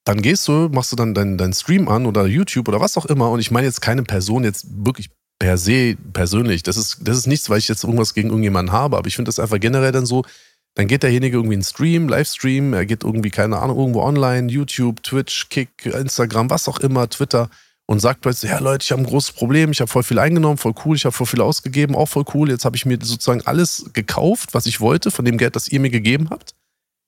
Speaker 1: dann gehst du, machst du dann deinen dein Stream an oder YouTube oder was auch immer. Und ich meine jetzt keine Person jetzt wirklich per se persönlich. Das ist, das ist nichts, weil ich jetzt irgendwas gegen irgendjemanden habe, aber ich finde das einfach generell dann so, dann geht derjenige irgendwie in Stream, Livestream, er geht irgendwie, keine Ahnung, irgendwo online, YouTube, Twitch, Kick, Instagram, was auch immer, Twitter und sagt plötzlich, ja Leute, ich habe ein großes Problem, ich habe voll viel eingenommen, voll cool, ich habe voll viel ausgegeben, auch voll cool. Jetzt habe ich mir sozusagen alles gekauft, was ich wollte, von dem Geld, das ihr mir gegeben habt.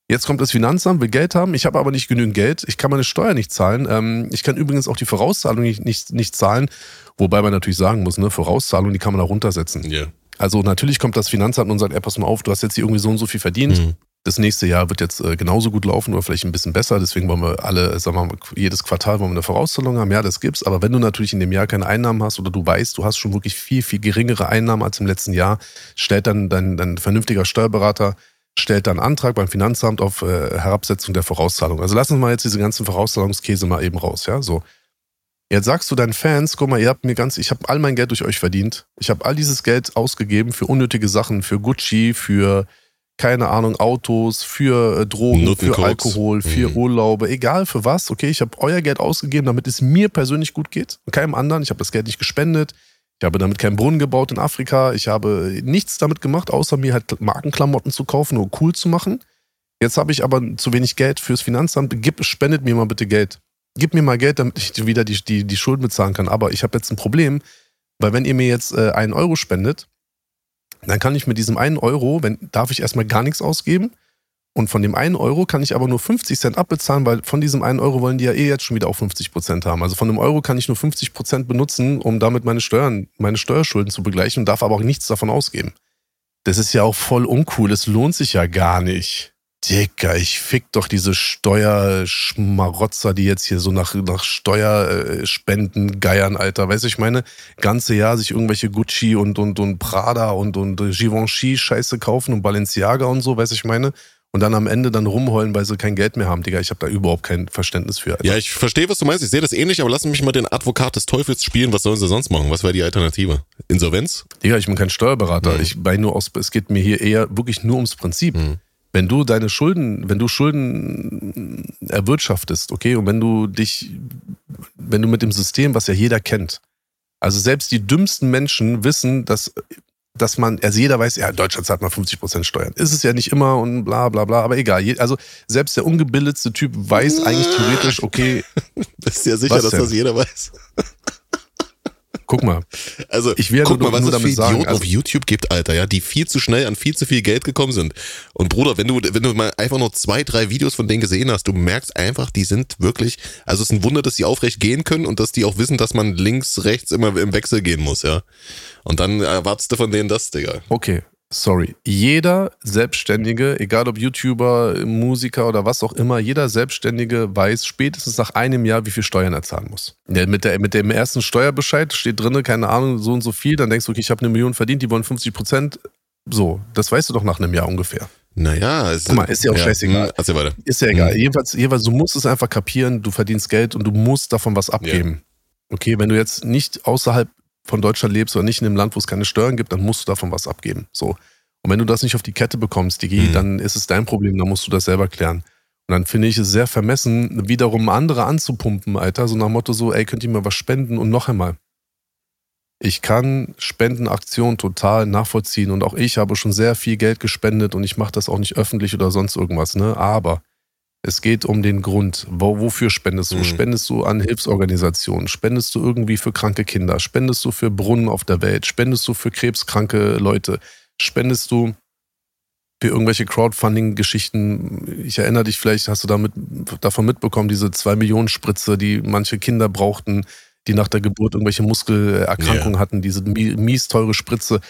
Speaker 1: Jetzt kommt das Finanzamt, will Geld haben, ich habe aber nicht genügend Geld, ich kann meine Steuer nicht zahlen. Ähm, ich kann übrigens auch die Vorauszahlung nicht, nicht, nicht zahlen, wobei man natürlich sagen muss, ne, Vorauszahlung, die kann man da runtersetzen.
Speaker 2: Yeah.
Speaker 1: Also natürlich kommt das Finanzamt und sagt, ey, pass mal auf, du hast jetzt hier irgendwie so und so viel verdient. Mhm das nächste Jahr wird jetzt äh, genauso gut laufen oder vielleicht ein bisschen besser. Deswegen wollen wir alle, sagen wir mal, jedes Quartal wollen wir eine Vorauszahlung haben. Ja, das gibt's. Aber wenn du natürlich in dem Jahr keine Einnahmen hast oder du weißt, du hast schon wirklich viel, viel geringere Einnahmen als im letzten Jahr, stellt dann dein, dein vernünftiger Steuerberater stellt dann Antrag beim Finanzamt auf äh, Herabsetzung der Vorauszahlung. Also lass uns mal jetzt diese ganzen Vorauszahlungskäse mal eben raus, ja, so. Jetzt sagst du deinen Fans, guck mal, ihr habt mir ganz, ich habe all mein Geld durch euch verdient. Ich habe all dieses Geld ausgegeben für unnötige Sachen, für Gucci, für keine Ahnung, Autos, für äh, Drogen, für Alkohol, für mhm. Urlaube, egal für was. Okay, ich habe euer Geld ausgegeben, damit es mir persönlich gut geht und keinem anderen. Ich habe das Geld nicht gespendet. Ich habe damit keinen Brunnen gebaut in Afrika. Ich habe nichts damit gemacht, außer mir halt Markenklamotten zu kaufen oder cool zu machen. Jetzt habe ich aber zu wenig Geld fürs Finanzamt. Gib, spendet mir mal bitte Geld. Gib mir mal Geld, damit ich wieder die, die, die Schulden bezahlen kann. Aber ich habe jetzt ein Problem, weil wenn ihr mir jetzt äh, einen Euro spendet, dann kann ich mit diesem einen Euro, wenn, darf ich erstmal gar nichts ausgeben. Und von dem einen Euro kann ich aber nur 50 Cent abbezahlen, weil von diesem einen Euro wollen die ja eh jetzt schon wieder auch 50 Prozent haben. Also von einem Euro kann ich nur 50 Prozent benutzen, um damit meine Steuern, meine Steuerschulden zu begleichen und darf aber auch nichts davon ausgeben. Das ist ja auch voll uncool. Es lohnt sich ja gar nicht. Dicker, ich fick doch diese Steuerschmarotzer, die jetzt hier so nach, nach Steuerspenden geiern, Alter. Weißt du, ich meine, ganze Jahr sich irgendwelche Gucci und, und, und Prada und, und Givenchy Scheiße kaufen und Balenciaga und so, weißt du, ich meine und dann am Ende dann rumheulen, weil sie kein Geld mehr haben, Digga. Ich habe da überhaupt kein Verständnis für.
Speaker 2: Alter. Ja, ich verstehe, was du meinst. Ich sehe das ähnlich, aber lass mich mal den Advokat des Teufels spielen. Was sollen sie sonst machen? Was wäre die Alternative? Insolvenz?
Speaker 1: Digga, ich bin kein Steuerberater. Mhm. Ich bei nur aus, es geht mir hier eher wirklich nur ums Prinzip. Mhm. Wenn du deine Schulden, wenn du Schulden erwirtschaftest, okay, und wenn du dich, wenn du mit dem System, was ja jeder kennt, also selbst die dümmsten Menschen wissen, dass dass man, also jeder weiß, ja, in Deutschland zahlt man 50% Steuern. Ist es ja nicht immer und bla bla bla, aber egal. Also selbst der ungebildetste Typ weiß eigentlich theoretisch, okay.
Speaker 2: Bist du ja sicher, dass das jeder weiß?
Speaker 1: Guck mal.
Speaker 2: Also, ich will guck mal, was es für Idioten sagen, also, auf YouTube gibt, Alter, ja, die viel zu schnell an viel zu viel Geld gekommen sind. Und Bruder, wenn du, wenn du mal einfach nur zwei, drei Videos von denen gesehen hast, du merkst einfach, die sind wirklich, also es ist ein Wunder, dass die aufrecht gehen können und dass die auch wissen, dass man links, rechts immer im Wechsel gehen muss, ja. Und dann erwartest du von denen das, Digga.
Speaker 1: Okay, sorry, jeder Selbstständige, egal ob YouTuber, Musiker oder was auch immer, jeder Selbstständige weiß spätestens nach einem Jahr, wie viel Steuern er zahlen muss. Ja, mit, der, mit dem ersten Steuerbescheid steht drin, keine Ahnung, so und so viel, dann denkst du, okay, ich habe eine Million verdient, die wollen 50 Prozent. So, das weißt du doch nach einem Jahr ungefähr.
Speaker 2: Naja,
Speaker 1: ist, Guck mal, ist ja auch ja, scheißegal.
Speaker 2: Mh, weiter.
Speaker 1: Ist ja egal. Mhm. Jedenfalls, jedenfalls, du musst es einfach kapieren, du verdienst Geld und du musst davon was abgeben. Ja. Okay, wenn du jetzt nicht außerhalb von Deutschland lebst oder nicht in einem Land, wo es keine Steuern gibt, dann musst du davon was abgeben. So. Und wenn du das nicht auf die Kette bekommst, Digi, mhm. dann ist es dein Problem, dann musst du das selber klären. Und dann finde ich es sehr vermessen, wiederum andere anzupumpen, Alter, so nach dem Motto so, ey, könnt ihr mir was spenden? Und noch einmal, ich kann Spendenaktionen total nachvollziehen und auch ich habe schon sehr viel Geld gespendet und ich mache das auch nicht öffentlich oder sonst irgendwas, ne? Aber es geht um den Grund. Wo, wofür spendest du? Mhm. Spendest du an Hilfsorganisationen? Spendest du irgendwie für kranke Kinder? Spendest du für Brunnen auf der Welt? Spendest du für krebskranke Leute? Spendest du für irgendwelche Crowdfunding-Geschichten? Ich erinnere dich, vielleicht hast du damit, davon mitbekommen, diese 2-Millionen-Spritze, die manche Kinder brauchten, die nach der Geburt irgendwelche Muskelerkrankungen yeah. hatten, diese mies teure Spritze.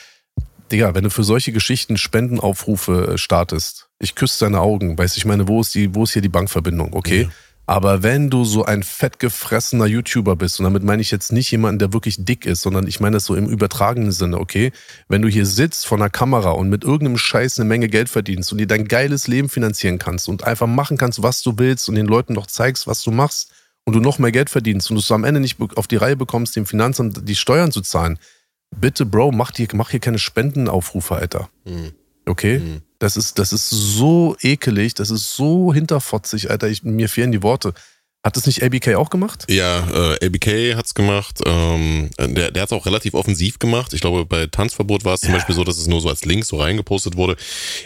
Speaker 1: Digga, wenn du für solche Geschichten Spendenaufrufe äh, startest, ich küsse deine Augen, weißt du, ich meine, wo ist die, wo ist hier die Bankverbindung, okay? Ja. Aber wenn du so ein fettgefressener YouTuber bist, und damit meine ich jetzt nicht jemanden, der wirklich dick ist, sondern ich meine das so im übertragenen Sinne, okay? Wenn du hier sitzt vor einer Kamera und mit irgendeinem Scheiß eine Menge Geld verdienst und dir dein geiles Leben finanzieren kannst und einfach machen kannst, was du willst und den Leuten noch zeigst, was du machst und du noch mehr Geld verdienst und du es am Ende nicht auf die Reihe bekommst, dem Finanzamt die Steuern zu zahlen, bitte, Bro, mach hier, mach hier keine Spendenaufrufe, Alter. Mhm. Okay? Mhm. Das ist, das ist so ekelig, das ist so hinterfotzig, Alter. Ich, mir fehlen die Worte. Hat das nicht ABK auch gemacht?
Speaker 2: Ja, äh, ABK hat's gemacht. Ähm, der der hat's auch relativ offensiv gemacht. Ich glaube, bei Tanzverbot war es zum ja. Beispiel so, dass es nur so als Link so reingepostet wurde.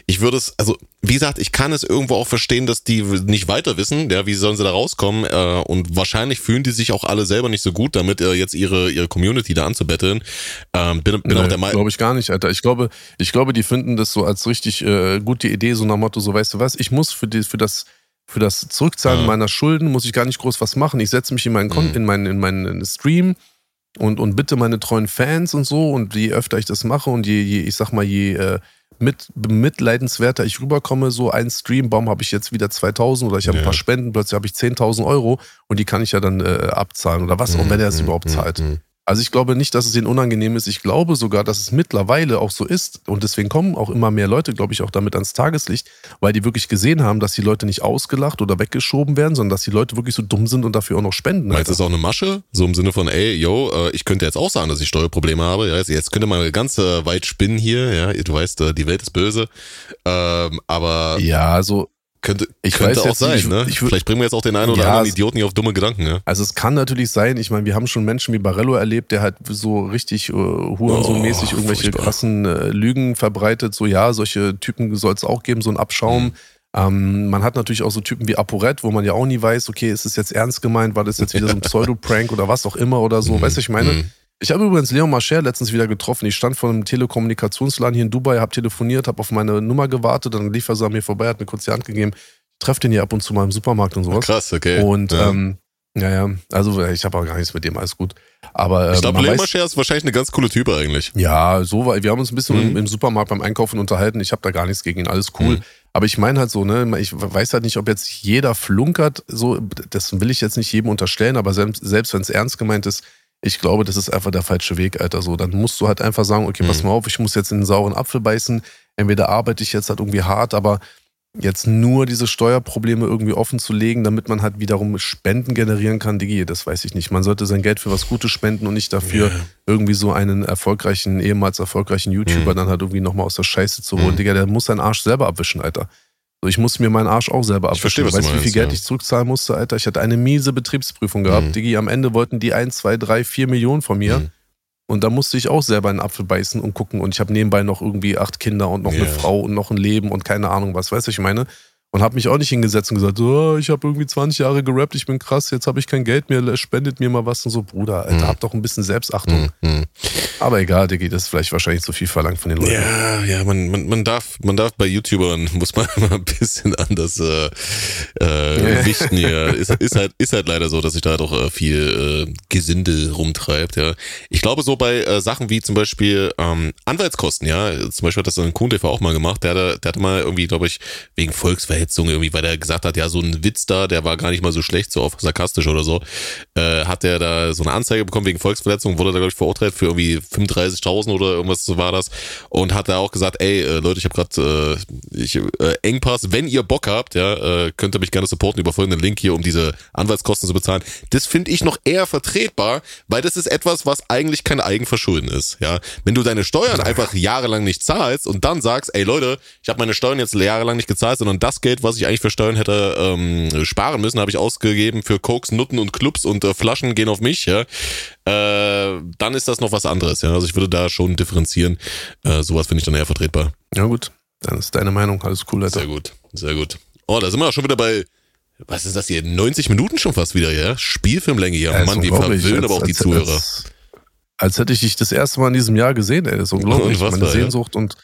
Speaker 2: Ich würde es, also wie gesagt, ich kann es irgendwo auch verstehen, dass die nicht weiter wissen. Ja, wie sollen sie da rauskommen? Äh, und wahrscheinlich fühlen die sich auch alle selber nicht so gut, damit äh, jetzt ihre ihre Community da anzubetteln. Ähm, bin bin nee, auch der Meinung.
Speaker 1: Glaube ich gar nicht, Alter. Ich glaube, ich glaube, die finden das so als richtig äh, gute Idee, so nach Motto, so weißt du was? Ich muss für die für das für das Zurückzahlen ja. meiner Schulden muss ich gar nicht groß was machen. Ich setze mich in meinen, mhm. in meinen, in meinen Stream und, und bitte meine treuen Fans und so. Und je öfter ich das mache und je, je ich sag mal, je äh, mit, mitleidenswerter ich rüberkomme, so ein Streambaum habe ich jetzt wieder 2000 oder ich habe ja. ein paar Spenden, plötzlich habe ich 10.000 Euro und die kann ich ja dann äh, abzahlen oder was, mhm. auch wenn er es mhm. überhaupt zahlt. Also ich glaube nicht, dass es ihnen unangenehm ist. Ich glaube sogar, dass es mittlerweile auch so ist. Und deswegen kommen auch immer mehr Leute, glaube ich, auch damit ans Tageslicht, weil die wirklich gesehen haben, dass die Leute nicht ausgelacht oder weggeschoben werden, sondern dass die Leute wirklich so dumm sind und dafür auch noch spenden.
Speaker 2: Meinst du, das ist auch eine Masche? So im Sinne von, ey, yo, äh, ich könnte jetzt auch sagen, dass ich Steuerprobleme habe. Ja, jetzt könnte man ganz äh, weit spinnen hier. Ja, du weißt, äh, die Welt ist böse. Ähm, aber
Speaker 1: ja, also
Speaker 2: könnte, ich könnte auch sein, nicht, ne? Ich, Vielleicht bringen wir jetzt auch den einen oder ja, anderen Idioten hier auf dumme Gedanken, ja?
Speaker 1: Also es kann natürlich sein, ich meine, wir haben schon Menschen wie Barello erlebt, der halt so richtig äh, Hurensohn-mäßig oh, irgendwelche furchtbar. krassen äh, Lügen verbreitet. So, ja, solche Typen soll es auch geben, so ein Abschaum. Mhm. Ähm, man hat natürlich auch so Typen wie ApoRed, wo man ja auch nie weiß, okay, ist es jetzt ernst gemeint, war das jetzt wieder so ein Pseudo-Prank oder was auch immer oder so, mhm. weißt du, ich meine? Mhm. Ich habe übrigens Leon Mascher letztens wieder getroffen. Ich stand vor einem Telekommunikationsladen hier in Dubai, habe telefoniert, habe auf meine Nummer gewartet, dann lief er so an mir vorbei, hat mir kurz die Hand gegeben. Ich treffe den hier ab und zu mal im Supermarkt und sowas.
Speaker 2: Krass, okay.
Speaker 1: Und ja, ähm, ja, ja. also ich habe auch gar nichts mit dem, alles gut. Aber
Speaker 2: äh, ich glaube, Leon Mascher ist wahrscheinlich eine ganz coole Type eigentlich.
Speaker 1: Ja, so war. Wir haben uns ein bisschen mhm. im, im, Supermarkt beim Einkaufen unterhalten. Ich habe da gar nichts gegen ihn, alles cool. Mhm. Aber ich meine halt so, ne, ich weiß halt nicht, ob jetzt jeder flunkert, so, das will ich jetzt nicht jedem unterstellen, aber selbst, selbst wenn es ernst gemeint ist, ich glaube, das ist einfach der falsche Weg, Alter. So, dann musst du halt einfach sagen, okay, pass mhm. mal auf, ich muss jetzt in den sauren Apfel beißen. Entweder arbeite ich jetzt halt irgendwie hart, aber jetzt nur diese Steuerprobleme irgendwie offen zu legen, damit man halt wiederum Spenden generieren kann, Digi, das weiß ich nicht. Man sollte sein Geld für was Gutes spenden und nicht dafür yeah. irgendwie so einen erfolgreichen, ehemals erfolgreichen YouTuber mhm. dann halt irgendwie nochmal aus der Scheiße zu holen. Mhm. Digga, der muss seinen Arsch selber abwischen, Alter. So, ich musste mir meinen Arsch auch selber abwischen. Ich verstehe, was weißt du, wie viel Geld ja. ich zurückzahlen musste, Alter? Ich hatte eine miese Betriebsprüfung gehabt, mhm. Digi. Am Ende wollten die 1, 2, 3, 4 Millionen von mir. Mhm. Und da musste ich auch selber einen Apfel beißen und gucken. Und ich habe nebenbei noch irgendwie acht Kinder und noch yeah. eine Frau und noch ein Leben und keine Ahnung was. Weißt du, ich meine? Und habe mich auch nicht hingesetzt und gesagt, oh, ich habe irgendwie 20 Jahre gerappt, ich bin krass, jetzt habe ich kein Geld mehr, spendet mir mal was und so. Bruder, Alter, mhm. hab doch ein bisschen Selbstachtung. Mhm. Aber egal, Diggi, das ist vielleicht wahrscheinlich zu viel verlangt von den Leuten.
Speaker 2: Ja, ja, man, man, man, darf, man darf bei YouTubern, muss man immer ein bisschen anders äh, äh, wichten hier. Ist, ist, halt, ist halt leider so, dass sich da doch äh, viel äh, Gesinde rumtreibt, ja. Ich glaube so bei äh, Sachen wie zum Beispiel ähm, Anwaltskosten, ja, zum Beispiel hat das ein Kuhn TV auch mal gemacht, der hatte, der hatte mal irgendwie, glaube ich, wegen Volksverhältnissen Verhetzung irgendwie, weil er gesagt hat, ja, so ein Witz da, der war gar nicht mal so schlecht, so auf sarkastisch oder so, äh, hat er da so eine Anzeige bekommen wegen Volksverletzung, wurde da, glaube ich, verurteilt für irgendwie 35.000 oder irgendwas war das und hat da auch gesagt, ey, äh, Leute, ich habe gerade äh, äh, Engpass, wenn ihr Bock habt, ja, äh, könnt ihr mich gerne supporten über folgenden Link hier, um diese Anwaltskosten zu bezahlen. Das finde ich noch eher vertretbar, weil das ist etwas, was eigentlich kein Eigenverschulden ist, ja. Wenn du deine Steuern einfach jahrelang nicht zahlst und dann sagst, ey Leute, ich habe meine Steuern jetzt jahrelang nicht gezahlt, sondern das Geld Geld, was ich eigentlich für Steuern hätte ähm, sparen müssen, habe ich ausgegeben für Koks, Nutten und Clubs und äh, Flaschen gehen auf mich, ja. Äh, dann ist das noch was anderes, ja. Also ich würde da schon differenzieren. Äh, sowas finde ich dann eher vertretbar.
Speaker 1: Ja, gut. Dann ist deine Meinung. Alles cool,
Speaker 2: Alter. Sehr gut, sehr gut. Oh, da sind wir auch schon wieder bei was ist das hier? 90 Minuten schon fast wieder, ja? Spielfilmlänge hier. Ja, Mann, die verwöhnen aber auch die Zuhörer.
Speaker 1: Als, als, hätte ich dich das erste Mal in diesem Jahr gesehen, ey. Das ist unglaublich. Meine Sehnsucht ja? und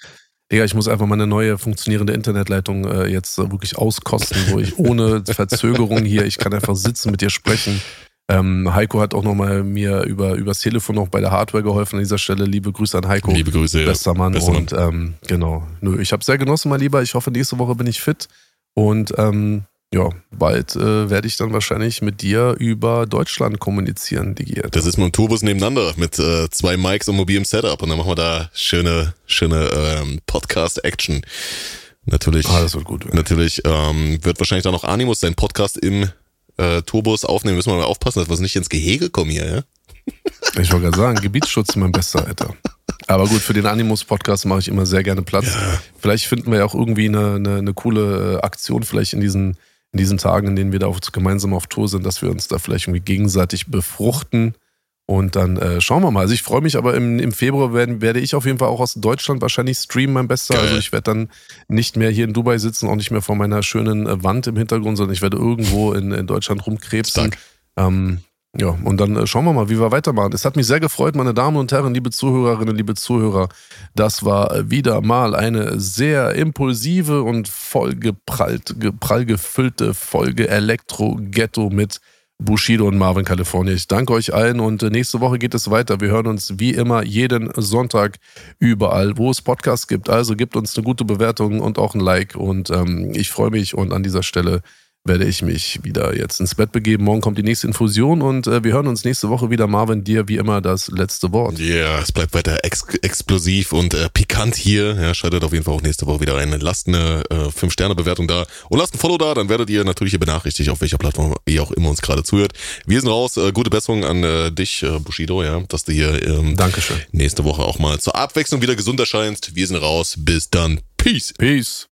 Speaker 1: Digga, ich muss einfach meine neue funktionierende Internetleitung äh, jetzt äh, wirklich auskosten, wo ich ohne Verzögerung hier, ich kann einfach sitzen, mit dir sprechen. Ähm, Heiko hat auch nochmal mir über übers Telefon noch bei der Hardware geholfen an dieser Stelle. Liebe Grüße an Heiko.
Speaker 2: Liebe Grüße,
Speaker 1: bester Mann. Bester Mann. Und ähm, genau, nö, ich habe sehr genossen, mein Lieber. Ich hoffe, nächste Woche bin ich fit. Und ähm, ja, bald äh, werde ich dann wahrscheinlich mit dir über Deutschland kommunizieren, Digi.
Speaker 2: Das ist mit dem Turbus nebeneinander mit äh, zwei Mics und mobilem Setup und dann machen wir da schöne, schöne ähm, Podcast-Action. Natürlich.
Speaker 1: Ah, das wird gut.
Speaker 2: Werden. Natürlich ähm, wird wahrscheinlich dann noch Animus seinen Podcast im äh, Turbus aufnehmen. Müssen wir mal aufpassen, dass wir nicht ins Gehege kommen hier, ja?
Speaker 1: Ich wollte gerade sagen, Gebietsschutz mein bester, Alter. Aber gut, für den Animus-Podcast mache ich immer sehr gerne Platz. Ja. Vielleicht finden wir ja auch irgendwie eine, eine, eine coole äh, Aktion, vielleicht in diesen in diesen Tagen, in denen wir da auch gemeinsam auf Tour sind, dass wir uns da vielleicht irgendwie gegenseitig befruchten. Und dann äh, schauen wir mal. Also ich freue mich, aber im, im Februar werden, werde ich auf jeden Fall auch aus Deutschland wahrscheinlich streamen, mein Bester. Geil. Also ich werde dann nicht mehr hier in Dubai sitzen, auch nicht mehr vor meiner schönen äh, Wand im Hintergrund, sondern ich werde irgendwo in, in Deutschland rumkrebsen. Ähm, ja, und dann äh, schauen wir mal, wie wir weitermachen. Es hat mich sehr gefreut, meine Damen und Herren, liebe Zuhörerinnen, liebe Zuhörer. Das war wieder mal eine sehr impulsive und vollgeprallt, prall gefüllte Folge Elektro Ghetto mit Bushido und Marvin California. Ich danke euch allen und äh, nächste Woche geht es weiter. Wir hören uns wie immer jeden Sonntag überall, wo es Podcasts gibt. Also gebt uns eine gute Bewertung und auch ein Like und ähm, ich freue mich und an dieser Stelle werde ich mich wieder jetzt ins Bett begeben. Morgen kommt die nächste Infusion und äh, wir hören uns nächste Woche wieder. Marvin, dir wie immer das letzte Wort.
Speaker 2: Ja, yeah, es bleibt weiter ex explosiv und äh, pikant hier. Ja, schaltet auf jeden Fall auch nächste Woche wieder rein. Lasst eine äh, 5-Sterne-Bewertung da und lasst ein Follow da, dann werdet ihr natürlich hier benachrichtigt, auf welcher Plattform ihr auch immer uns gerade zuhört. Wir sind raus. Äh, gute Besserung an äh, dich, äh, Bushido, ja, dass du hier ähm,
Speaker 1: Dankeschön.
Speaker 2: nächste Woche auch mal zur Abwechslung wieder gesund erscheinst. Wir sind raus. Bis dann. Peace.
Speaker 1: Peace.